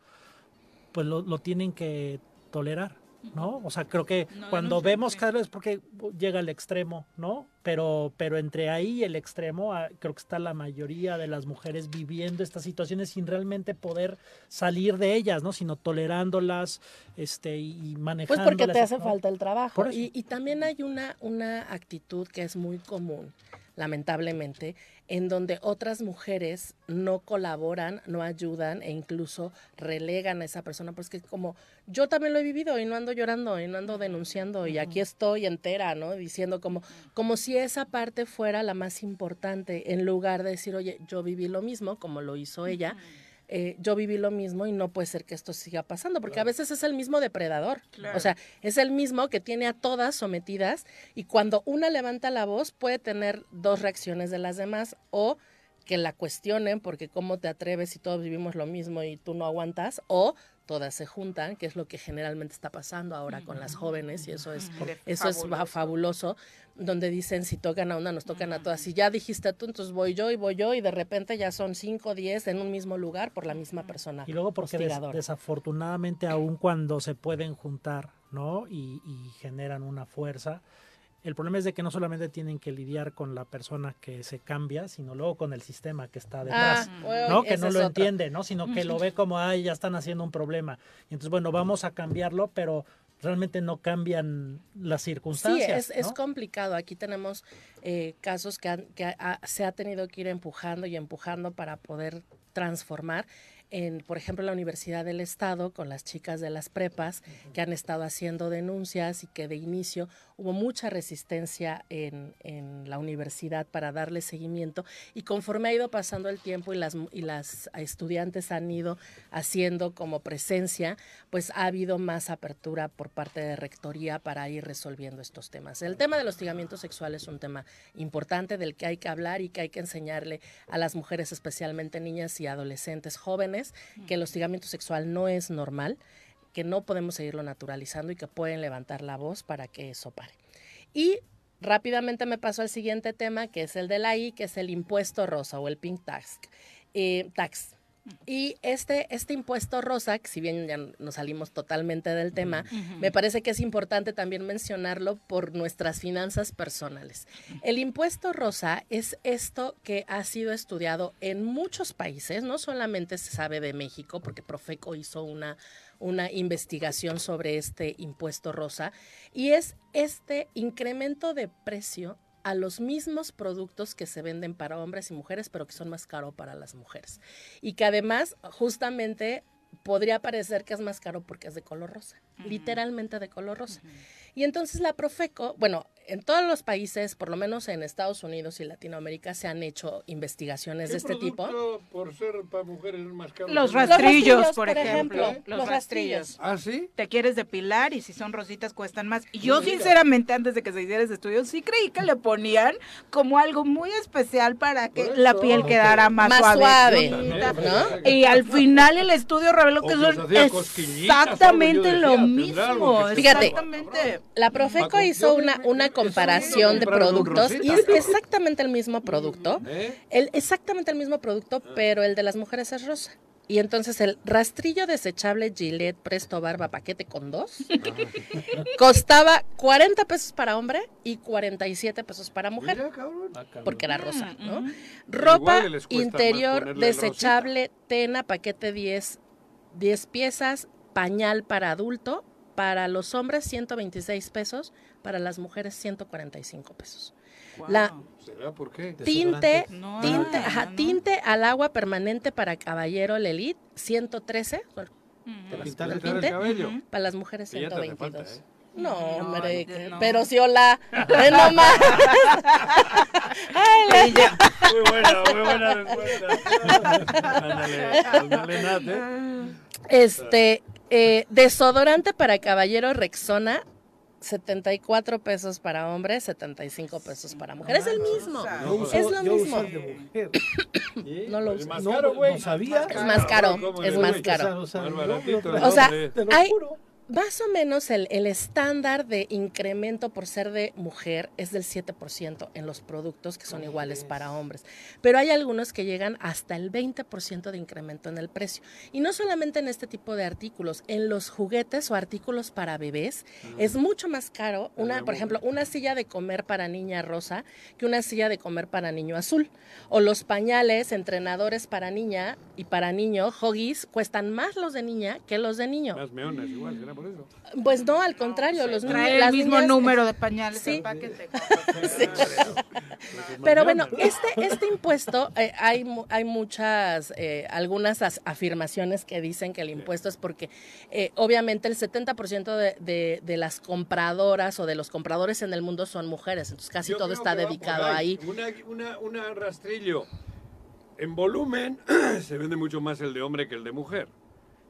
pues lo, lo tienen que tolerar ¿no? O sea, creo que cuando vemos cada vez, porque llega el extremo, ¿no? Pero, pero entre ahí y el extremo, ah, creo que está la mayoría de las mujeres viviendo estas situaciones sin realmente poder salir de ellas, ¿no? Sino tolerándolas este, y manejándolas. Pues porque te hace falta el trabajo. Y, y también hay una, una actitud que es muy común, lamentablemente, en donde otras mujeres no colaboran, no ayudan e incluso relegan a esa persona, porque como yo también lo he vivido y no ando llorando y no ando denunciando y aquí estoy entera, ¿no? Diciendo como, como si esa parte fuera la más importante, en lugar de decir, oye, yo viví lo mismo, como lo hizo ella. Eh, yo viví lo mismo y no puede ser que esto siga pasando, porque a veces es el mismo depredador. O sea, es el mismo que tiene a todas sometidas y cuando una levanta la voz puede tener dos reacciones de las demás o que la cuestionen porque cómo te atreves si todos vivimos lo mismo y tú no aguantas o todas se juntan, que es lo que generalmente está pasando ahora con las jóvenes y eso es eso es fabuloso, donde dicen si tocan a una nos tocan a todas. Si ya dijiste tú, entonces voy yo y voy yo y de repente ya son cinco o diez en un mismo lugar por la misma persona. Y luego porque desafortunadamente aún cuando se pueden juntar, ¿no? Y, y generan una fuerza, el problema es de que no solamente tienen que lidiar con la persona que se cambia, sino luego con el sistema que está detrás, ah, ¿no? Que no lo entiende, ¿no? Sino que lo ve como, ay, ya están haciendo un problema. Y entonces, bueno, vamos a cambiarlo, pero realmente no cambian las circunstancias. Sí, es, es complicado. Aquí tenemos eh, casos que, que se ha tenido que ir empujando y empujando para poder transformar en, por ejemplo, la Universidad del Estado con las chicas de las prepas que han estado haciendo denuncias y que de inicio hubo mucha resistencia en, en la universidad para darle seguimiento. Y conforme ha ido pasando el tiempo y las, y las estudiantes han ido haciendo como presencia, pues ha habido más apertura por parte de Rectoría para ir resolviendo estos temas. El tema del hostigamiento sexual es un tema importante del que hay que hablar y que hay que enseñarle a las mujeres, especialmente niñas y adolescentes jóvenes, que el hostigamiento sexual no es normal que no podemos seguirlo naturalizando y que pueden levantar la voz para que eso pare. Y rápidamente me paso al siguiente tema, que es el de la I, que es el impuesto rosa o el pink tax. Eh. Y este, este impuesto rosa, que si bien ya nos salimos totalmente del tema, me parece que es importante también mencionarlo por nuestras finanzas personales. El impuesto rosa es esto que ha sido estudiado en muchos países, no solamente se sabe de México, porque Profeco hizo una, una investigación sobre este impuesto rosa, y es este incremento de precio a los mismos productos que se venden para hombres y mujeres, pero que son más caros para las mujeres. Y que además, justamente, podría parecer que es más caro porque es de color rosa, literalmente de color rosa. Y entonces la Profeco, bueno, en todos los países, por lo menos en Estados Unidos y Latinoamérica, se han hecho investigaciones de este tipo. por ser para mujeres más caro? Los rastrillos, por, ejemplo. Los, rastrillos. ¿Ah, sí? Te quieres depilar y si son rositas cuestan más. Yo, sinceramente, antes de que se hiciera ese estudio, sí creí que le ponían como algo muy especial para que la piel quedara más, suave. Y al final el estudio reveló que son exactamente lo mismo. Fíjate, la Profeco hizo una, una comparación de productos y es exactamente el mismo producto, ¿Eh? el, exactamente el mismo producto, pero el de las mujeres es rosa. Y entonces el rastrillo desechable Gillette Presto Barba paquete con dos costaba 40 pesos para hombre y 47 pesos para mujer. Ah, porque era rosa, ¿no? Ropa interior desechable Tena paquete 10, 10 piezas, pañal para adulto para los hombres 126 pesos, para las mujeres 145 pesos. La ¿Será por qué? Tinte, tinte, tinte al agua permanente para caballero Lelit 113. tinte, Para las mujeres 122. ¿eh? No, hombre, pero si hola, no más. Ay, Muy buena, muy buena respuesta. ándale, Nate. Este, eh, desodorante para caballero Rexona, 74 pesos para hombres, 75 pesos para mujeres. es el mismo. es lo mismo. no lo uso. Es más caro, güey. sabía. Es más caro. Es más caro. O sea, hay, más o menos el, el, estándar de incremento por ser de mujer es del 7% en los productos que son iguales para hombres. Pero hay algunos que llegan hasta el 20% de incremento en el precio. Y no solamente en este tipo de artículos, en los juguetes o artículos para bebés es mucho más caro, una, por ejemplo, una silla de comer para niña rosa que una silla de comer para niño azul. O los pañales, entrenadores para niña y para niño, hoggies, cuestan más los de niña que los de niño. Las meonas igual, ¿será por eso? Pues no, al contrario, los Trae el mismo número de pañales sí. paquete. sí. Pero bueno, este, este impuesto, eh, hay, hay muchas, eh, algunas afirmaciones que dicen que el impuesto es porque eh, obviamente el 70% de, de, de, las compradoras o de los compradores en el mundo son mujeres, entonces casi Yo todo está dedicado ahí. ahí. Una, una, una rastrillo. En volumen se vende mucho más el de hombre que el de mujer.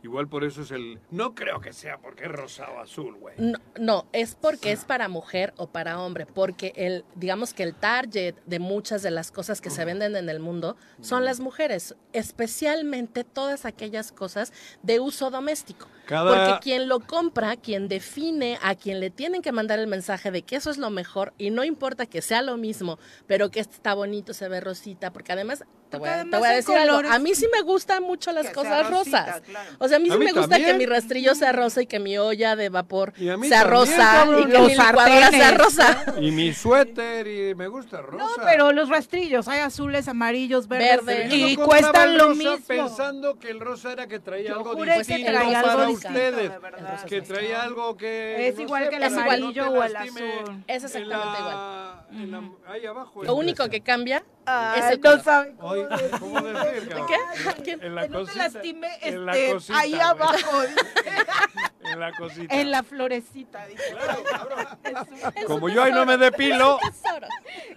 Igual por eso es el... No creo que sea porque es rosado azul, güey. No, no, es porque es para mujer o para hombre, porque el, digamos que el target de muchas de las cosas que se venden en el mundo son las mujeres, especialmente todas aquellas cosas de uso doméstico. Cada- Porque quien lo compra, quien define, a quien le tienen que mandar el mensaje de que eso es lo mejor y no importa que sea lo mismo, pero que este está bonito, se ve rosita, porque además te voy a, te además voy a hay decir algo, a mí sí me gustan mucho las que cosas rosita, rosas. claro. O sea, a mí A sí mí me gusta que mi rastrillo sea rosa y que mi olla de vapor sea también, rosa cabrón. y que Los mi licuadora sea rosa. Y mi suéter y me gusta rosa. No, pero los rastrillos, hay azules, amarillos, verdes, Verde. Y cuestan lo mismo. Pensando que el rosa era que traía Yo algo juré que distinto traía algo para distinto, ustedes. Que traía algo que... Es no igual sé, que el amarillo o el azul. Es en exactamente la- en la- ahí abajo. Lo único que cambia Ay, es el no color. saben cómo Oye, decir. ¿cómo decir, cabrón? ¿Qué? No te cosita. lastime, en la este, cosita, ahí abajo, En la cosita. en la florecita. dice. Como yo ahí no me depilo.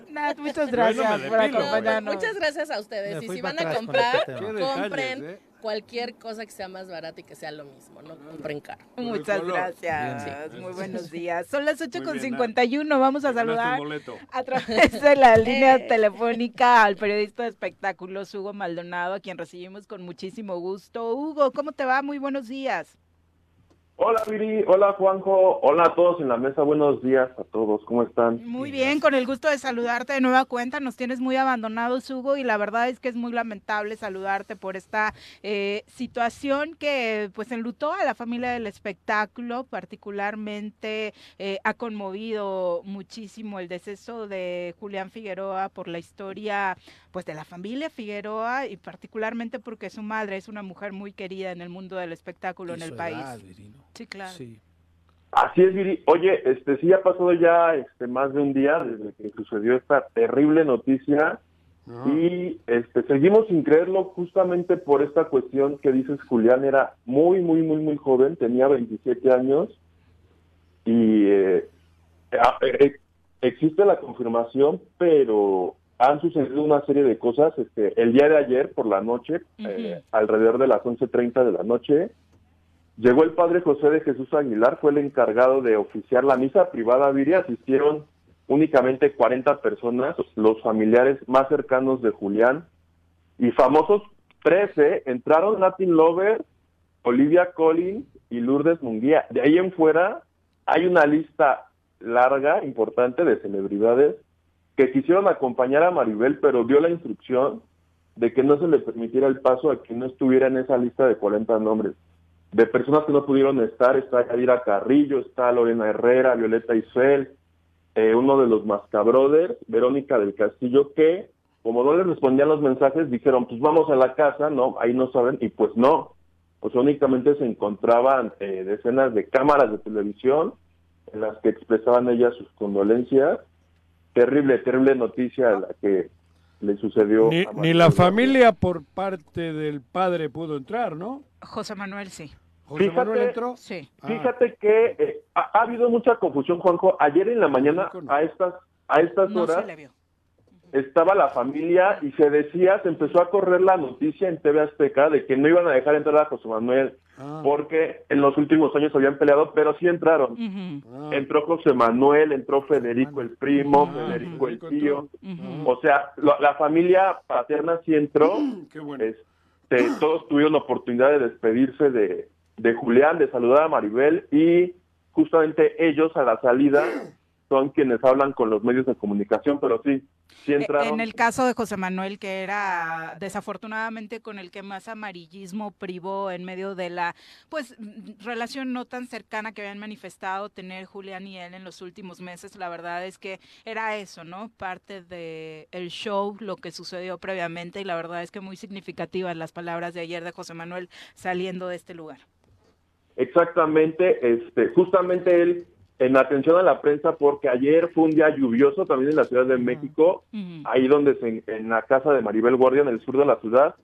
Nada, muchas gracias por depilo, acompañarnos. Muchas gracias a ustedes. Y si van a comprar, este compren ¿eh? Cualquier cosa que sea más barata y que sea lo mismo. No compren caro. Muchas gracias. Bien. Muy buenos días. Son las 8 Muy con bien, 51. Vamos a saludar a través de la línea Eh. telefónica al periodista de espectáculos Hugo Maldonado, a quien recibimos con muchísimo gusto. Hugo, ¿cómo te va? Muy buenos días. Hola Viri, hola Juanjo, hola a todos en la mesa, buenos días a todos, ¿cómo están? Muy bien, con el gusto de saludarte de nueva cuenta. Nos tienes muy abandonados, Hugo, y la verdad es que es muy lamentable saludarte por esta eh, situación que pues enlutó a la familia del espectáculo, particularmente eh, ha conmovido muchísimo el deceso de Julián Figueroa por la historia pues de la familia Figueroa y particularmente porque su madre es una mujer muy querida en el mundo del espectáculo en el país. edad, Virino. Sí, claro. Sí. Así es Viri, oye, este sí ha pasado ya este más de un día desde que sucedió esta terrible noticia y este seguimos sin creerlo justamente por esta cuestión que dices Julián era muy muy muy muy joven, tenía 27 años y eh, a- eh, existe la confirmación, pero han sucedido una serie de cosas. Este, el día de ayer por la noche, eh, alrededor de las 11:30 de la noche, llegó el padre José de Jesús Aguilar, fue el encargado de oficiar la misa privada. Viri, asistieron únicamente 40 personas, los familiares más cercanos de Julián y famosos 13 entraron Latin Lover, Olivia Collins y Lourdes Munguía. De ahí en fuera hay una lista larga, importante de celebridades que quisieron acompañar a Maribel, pero dio la instrucción de que no se le permitiera el paso a quien no estuviera en esa lista de 40 nombres. De personas que no pudieron estar, está Yadira Carrillo, está Lorena Herrera, Violeta Isfel, eh, uno de los Mascabrothers, Verónica del Castillo, que como no les respondían los mensajes, dijeron, pues vamos a la casa, no, ahí no saben, y pues no, pues únicamente se encontraban eh, decenas de cámaras de televisión en las que expresaban ellas sus condolencias. Terrible, terrible noticia la que le sucedió. Ni, a ni la familia por parte del padre pudo entrar, ¿no? José Manuel, sí. José Fíjate- Manuel entró. Sí. Ah. Fíjate que eh, ha, ha habido mucha confusión, Juanjo. Ayer en la mañana, a estas, a estas No se horas, le vio. estaba la familia y se decía, se empezó a correr la noticia en TV Azteca de que no iban a dejar entrar a José Manuel, ah. porque en los últimos años habían peleado, pero sí entraron. Ah. Entró José Manuel, entró Federico el primo, ah, Federico el tío. O sea, la familia paterna sí entró. Qué bueno. Este, todos tuvieron la oportunidad de despedirse de, de Julián, de saludar a Maribel y justamente ellos a la salida son quienes hablan con los medios de comunicación, pero sí, sí e, entraron. En el caso de José Manuel, que era desafortunadamente con el que más amarillismo privó en medio de la pues relación no tan cercana que habían manifestado tener Julián y él en los últimos meses, la verdad es que era eso, ¿no? Parte de el show, lo que sucedió previamente y la verdad es que muy significativas las palabras de ayer de José Manuel saliendo de este lugar. Exactamente, este, justamente él en atención a la prensa porque ayer fue un día lluvioso también en la Ciudad de México, ahí donde se, en la casa de Maribel Guardia en el sur de la ciudad,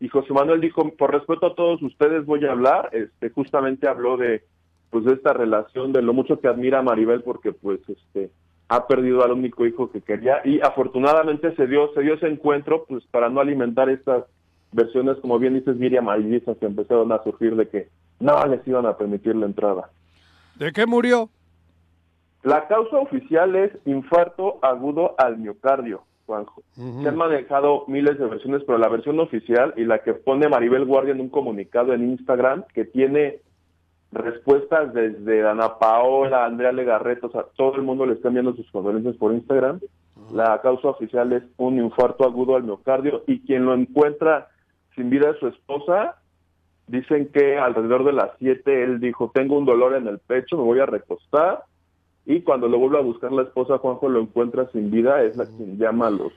y José Manuel dijo, por respeto a todos ustedes voy a hablar, este justamente habló de pues de esta relación, de lo mucho que admira a Maribel porque pues este ha perdido al único hijo que quería y afortunadamente se dio se dio ese encuentro pues para no alimentar estas versiones como bien dices Miriam amarillistas que empezaron a surgir de que no les iban a permitir la entrada. ¿De qué murió? La causa oficial es infarto agudo al miocardio, Juanjo. Se han manejado miles de versiones, pero la versión oficial y la que pone Maribel Guardia en un comunicado en Instagram, que tiene respuestas desde Ana Paola, Andrea Legarreto, o sea, todo el mundo le está enviando sus condolencias por Instagram. La causa oficial es un infarto agudo al miocardio y quien lo encuentra sin vida es su esposa. Dicen que alrededor de las 7 él dijo, tengo un dolor en el pecho, me voy a recostar y cuando lo vuelve a buscar la esposa Juanjo lo encuentra sin vida, es la quien llama a los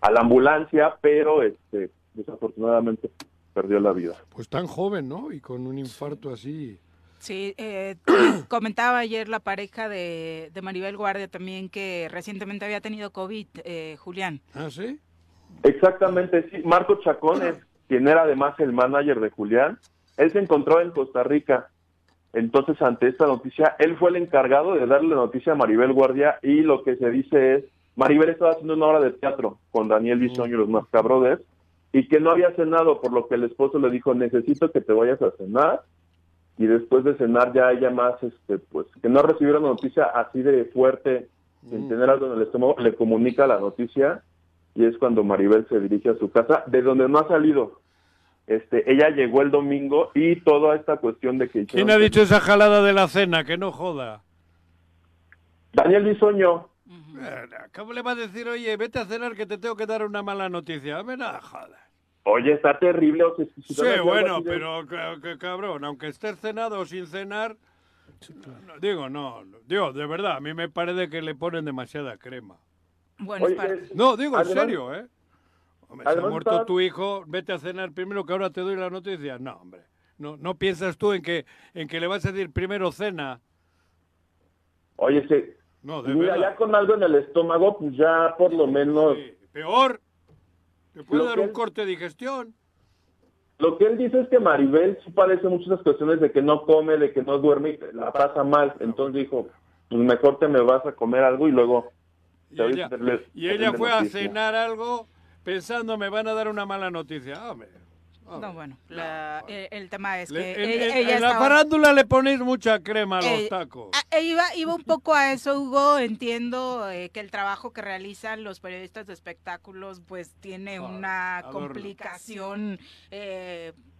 a la ambulancia, pero este desafortunadamente perdió la vida. Pues tan joven, ¿no? Y con un infarto así. Sí, eh, comentaba ayer la pareja de, de, Maribel Guardia también que recientemente había tenido COVID, eh, Julián. ¿Ah, sí? Exactamente, sí. Marco Chacón es quien era además el manager de Julián. Él se encontró en Costa Rica entonces, ante esta noticia, él fue el encargado de darle la noticia a Maribel Guardia y lo que se dice es, Maribel estaba haciendo una obra de teatro con Daniel Bisoño y los Mascabrothers y que no había cenado, por lo que el esposo le dijo, necesito que te vayas a cenar y después de cenar ya ella más, este, pues, que no recibiera una noticia así de fuerte, sin tener algo en el estómago, le comunica la noticia y es cuando Maribel se dirige a su casa, de donde no ha salido. Este, ella llegó el domingo y toda esta cuestión de que... ¿Quién ha dicho esa jalada de la cena? Que no joda. Daniel Bisoño. ¿Cómo le va a decir, oye, vete a cenar que te tengo que dar una mala noticia? Me no joda. Oye, está terrible. sí, bueno, pero cabrón, aunque estés cenado o sin cenar, digo, no, digo, de verdad, a mí me parece que le ponen demasiada crema. Bueno, no, digo, en serio, ¿eh? Hombre, ha muerto tu hijo, vete a cenar primero que ahora te doy la noticia. No, hombre. No, no piensas tú en que, en que le vas a decir primero cena. Oye, sí. No, de mira, ya con algo en el estómago, pues ya por lo menos... Peor. Te puede dar un corte de digestión. Lo que él dice es que Maribel sí padece muchas cuestiones de que no come, de que no duerme y la pasa mal. Entonces dijo, pues mejor te me vas a comer algo y luego... Y ella, y ella fue a cenar algo pensando me van a dar una mala noticia. Hombre, No, bueno, eh, el, tema es que en, ella, la farándula le ponéis mucha crema a los eh, tacos. E iba, iba un poco a eso, Hugo. Entiendo eh, que el trabajo que realizan los periodistas de espectáculos pues tiene una complicación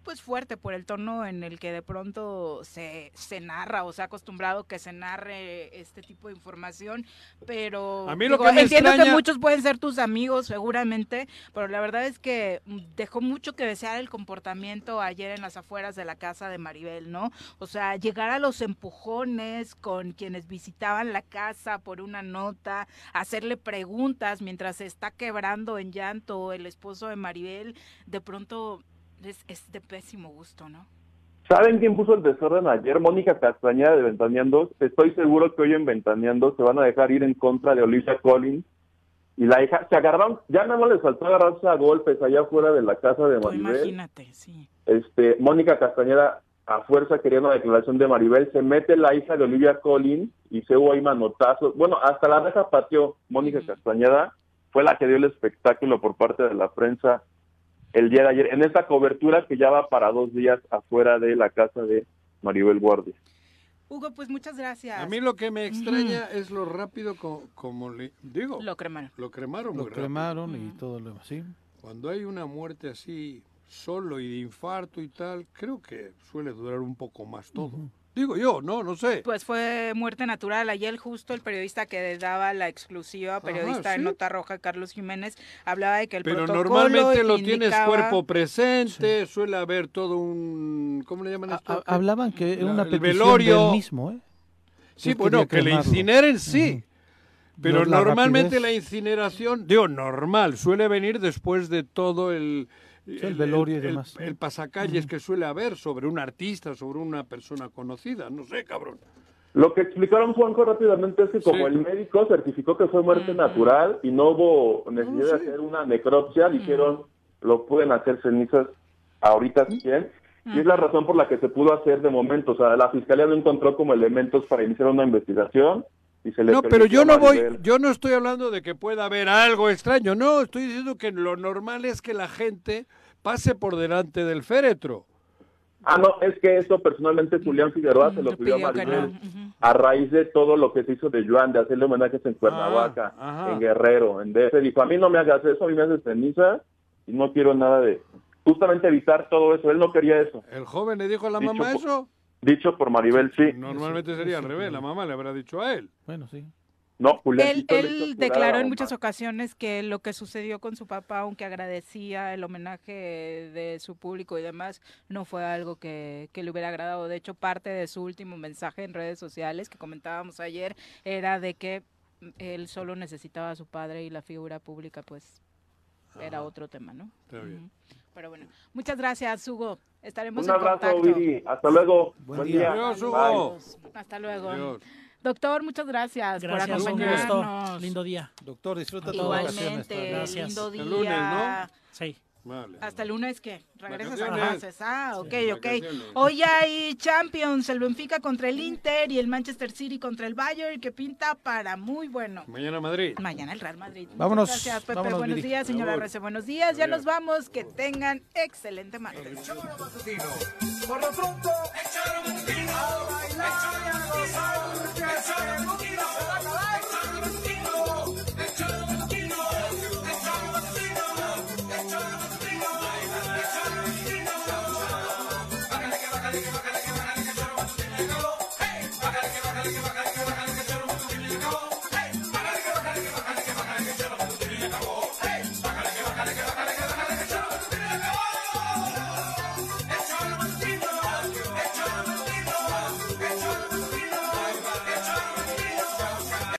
pues fuerte por el tono en el que de pronto se, se narra o se ha acostumbrado que se narre este tipo de información, pero a mí lo que me entiendo que muchos pueden ser tus amigos seguramente, pero la verdad es que dejó mucho que desear el comportamiento ayer en las afueras de la casa de Maribel, ¿no? O sea, llegar a los empujones con quienes visitaban la casa por una nota, hacerle preguntas mientras se está quebrando en llanto el esposo de Maribel, de pronto es, de pésimo gusto, ¿no? ¿Saben quién puso el desorden ayer? Mónica Castañeda de Ventaneando. Estoy seguro que hoy en Ventaneando se van a dejar ir en contra de Olivia Collins. Y la hija, se agarraron, ya nada más les faltó agarrarse a golpes allá afuera de la casa de Maribel. imagínate, sí. Este, Mónica Castañeda a fuerza quería una declaración de Maribel, se mete la hija de Olivia Collins y se hubo ahí manotazos. Bueno, hasta la reja pateó Mónica Castañeda, fue la que dio el espectáculo por parte de la prensa el día de ayer en esta cobertura que ya va para dos días afuera de la casa de Maribel Guardia. Hugo, pues muchas gracias. A mí lo que me extraña es lo rápido como, le digo. Lo cremaron. Lo cremaron. Lo cremaron y todo lo demás, sí. Cuando hay una muerte así solo y de infarto y tal, creo que suele durar un poco más todo. Digo yo, no, no sé. Pues fue muerte natural. Ayer justo el periodista que daba la exclusiva, periodista de Nota Roja, Carlos Jiménez, hablaba de que el Pero normalmente lo tienes cuerpo presente, suele haber todo un... ¿Cómo le llaman esto? hablaban que era una petición velorio. del mismo, ¿eh? Sí, bueno, que le incineren, sí. Pero normalmente la incineración, digo, normal, suele venir después de todo el el, velorio y demás. El, pasacalles que suele haber sobre un artista, sobre una persona conocida, no sé, cabrón. Lo que explicaron Juanjo rápidamente es que como el médico certificó que fue muerte natural y no hubo necesidad de hacer una necropsia, dijeron lo pueden hacer cenizas ahorita si quieren. Y es la razón por la que se pudo hacer de momento. O sea, la fiscalía no encontró como elementos para iniciar una investigación no, pero yo no voy, yo no estoy hablando de que pueda haber algo extraño, no, estoy diciendo que lo normal es que la gente pase por delante del féretro. Ah, no, es que eso personalmente Julián Figueroa se lo pidió a Maribel a raíz de todo lo que se hizo de Joan, de hacerle homenajes en Cuernavaca, ah, en Guerrero, en DF. Dijo, a mí no me hagas eso, a mí me haces ceniza y no quiero nada de... Justamente evitar todo eso, él no quería eso. ¿El joven le dijo a la mamá eso? Dicho por Maribel, sí. Normalmente sería al revés, la mamá le habrá dicho a él. Bueno, sí. No, Él, él declaró en muchas ocasiones que lo que sucedió con su papá, aunque agradecía el homenaje de su público y demás, no fue algo que, que, le hubiera agradado. De hecho, parte de su último mensaje en redes sociales que comentábamos ayer era de que él solo necesitaba a su padre y la figura pública, pues, era otro tema, ¿no? Está bien. Pero bueno, muchas gracias, Hugo. Estaremos Un abrazo, Viri. Hasta luego. Buen, día. Adiós, Hugo. Hasta luego. Doctor, muchas gracias, gracias por acompañarnos. Lindo día. Doctor, disfruta todo. Igualmente, gracias. lindo día. El lunes, ¿no? Sí. Hasta el lunes que regresas a clases. Ah, ok, ok. Hoy hay Champions, el Benfica contra el Inter y el Manchester City contra el Bayern, que pinta para muy bueno. Mañana Madrid. Mañana el Real Madrid. Vámonos. Gracias, Pepe. Buenos días, señora Rece. Buenos días. Ya nos vamos. Que tengan excelente martes. El Por lo pronto,